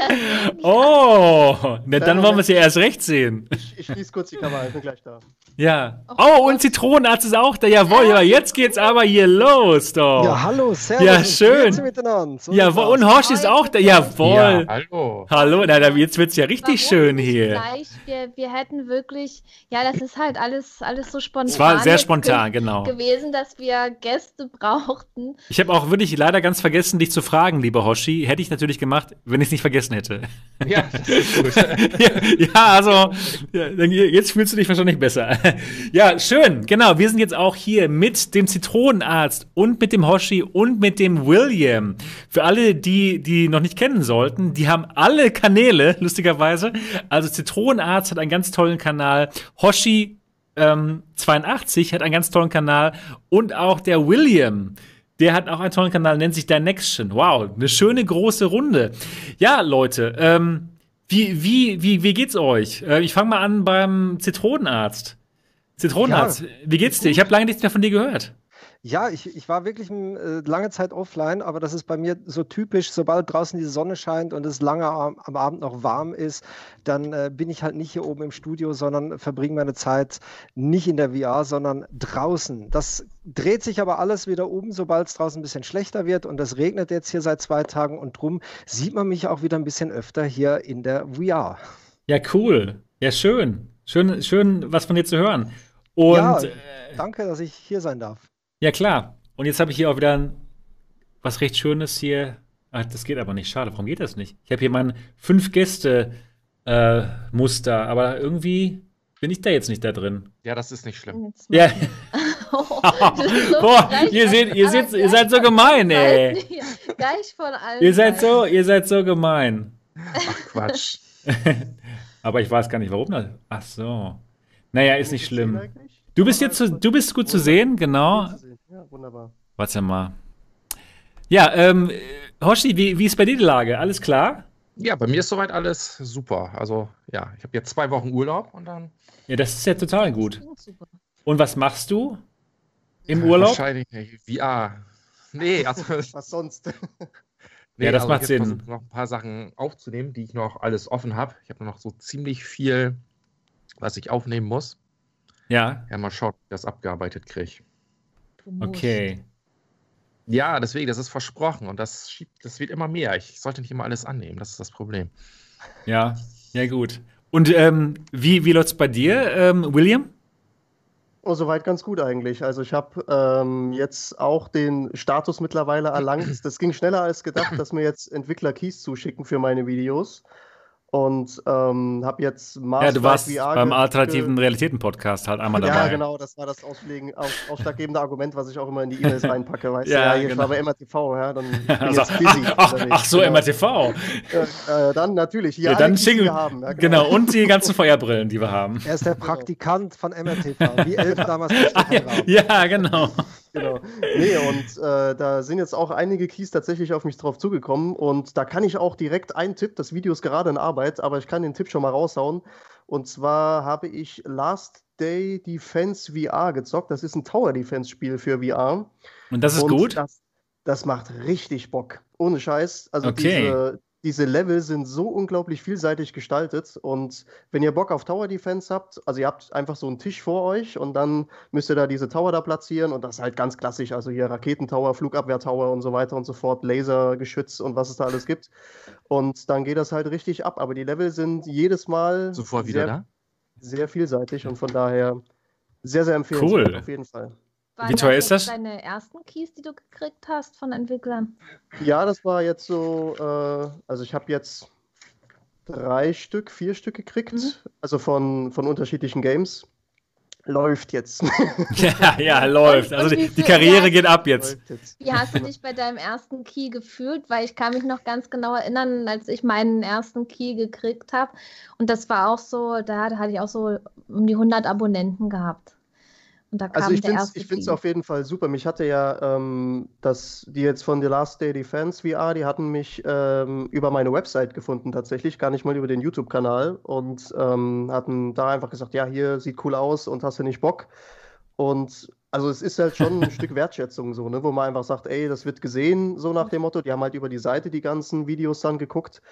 oh, na, dann wollen wir es ja erst recht sehen. Ich, ich schließe kurz die Kamera, ich bin gleich da. Ja. Oh, und Zitronenarzt ist auch da. Jawohl, ja, jetzt geht's aber hier los, doch. Ja, hallo, servus. Ja, schön. So Jawohl, und Horst ist auch da. Jawohl. Ja, hallo. Hallo, na, jetzt wird's ja richtig Warum schön hier. Gleich? Wir, wir hätten wirklich, ja, das ist halt alles, alles so spontan. Es war sehr spontan, genau. Gewesen, dass wir Gäste brauchten. Ich habe auch wirklich leider ganz vergessen, dich zu fragen, lieber Hoshi. Hätte ich natürlich gemacht, wenn ich es nicht vergessen hätte. Ja, das ist gut. ja, ja, also, ja, jetzt fühlst du dich wahrscheinlich besser. ja, schön. Genau, wir sind jetzt auch hier mit dem Zitronenarzt und mit dem Hoshi und mit dem William. Für alle, die die noch nicht kennen sollten, die haben alle Kanäle, lustigerweise. Also Zitronenarzt hat einen ganz tollen Kanal. Hoshi ähm, 82 hat einen ganz tollen Kanal und auch der William. Der hat auch einen tollen Kanal, nennt sich Dinection. Wow, eine schöne große Runde. Ja, Leute, ähm, wie, wie, wie, wie geht's euch? Äh, ich fange mal an beim Zitronenarzt. Zitronenarzt, ja, wie geht's dir? Ich habe lange nichts mehr von dir gehört. Ja, ich, ich war wirklich äh, lange Zeit offline, aber das ist bei mir so typisch, sobald draußen die Sonne scheint und es lange am, am Abend noch warm ist, dann äh, bin ich halt nicht hier oben im Studio, sondern verbringe meine Zeit nicht in der VR, sondern draußen. Das dreht sich aber alles wieder um, sobald es draußen ein bisschen schlechter wird und es regnet jetzt hier seit zwei Tagen und drum sieht man mich auch wieder ein bisschen öfter hier in der VR. Ja, cool. Ja, schön. Schön, schön was von dir zu hören. Und, ja, äh, danke, dass ich hier sein darf. Ja, klar. Und jetzt habe ich hier auch wieder ein, was recht Schönes hier. Ach, das geht aber nicht. Schade, warum geht das nicht? Ich habe hier mein fünf Gäste äh, Muster, aber irgendwie bin ich da jetzt nicht da drin. Ja, das ist nicht schlimm. Ja. oh, Boah, ihr seht, ihr, seht, ihr seid so gemein, ey. Gleich von allen. Ihr seid so, ihr seid so gemein. Ach Quatsch. aber ich weiß gar nicht, warum das. Ach so. Naja, ist nicht schlimm. Du bist jetzt, du bist gut zu sehen, genau. Ja, wunderbar. Warte mal. Ja, ähm, Hoshi, wie, wie ist bei dir die Lage? Alles klar? Ja, bei mir ist soweit alles super. Also, ja, ich habe jetzt zwei Wochen Urlaub und dann. Ja, das ist ja total gut. Und was machst du im Urlaub? Wahrscheinlich VR. Nee, also. was sonst? Nee, ja, das also macht Sinn. noch ein paar Sachen aufzunehmen, die ich noch alles offen habe. Ich habe noch so ziemlich viel, was ich aufnehmen muss. Ja. Ja, mal schauen, wie ich das abgearbeitet kriege. Okay. Ja, deswegen, das ist versprochen und das schiebt, das wird immer mehr. Ich sollte nicht immer alles annehmen, das ist das Problem. Ja, ja, gut. Und ähm, wie, wie läuft es bei dir, ähm, William? Oh, soweit ganz gut eigentlich. Also ich habe ähm, jetzt auch den Status mittlerweile erlangt. Das ging schneller als gedacht, dass mir jetzt Entwickler Keys zuschicken für meine Videos und ähm, habe jetzt Mars Ja, du warst VR beim alternativen Realitäten-Podcast halt einmal dabei. Ja, genau, das war das Auslegen, aus, ausschlaggebende Argument, was ich auch immer in die E-Mails reinpacke. Weißt ja, du, ja, hier genau. war bei MRTV, ja, dann bin also, jetzt busy. Ach, ach, ach so, genau. MRTV. Äh, äh, dann natürlich, hier ja, dann alle, die wir haben. Ja, genau. genau. und die ganzen Feuerbrillen, die wir haben. Er ist der Praktikant von MRTV, wie Elf damals. Ah, ja, ja, genau genau. Nee, und äh, da sind jetzt auch einige Keys tatsächlich auf mich drauf zugekommen. Und da kann ich auch direkt einen Tipp, das Video ist gerade in Arbeit, aber ich kann den Tipp schon mal raushauen. Und zwar habe ich Last Day Defense VR gezockt. Das ist ein Tower Defense Spiel für VR. Und das ist und gut? Das, das macht richtig Bock. Ohne Scheiß. Also okay. diese, diese Level sind so unglaublich vielseitig gestaltet und wenn ihr Bock auf Tower Defense habt, also ihr habt einfach so einen Tisch vor euch und dann müsst ihr da diese Tower da platzieren und das ist halt ganz klassisch, also hier Raketentower, Flugabwehrtower und so weiter und so fort, Lasergeschütz und was es da alles gibt und dann geht das halt richtig ab, aber die Level sind jedes Mal sofort wieder da? sehr vielseitig und von daher sehr, sehr empfehlenswert Cool. auf jeden Fall. Waren Wie teuer ist das? Deine ersten Keys, die du gekriegt hast von Entwicklern? Ja, das war jetzt so, äh, also ich habe jetzt drei Stück, vier Stück gekriegt, Mhm. also von, von unterschiedlichen Games. Läuft jetzt. Ja, ja, läuft. Also die, die Karriere ja. geht ab jetzt. Jetzt. Wie hast du dich bei deinem ersten Key gefühlt? Weil ich kann mich noch ganz genau erinnern, als ich meinen ersten Key gekriegt habe. Und das war auch so, da hatte ich auch so um die 100 Abonnenten gehabt. Und da kam Also ich finde es auf jeden Fall super. Mich hatte ja, ähm, das, die jetzt von The Last Day Defense VR, die hatten mich ähm, über meine Website gefunden tatsächlich, gar nicht mal über den YouTube-Kanal und ähm, hatten da einfach gesagt, ja, hier sieht cool aus und hast du nicht Bock? Und also es ist halt schon ein Stück Wertschätzung so, ne, wo man einfach sagt, ey, das wird gesehen, so nach dem Motto. Die haben halt über die Seite die ganzen Videos dann geguckt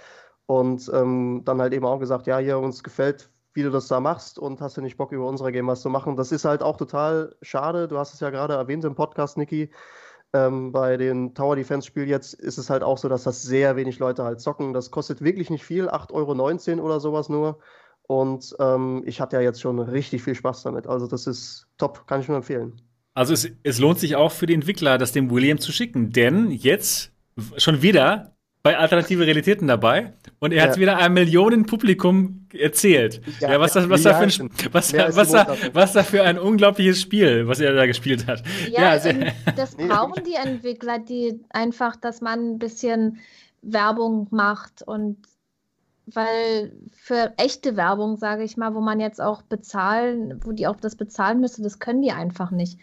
und ähm, dann halt eben auch gesagt, ja, hier uns gefällt, wie du das da machst und hast du nicht Bock, über unsere Game was zu machen. Das ist halt auch total schade. Du hast es ja gerade erwähnt im Podcast, Niki. Ähm, bei den Tower Defense Spiel jetzt ist es halt auch so, dass das sehr wenig Leute halt zocken. Das kostet wirklich nicht viel, 8,19 Euro oder sowas nur. Und ähm, ich hatte ja jetzt schon richtig viel Spaß damit. Also das ist top, kann ich nur empfehlen. Also es, es lohnt sich auch für die Entwickler, das dem William zu schicken, denn jetzt schon wieder bei Alternative Realitäten dabei und er hat Ja. wieder einem Millionenpublikum erzählt. Ja, Ja, was, das, was, da für ein, was, was, da, was da für ein unglaubliches Spiel, was er da gespielt hat. Ja, sehr- und das brauchen die Entwickler, die einfach, dass man ein bisschen Werbung macht und weil für echte Werbung, sage ich mal, wo man jetzt auch bezahlen, wo die auch das bezahlen müsste, das können die einfach nicht.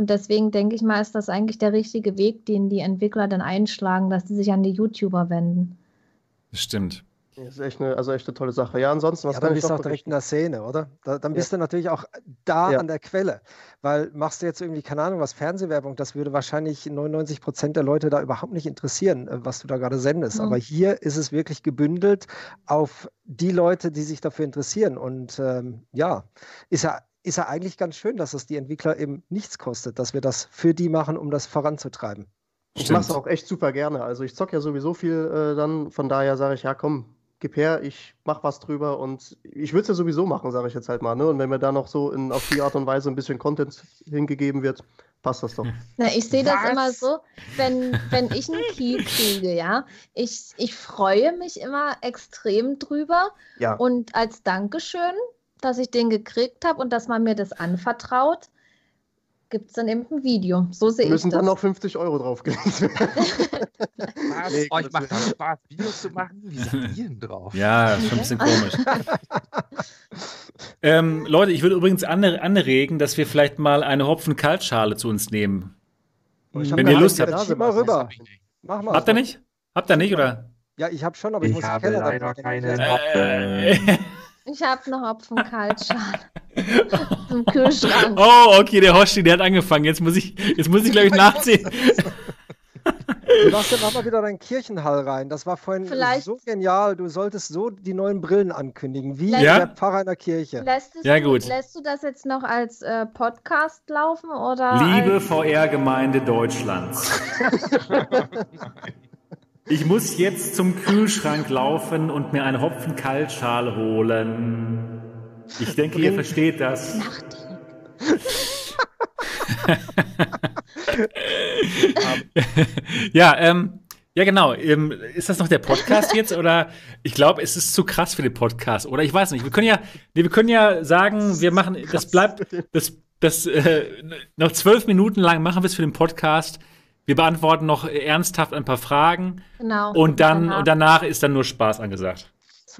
Und deswegen denke ich mal, ist das eigentlich der richtige Weg, den die Entwickler dann einschlagen, dass die sich an die YouTuber wenden. Stimmt. Das ist echt eine, also echt eine tolle Sache. Ja, ansonsten, was Ja, dann ich bist du auch direkt in der Szene, oder? Da, dann Ja. bist du natürlich auch da Ja. an der Quelle. Weil machst du jetzt irgendwie, keine Ahnung, was Fernsehwerbung, das würde wahrscheinlich 99 Prozent der Leute da überhaupt nicht interessieren, äh, was du da gerade sendest. Mhm. Aber hier ist es wirklich gebündelt auf die Leute, die sich dafür interessieren. Und ähm, ja, ist ja, ist ja eigentlich ganz schön, dass es die Entwickler eben nichts kostet, dass wir das für die machen, um das voranzutreiben. Ich mache es auch echt super gerne. Also ich zocke ja sowieso viel äh, dann, von daher sage ich, ja komm, gib her, ich mach was drüber und ich würde es ja sowieso machen, sage ich jetzt halt mal. Ne? Und wenn mir da noch so in, auf die Art und Weise ein bisschen Content hingegeben wird, passt das doch. Na, ich sehe das immer so, wenn, wenn ich einen Key kriege, ja, ich, ich freue mich immer extrem drüber Ja, und als Dankeschön, dass ich den gekriegt habe und dass man mir das anvertraut, gibt es dann eben ein Video. So sehe ich müssen das. dann noch 50 Euro draufgelegt werden. Was? Nee, Euch Gottes macht das Spaß, Videos zu machen? Wie seid ihr denn drauf? Ja, schon ein bisschen komisch. ähm, Leute, ich würde übrigens anre anregen, dass wir vielleicht mal eine Hopfen-Kaltschale zu uns nehmen. Oh, ich Wenn ihr Lust habt. Nase, mal rüber. Mach mal. Habt ihr nicht? Habt ihr nicht, oder? Ja, ich habe schon, aber ich, Ich muss habe leider keine Äh, Ich habe eine Hopfenkaltschale im Kühlschrank. oh, okay, der Hoshi, der hat angefangen. Jetzt muss ich, jetzt muss ich glaube ich nachziehen. Sebastian, mach mal wieder deinen Kirchenhall rein. Das war vorhin Vielleicht- so genial. Du solltest so die neuen Brillen ankündigen, wie Ja? der Pfarrer in der Kirche. Lässt, Ja, du, gut. lässt du das jetzt noch als äh, Podcast laufen oder Liebe VR-Gemeinde Deutschlands. Ich muss jetzt zum Kühlschrank laufen und mir eine Hopfen-Kaltschale holen. Ich denke, ihr versteht das. ja, ähm, ja, genau. Ähm, ist das noch der Podcast jetzt oder? Ich glaube, es ist zu krass für den Podcast oder ich weiß nicht. Wir können ja, nee, wir können ja sagen, wir machen, das bleibt, das, das äh, noch zwölf Minuten lang machen wir es für den Podcast. Wir beantworten noch ernsthaft ein paar Fragen genau und dann danach. und danach ist dann nur Spaß angesagt.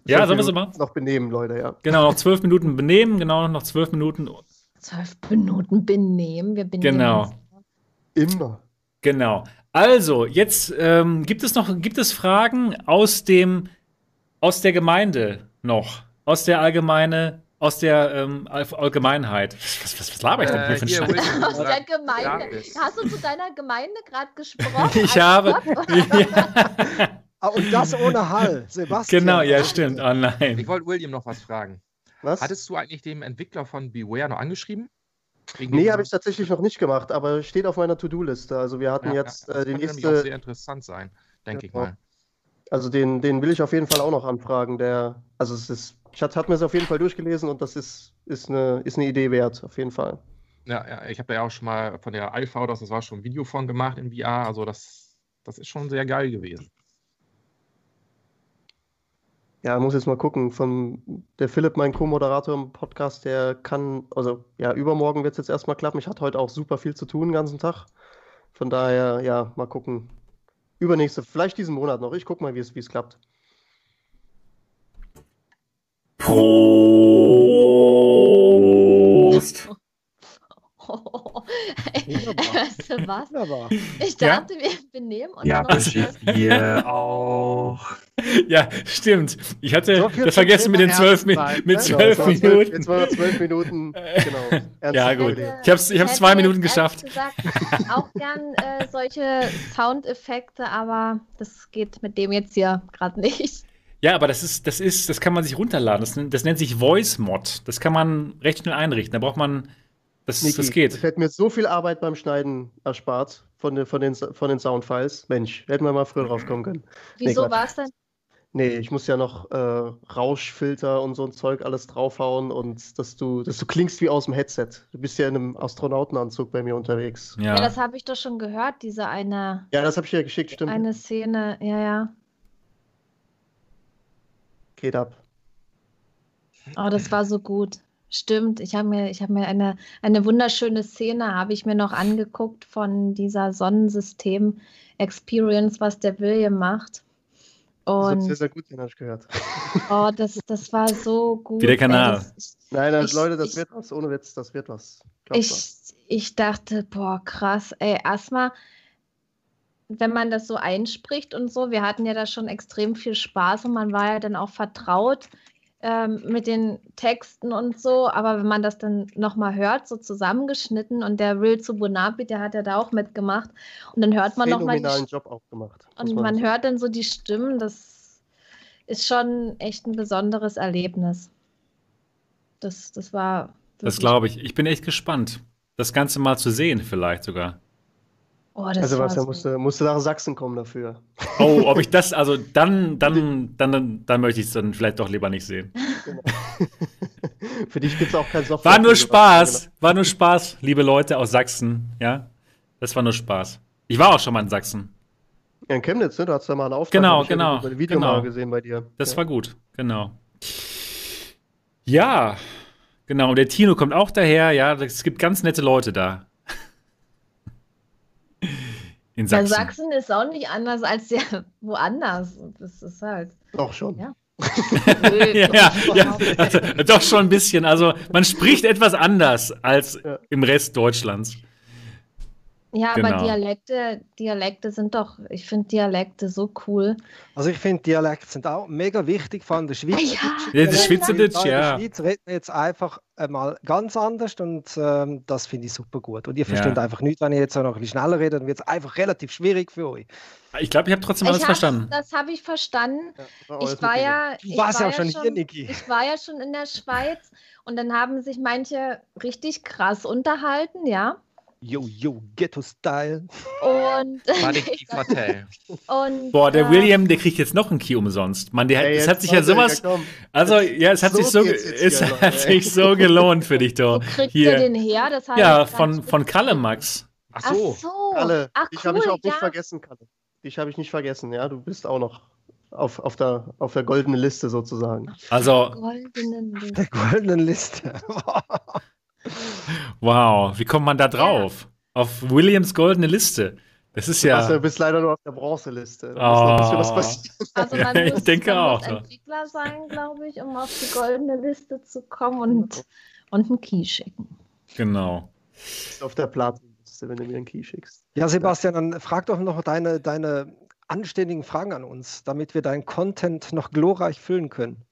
Ja, sollen wir so machen? Noch benehmen, Leute, ja. Genau, noch zwölf Minuten benehmen, genau, noch zwölf Minuten. zwölf Minuten benehmen. Wir benehmen Genau. uns. Immer. Genau. Also, jetzt ähm, gibt es noch, gibt es Fragen aus dem, aus der Gemeinde noch? Aus der Allgemeine, aus der ähm, All- Allgemeinheit. Was, was, was laber ich denn hier für Äh, hier, einen Scheiß? William, Aus der Gemeinde. Hast du zu deiner Gemeinde gerade gesprochen? Ich habe. Oder? Ah, und das ohne Hall, Sebastian. genau, ja, stimmt. Oh nein. Ich wollte William noch was fragen. Was? Hattest du eigentlich dem Entwickler von Beware noch angeschrieben? Wegen Nee, habe ich tatsächlich noch nicht gemacht, aber steht auf meiner To-Do-Liste. Also wir hatten Ja, jetzt ja, äh, das die könnte nämlich auch nächste, sehr interessant sein, denke ich Ja. mal. also den, den will ich auf jeden Fall auch noch anfragen. Der, also es ist Ich hatte, mir es auf jeden Fall durchgelesen und das ist, ist, eine, ist eine Idee wert, auf jeden Fall. Ja, ja ich habe da ja auch schon mal von der Alpha, das war schon ein Video von gemacht in VR. Also das, das ist schon sehr geil gewesen. Ja, muss jetzt mal gucken. Von der Philipp, mein Co-Moderator im Podcast, der kann, also ja, übermorgen wird es jetzt erstmal klappen. Ich hatte heute auch super viel zu tun den ganzen Tag. Von daher, ja, mal gucken. Übernächste, vielleicht diesen Monat noch. Ich gucke mal, wie es klappt. Prost! weißt du was? Ich dachte, ja? wir benehmen uns ja, noch. wir auch. Ja, stimmt. Ich hatte so das vergessen mit den zwölf, mit, mit zwölf ja, Minuten. Jetzt waren zwölf Minuten. Genau. ja, gut. Ich habe es ich hab's zwei Minuten geschafft. Gesagt, auch gern äh, solche Soundeffekte, aber das geht mit dem jetzt hier gerade nicht. Ja, aber das ist, das ist, das kann man sich runterladen. Das, das nennt sich Voice Mod. Das kann man recht schnell einrichten. Da braucht man das, Niki, das geht. Das hätte mir so viel Arbeit beim Schneiden erspart von den, von den, von den Soundfiles. Mensch, hätten wir mal früher drauf kommen können. Wieso nee, war es denn? Nee, ich muss ja noch äh, Rauschfilter und so ein Zeug alles draufhauen und dass du, dass du klingst wie aus dem Headset. Du bist ja in einem Astronautenanzug bei mir unterwegs. Ja, ja das habe ich doch schon gehört, diese eine. Ja, das habe ich ja geschickt, stimmt. Eine Szene, ja, ja. Geht ab. Oh, das war so gut. Stimmt, ich habe mir, ich hab mir eine, eine wunderschöne Szene, habe ich mir noch angeguckt von dieser Sonnensystem-Experience, was der William macht. Und, das ist sehr, sehr gut, den habe ich gehört. Oh, das, das war so gut. Wie der Kanal. Ey, das, Nein, das, ich, Leute, das ich, wird was, ohne Witz, das wird was. Ich, ich dachte, boah, krass, ey, erstmal, wenn man das so einspricht und so, wir hatten ja da schon extrem viel Spaß und man war ja dann auch vertraut ähm, mit den Texten und so, aber wenn man das dann nochmal hört, so zusammengeschnitten und der Real zu Bonapi, der hat ja da auch mitgemacht und dann hört man nochmal. Job auch gemacht. Und man sagen. hört dann so die Stimmen, das ist schon echt ein besonderes Erlebnis. Das, das war. Das glaube ich. Ich bin echt gespannt, das Ganze mal zu sehen, vielleicht sogar. Oh, also was, er musste, musste nach Sachsen kommen dafür. Oh, ob ich das, also dann, dann, dann, dann, dann möchte ich es dann vielleicht doch lieber nicht sehen. Genau. Für dich gibt es auch kein Software. War nur Spaß, genau. war nur Spaß, liebe Leute aus Sachsen, ja. Das war nur Spaß. Ich war auch schon mal in Sachsen. Ja, in Chemnitz, ne? Du hast da mal einen Auftrag. Genau, genau. Ein Video genau. mal gesehen bei dir. Das ja. war gut, genau. Ja, genau. Und der Tino kommt auch daher, ja. Es gibt ganz nette Leute da. In Sachsen. Ja, Sachsen ist auch nicht anders als ja woanders. Das ist halt. Doch schon. Ja. ja, ja, ja also, doch schon ein bisschen. Also man spricht etwas anders als ja. im Rest Deutschlands. Ja, genau. aber Dialekte, Dialekte sind doch, ich finde Dialekte so cool. Also ich finde Dialekte sind auch mega wichtig, vor allem der Schweizer. Ja, ja Schweizerdeutsch, ja. In der Schweiz reden wir jetzt einfach mal ganz anders und ähm, das finde ich super gut. Und ihr versteht ja. einfach nicht, wenn ihr jetzt auch noch ein bisschen schneller redet, dann wird es einfach relativ schwierig für euch. Ich glaube, ich habe trotzdem alles verstanden. Das habe ich verstanden. Ja, ich war ja, du warst ja schon hier, Niki. Ich war ja schon in der Schweiz und dann haben sich manche richtig krass unterhalten, ja. Yo, yo, Ghetto-Style. Und, und Boah, der äh, William, der kriegt jetzt noch einen Key umsonst. Mann, der, es hat sich ja sowas. Ja, also, ja, es hat sich so, es hat noch, sich so gelohnt für dich, doch. Wo kriegt hier. ihr den her? Das ja, von, von Kalle Max. Ach so. Ach so. Kalle. Ach, dich cool, habe ich auch ja. nicht vergessen, Kalle. Dich habe ich nicht vergessen, ja. Du bist auch noch auf, auf, der, auf der goldenen Liste sozusagen. Also. Goldenen Liste. Der goldenen Liste. Wow, wie kommt man da drauf? Ja. Auf Williams goldene Liste. Das ist ja. Du bist leider nur auf der Bronzeliste. Da oh. was passieren. Also man ich muss, denke man auch. Muss Entwickler sein, glaube ich, um auf die goldene Liste zu kommen und, und einen Key schicken. Genau. Auf der Platin-Liste, wenn du mir einen Key schickst. Ja, Sebastian, dann frag doch noch deine, deine anständigen Fragen an uns, damit wir deinen Content noch glorreich füllen können.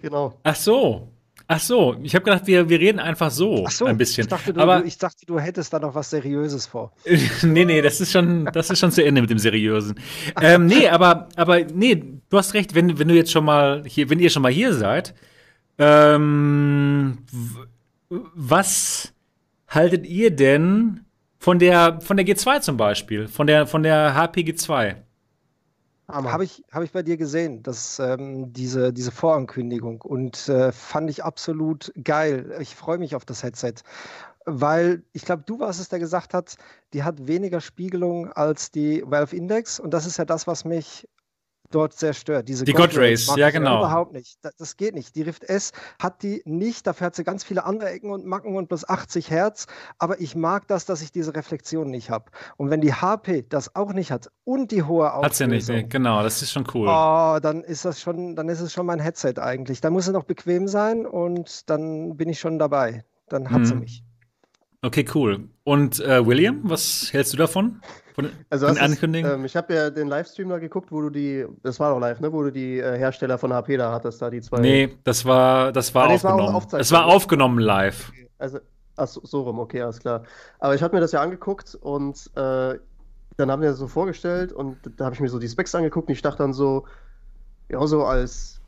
Genau. Ach so. Ach so, ich habe gedacht, wir, wir reden einfach so, so ein bisschen. Ich dachte, du, aber, ich dachte, du hättest da noch was Seriöses vor. nee, nee, das ist schon, das ist schon zu Ende mit dem Seriösen. Ähm, nee, aber, aber nee, du hast recht, wenn, wenn du jetzt schon mal hier, wenn ihr schon mal hier seid, ähm, was haltet ihr denn von der, von der G2 zum Beispiel, von der, von der HPG2? Habe ich, hab ich bei dir gesehen, dass, ähm, diese, diese Vorankündigung und äh, fand ich absolut geil. Ich freue mich auf das Headset, weil ich glaube, du warst es, der gesagt hat, die hat weniger Spiegelung als die Valve Index und das ist ja das, was mich dort sehr stört. Diese Die God mag ja, genau. Überhaupt nicht. Das, das geht nicht. Die Rift S hat die nicht, dafür hat sie ganz viele andere Ecken und Macken und plus 80 Hertz, aber ich mag das, dass ich diese Reflexion nicht habe. Und wenn die HP das auch nicht hat und die hohe Auflösung, Hat sie nicht, nee, genau, das ist schon cool. Oh, dann ist das schon, dann ist es schon mein Headset eigentlich. Da muss es noch bequem sein und dann bin ich schon dabei. Dann hat sie Mhm. mich. Okay, cool. Und äh, William, was hältst du davon? Von, Also von das ist, ähm, ich habe ja den Livestream da geguckt, wo du die, das war doch live, ne, wo du die äh, Hersteller von HP da hattest, da die zwei. nee, das war, das war Ah, nee, es war aufgenommen. Es war aufgenommen live. Also, ach so, so rum, okay, alles klar. Aber ich habe mir das ja angeguckt und äh, dann haben wir das so vorgestellt und da habe ich mir so die Specs angeguckt und ich dachte dann so, ja, so als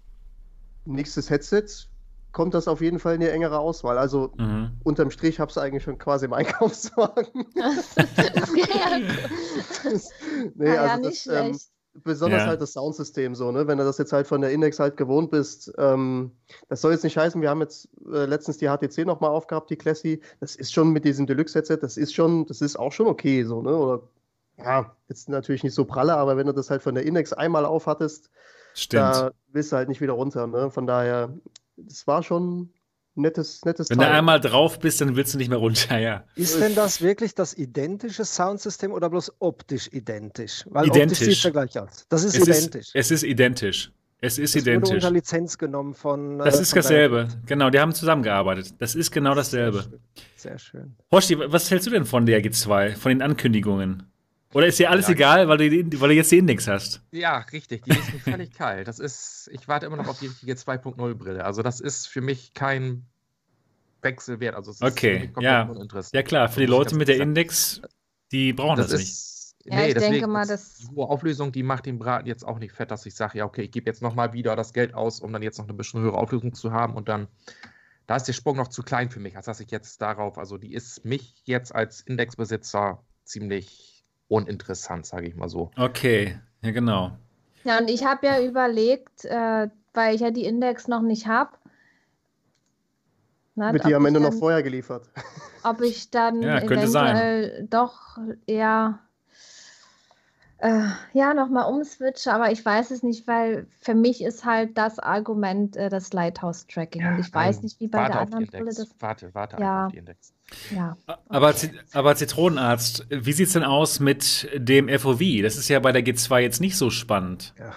nächstes Headset kommt das auf jeden Fall in die engere Auswahl. Also Mhm. unterm Strich habe ich es eigentlich schon quasi im Einkaufswagen. das nee, Ah ja, also nicht das, ähm, schlecht. besonders Ja. halt das Soundsystem so, ne? Wenn du das jetzt halt von der Index halt gewohnt bist, ähm, das soll jetzt nicht heißen, wir haben jetzt äh, letztens die HTC nochmal aufgehabt, die Classy. Das ist schon mit diesem Deluxe-Headset, das ist schon, das ist auch schon okay, so, ne? Oder ja, jetzt natürlich nicht so pralle, aber wenn du das halt von der Index einmal aufhattest, Stimmt. da willst du halt nicht wieder runter, ne? Von daher, das war schon nettes, nettes Wenn du Teil. einmal drauf bist, dann willst du nicht mehr runter, ja. Ist denn das wirklich das identische Soundsystem oder bloß optisch identisch? Weil Identisch. optisch sieht ja gleich aus. Das ist Es identisch. ist, es ist identisch. Es ist das wurde identisch. unter Lizenz genommen von. Das äh, ist von dasselbe. Genau, die haben zusammengearbeitet. Das ist genau dasselbe. Sehr schön. Hoshi, was hältst du denn von der G2, von den Ankündigungen? Oder ist dir alles Ja, egal, weil du, weil du jetzt den Index hast? Ja, richtig. Die ist mir völlig kalt. Das ist, ich warte immer noch auf die richtige 2.0 Brille. Also das ist für mich kein Wechsel wert. Also es ist Okay, ja. uninteressant. Ja klar, für die ich Leute mit der ehrlich Index, die brauchen das, Das nicht. ist, Ja, ich denke mal, ist das- die hohe Auflösung, die macht den Braten jetzt auch nicht fett, dass ich sage, ja, okay, ich gebe jetzt nochmal wieder das Geld aus, um dann jetzt noch eine bisschen höhere Auflösung zu haben und dann, da ist der Sprung noch zu klein für mich, als dass ich jetzt darauf, also die ist mich jetzt als Indexbesitzer ziemlich uninteressant, sage ich mal so. Okay, ja genau. Ja, und ich habe ja überlegt, äh, weil ich ja die Index noch nicht habe. Wird die am Ende noch vorher geliefert. Ob ich dann Ja, könnte sein. eventuell doch eher äh, ja nochmal umswitche, aber ich weiß es nicht, weil für mich ist halt das Argument äh, das Lighthouse-Tracking und ich weiß nicht, wie bei der anderen Brille das. Warte, warte Ja. einfach auf die Index. Ja. Aber, Zi- aber Zitronenarzt, wie sieht's denn aus mit dem FOV? Das ist ja bei der G2 jetzt nicht so spannend. Ja.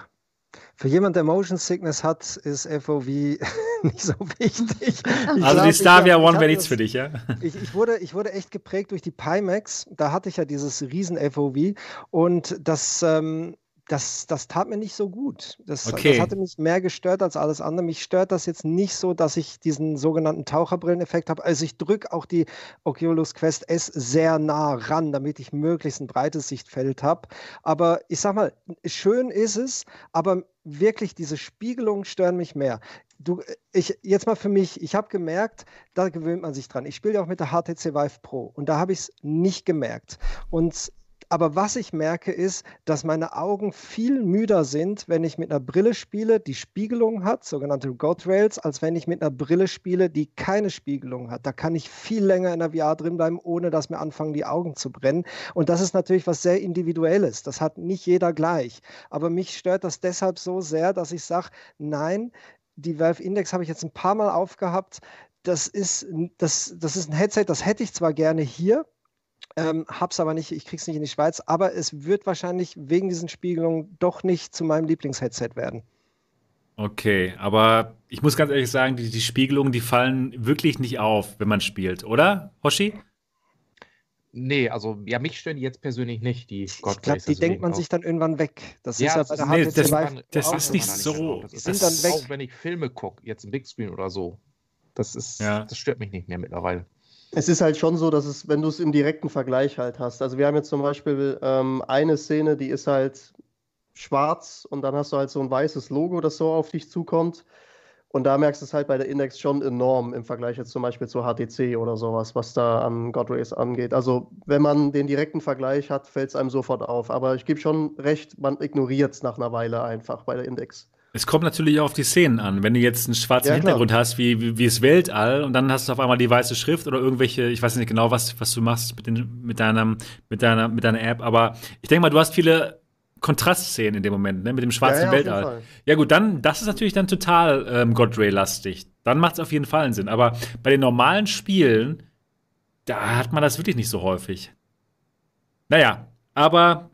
Für jemand, der Motion Sickness hat, ist FOV nicht so wichtig. Ich Also glaub, die Stavia One wäre nichts für dich, ja? Ich, ich, wurde, ich wurde echt geprägt durch die Pimax. Da hatte ich ja dieses riesen FOV und das, ähm, das, das tat mir nicht so gut. Das, Okay. das hatte mich mehr gestört als alles andere. Mich stört das jetzt nicht so, dass ich diesen sogenannten Taucherbrilleneffekt habe. Also ich drücke auch die Oculus Quest S sehr nah ran, damit ich möglichst ein breites Sichtfeld habe. Aber ich sag mal, schön ist es, aber wirklich diese Spiegelungen stören mich mehr. Du, ich, jetzt mal für mich, ich habe gemerkt, da gewöhnt man sich dran. Ich spiele ja auch mit der HTC Vive Pro und da habe ich es nicht gemerkt. Und aber was ich merke, ist, dass meine Augen viel müder sind, wenn ich mit einer Brille spiele, die Spiegelung hat, sogenannte God Rails, als wenn ich mit einer Brille spiele, die keine Spiegelung hat. Da kann ich viel länger in der VR drin bleiben, ohne dass mir anfangen, die Augen zu brennen. Und das ist natürlich was sehr Individuelles. Das hat nicht jeder gleich. Aber mich stört das deshalb so sehr, dass ich sage, nein, die Valve Index habe ich jetzt ein paar Mal aufgehabt. Das ist, das, das ist ein Headset, das hätte ich zwar gerne hier, ähm, hab's aber nicht, ich krieg's nicht in die Schweiz, aber es wird wahrscheinlich wegen diesen Spiegelungen doch nicht zu meinem Lieblingsheadset werden. Okay, aber ich muss ganz ehrlich sagen, die, die Spiegelungen, die fallen wirklich nicht auf, wenn man spielt, oder, Hoshi? Nee, also ja, mich stören die jetzt persönlich nicht, die Ich God glaube, Rays, die also denkt man auch- sich dann irgendwann weg. Das Ja, ist ja das bei der nee, das- Vive das auch ist nicht so- Das das ist sind dann weg. auch wenn ich Filme gucke, jetzt im Big Screen oder so. Das ist, Ja. das stört mich nicht mehr mittlerweile. Es ist halt schon so, dass es, wenn du es im direkten Vergleich halt hast. Also wir haben jetzt zum Beispiel ähm, eine Szene, die ist halt schwarz und dann hast du halt so ein weißes Logo, das so auf dich zukommt. Und da merkst du es halt bei der Index schon enorm im Vergleich jetzt zum Beispiel zur HTC oder sowas, was da an God Race angeht. Also wenn man den direkten Vergleich hat, fällt es einem sofort auf. Aber ich gebe schon recht, man ignoriert es nach einer Weile einfach bei der Index. Es kommt natürlich auch auf die Szenen an. Wenn du jetzt einen schwarzen ja, Hintergrund hast, wie, wie, wie das Weltall, und dann hast du auf einmal die weiße Schrift oder irgendwelche, ich weiß nicht genau, was, was du machst mit, den, mit, deinem, mit, deiner, mit deiner App, aber ich denke mal, du hast viele Kontrastszenen in dem Moment, ne, mit dem schwarzen ja, ja, Weltall. Ja, gut, dann, das ist natürlich dann total ähm, Godray-lastig. Dann macht es auf jeden Fall einen Sinn. Aber bei den normalen Spielen, da hat man das wirklich nicht so häufig. Naja, aber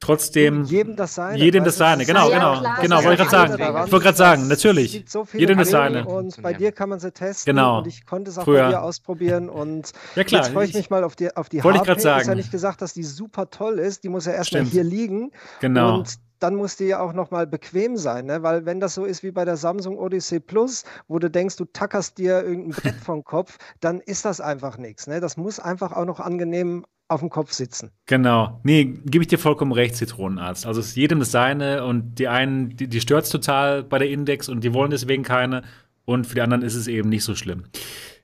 trotzdem. Jedem das seine. Jedem das seine, genau, ja, genau. Klar, genau, wollte ich gerade sagen. Ich wollte gerade sagen, natürlich. So jedem das seine. Und bei dir kann man sie testen. Genau. Und ich konnte es auch Früher. bei dir ausprobieren. Und ja, klar. jetzt freue ich mich mal auf die, auf die Wollte ich gerade sagen. Ich ja nicht gesagt, dass die super toll ist. Die muss ja erstmal hier liegen. Genau. Und dann muss die ja auch noch mal bequem sein, ne? weil wenn das so ist wie bei der Samsung Odyssey Plus, wo du denkst, du tackerst dir irgendein Brett vom Kopf, dann ist das einfach nichts. Ne? Das muss einfach auch noch angenehm auf dem Kopf sitzen. Genau. Nee, gebe ich dir vollkommen recht, Zitronenarzt. Also es ist jedem das seine und die einen, die, die stört es total bei der Index und die wollen deswegen keine und für die anderen ist es eben nicht so schlimm.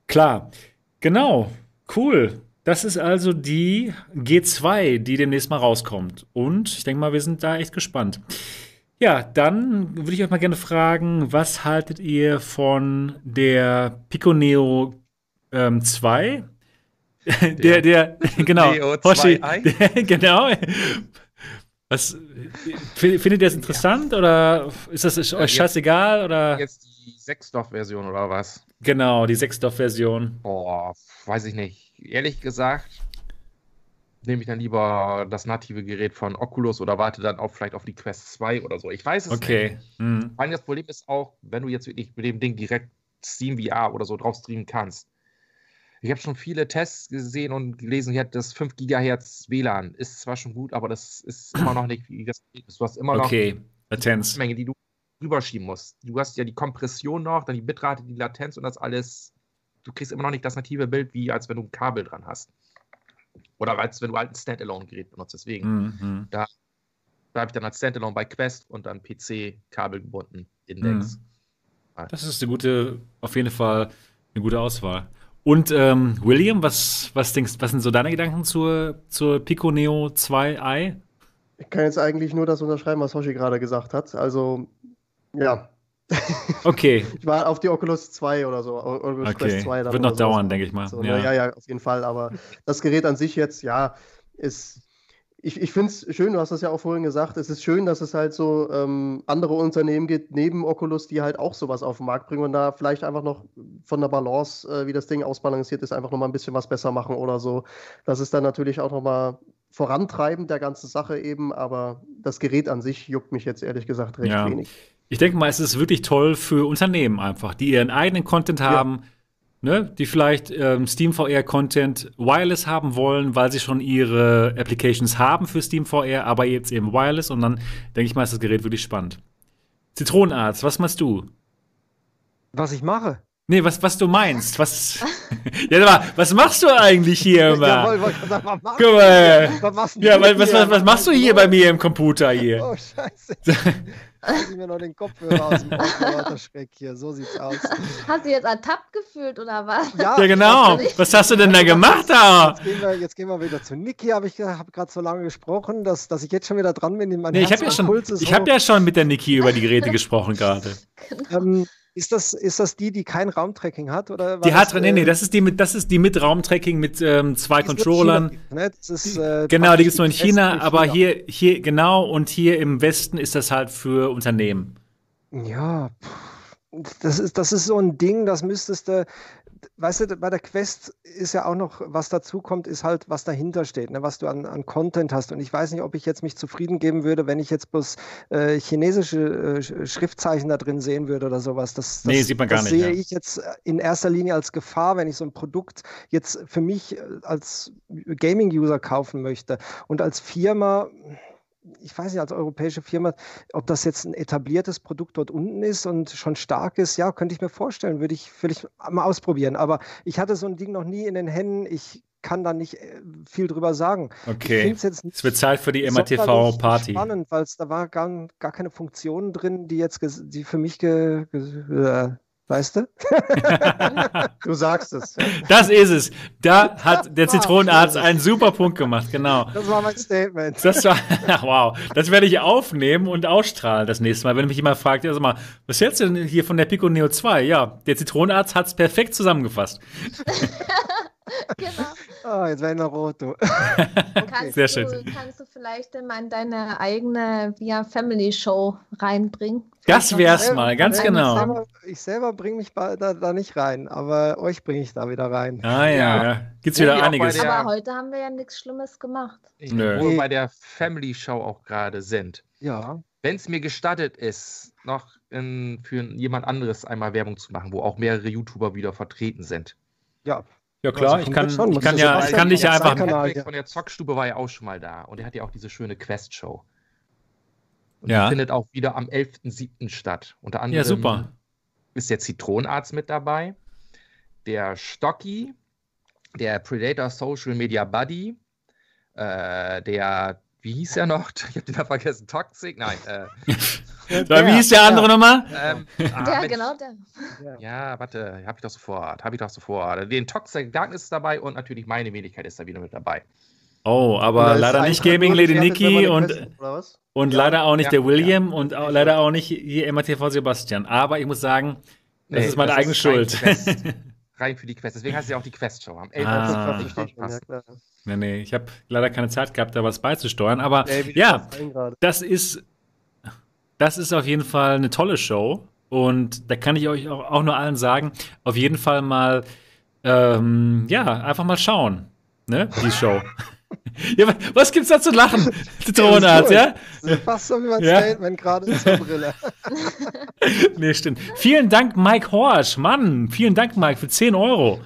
Klar. Genau. Cool. Das ist also die G2, die demnächst mal rauskommt. Und ich denke mal, wir sind da echt gespannt. Ja, dann würde ich euch mal gerne fragen, was haltet ihr von der Pico Neo ähm, 2? Der, der, genau. Hoshi, der, genau. Was, findet ihr das interessant oder ist das euch jetzt, scheißegal? Oder? Jetzt die Sechsdorf-Version oder was? Genau, die Sechsdorf-Version. Boah, weiß ich nicht. Ehrlich gesagt, nehme ich dann lieber das native Gerät von Oculus oder warte dann auch vielleicht auf die Quest 2 oder so. Ich weiß es okay. nicht. Mhm. Das Problem ist auch, wenn du jetzt wirklich mit dem Ding direkt Steam VR oder so drauf streamen kannst, ich habe schon viele Tests gesehen und gelesen, hier das 5 GHz WLAN ist zwar schon gut, aber das ist immer noch nicht wie das Du hast immer noch okay. Latenz. Menge, die du rüberschieben musst. Du hast ja die Kompression noch, dann die Bitrate, die Latenz und das alles. Du kriegst immer noch nicht das native Bild, wie als wenn du ein Kabel dran hast. Oder als wenn du halt ein Standalone-Gerät benutzt. Deswegen, mhm. da, da habe ich dann als Standalone bei Quest und dann PC Kabel gebunden Index. Mhm. Das ist eine gute, auf jeden Fall eine gute Auswahl. Und ähm, William, was, was denkst was sind so deine Gedanken zur, zur Pico Neo 2i? Ich kann jetzt eigentlich nur das unterschreiben, was Hoshi gerade gesagt hat. Also, ja. Okay. ich war auf die Oculus 2 oder so. Oculus okay. Quest 2 Wird noch dauern, denke ich mal. So, ja. ja, ja, auf jeden Fall. Aber das Gerät an sich jetzt, ja, ist ich, ich finde es schön, du hast das ja auch vorhin gesagt, es ist schön, dass es halt so ähm, andere Unternehmen gibt, neben Oculus, die halt auch sowas auf den Markt bringen und da vielleicht einfach noch von der Balance, äh, wie das Ding ausbalanciert ist, einfach nochmal ein bisschen was besser machen oder so. Das ist dann natürlich auch nochmal vorantreibend der ganzen Sache eben, aber das Gerät an sich juckt mich jetzt ehrlich gesagt recht ja. wenig. Ich denke mal, es ist wirklich toll für Unternehmen einfach, die ihren eigenen Content haben. Ja ne, die vielleicht ähm, Steam VR Content wireless haben wollen, weil sie schon ihre Applications haben für Steam VR, aber jetzt eben wireless und dann denke ich mal, ist das Gerät wirklich spannend. Zitronenarzt, was machst du? Was ich mache? Nee, was, was du meinst. Was, ja, mal, was machst du eigentlich hier immer? Ja, was Guck mal. Was, ja, was, was, was, machst du hier bei mir im Computer hier? Oh, scheiße. Ich mir noch den Kopfhörer aus dem Schreck hier. So sieht's aus. Hast du jetzt ertappt gefühlt oder was? Ja, ja genau. Was hast du denn da gemacht da? Jetzt gehen wir, jetzt gehen wir wieder zu Niki. Hab ich habe gerade so lange gesprochen, dass, dass ich jetzt schon wieder dran bin. Nee, ich habe ja, schon, hab ja schon mit der Niki über die Geräte gesprochen gerade. Genau. Ähm, ist das, ist das die, die kein Raumtracking hat? Oder die hat, das, nee, nee, äh, das ist die mit, das ist die mit Raumtracking mit ähm, zwei Controllern. China, ne? ist, äh, genau, die gibt es nur in China, aber China. hier, hier, genau, und hier im Westen ist das halt für Unternehmen. Ja, das ist, das ist so ein Ding, das müsstest du, weißt du, bei der Quest ist ja auch noch, was dazu kommt, ist halt, was dahinter steht, ne, was du an, an Content hast. Und ich weiß nicht, ob ich jetzt mich zufrieden geben würde, wenn ich jetzt bloß äh, chinesische äh, Schriftzeichen da drin sehen würde oder sowas. Das, das, nee, sieht man gar das nicht. Das sehe ja. ich jetzt in erster Linie als Gefahr, wenn ich so ein Produkt jetzt für mich äh, als Gaming-User kaufen möchte. Und als Firma, ich weiß nicht, als europäische Firma, ob das jetzt ein etabliertes Produkt dort unten ist und schon stark ist, ja, könnte ich mir vorstellen, würde ich, würde ich mal ausprobieren. Aber ich hatte so ein Ding noch nie in den Händen. Ich kann da nicht äh, viel drüber sagen. Okay. Es wird Zeit für die MRTV-Party. spannend, weil es da war gar, gar keine Funktionen drin, die jetzt die für mich ge, ge, äh, weißt du? Du sagst es. Das ist es. Da hat der Zitronenarzt einen super Punkt gemacht, genau. Das war mein Statement. Das war, wow, das werde ich aufnehmen und ausstrahlen das nächste Mal, wenn mich jemand fragt, ja, sag mal, was hältst du denn hier von der Pico Neo 2? Ja, der Zitronenarzt hat es perfekt zusammengefasst. Genau. Ah, jetzt werde ich noch rot, du. Kannst, Sehr du, schön. kannst du vielleicht mal in deine eigene Via Family Show reinbringen? Das wär's Selber- mal, ganz ich genau. Selber, ich selber bringe mich da, da nicht rein, aber euch bringe ich da wieder rein. Ah ja, Ja. gibt's Wo wieder einiges. der- Aber heute haben wir ja nichts Schlimmes gemacht. Ich, Nö. wo wir bei der Family Show auch gerade sind. Ja. Wenn es mir gestattet ist, noch in, für jemand anderes einmal Werbung zu machen, wo auch mehrere YouTuber wieder vertreten sind. Ja. Ja klar, Also ich kann, schon. ich kann ja, ich kann dich ja einfach. Patrick von der Zockstube war ja auch schon mal da und er hat ja auch diese schöne Quest-Show. Und Ja. die findet auch wieder am 11.07. statt. Unter anderem Ja, super. ist der Zitronenarzt mit dabei, der Stocky, der Predator Social Media Buddy, äh, der, wie hieß er noch? Ich habe den da vergessen, Toxic? Nein. Äh, So, wie hieß der andere nochmal? ähm, ah, Der, Mensch. genau, der. Ja, warte, hab ich doch sofort, hab ich doch sofort. Den Toxic Darkness ist dabei und natürlich meine Wenigkeit ist da wieder mit dabei. Oh, aber ist leider nicht Gaming Lady Nikki und, und Ja, leider auch nicht ja, der William und auch leider auch nicht hier MATV Sebastian. Aber ich muss sagen, das Nee, ist meine eigene rein Schuld. Rein für die Quest. Deswegen heißt es ja auch die Quest-Show. Am 11. Ah. Nee, nee, ich habe leider keine Zeit gehabt, da was beizusteuern. Aber Ey, ja, das ist, das ist auf jeden Fall eine tolle Show. Und da kann ich euch auch, auch nur allen sagen, auf jeden Fall mal, ähm, ja, einfach mal schauen. Ne, die Show. ja, wa- was gibt's da zu lachen? Zitronenarzt, ja? Fast so wie mein Ja. Statement gerade zur Brille. Nee, stimmt. Vielen Dank, Mike Horsch. Mann, vielen Dank, Mike, für 10 Euro.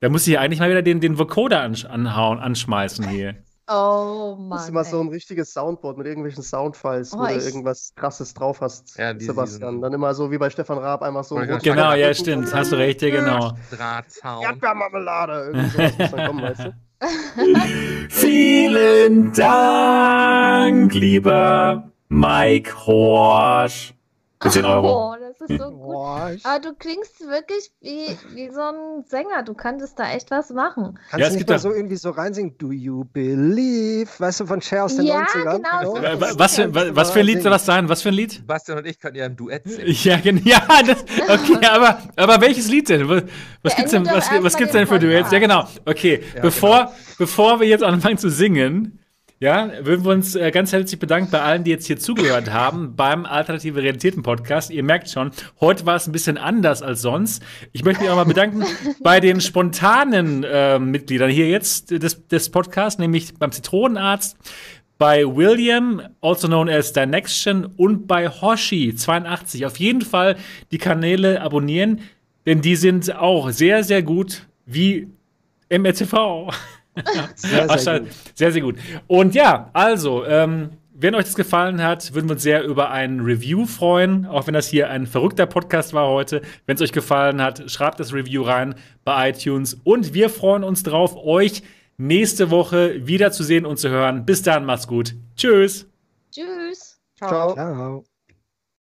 Da muss ich ja eigentlich mal wieder den, den Vocoder ansch anhauen, anschmeißen hier. Oh Das Mann. ist immer so ey. ein richtiges Soundboard mit irgendwelchen Soundfiles, Oh, wo du irgendwas krasses drauf hast, Ja, die- Sebastian. diesen- Dann immer so wie bei Stefan Raab, einfach so. Gerade Genau, ja, stimmt. Hast du recht, ja, genau. Drahtzaun. Erdbeermarmelade. Irgendwie sowas muss dann kommen, weißt du? Vielen Dank, lieber Mike Horsch. Für 10 Euro. Oh, das ist so gut. Boah, Aber du klingst wirklich wie, wie so ein Sänger. Du könntest da echt was machen. kannst Ja, du es nicht mal da- so irgendwie so reinsingen? Do you believe? Weißt du, von Cher aus den Ja, 90ern? genau so. Wa- wa- Was für, wa- was für ein Lied soll das sein? Was für ein Lied? Bastian und ich können ja im Duett singen. Ja, gen- ja, das, okay, aber, aber welches Lied denn? Was, was gibt's denn, was, was gibt's den denn für Duets? Ja, genau. Okay, Ja, bevor, bevor wir jetzt anfangen zu singen, ja, würden wir uns äh, ganz herzlich bedanken bei allen, die jetzt hier zugehört haben beim Alternative Realitäten Podcast. Ihr merkt schon, heute war es ein bisschen anders als sonst. Ich möchte mich auch mal bedanken bei den spontanen äh, Mitgliedern hier jetzt des, des Podcasts, nämlich beim Zitronenarzt, bei William, also known as Dynection, und bei Hoshi82. Auf jeden Fall die Kanäle abonnieren, denn die sind auch sehr, sehr gut wie MRTV. Sehr, sehr gut. sehr, sehr gut. Und ja, also, ähm, wenn euch das gefallen hat, würden wir uns sehr über ein Review freuen, auch wenn das hier ein verrückter Podcast war heute. Wenn es euch gefallen hat, schreibt das Review rein bei iTunes und wir freuen uns drauf, euch nächste Woche wiederzusehen und zu hören. Bis dann, macht's gut. Tschüss. Tschüss. Ciao. Ciao.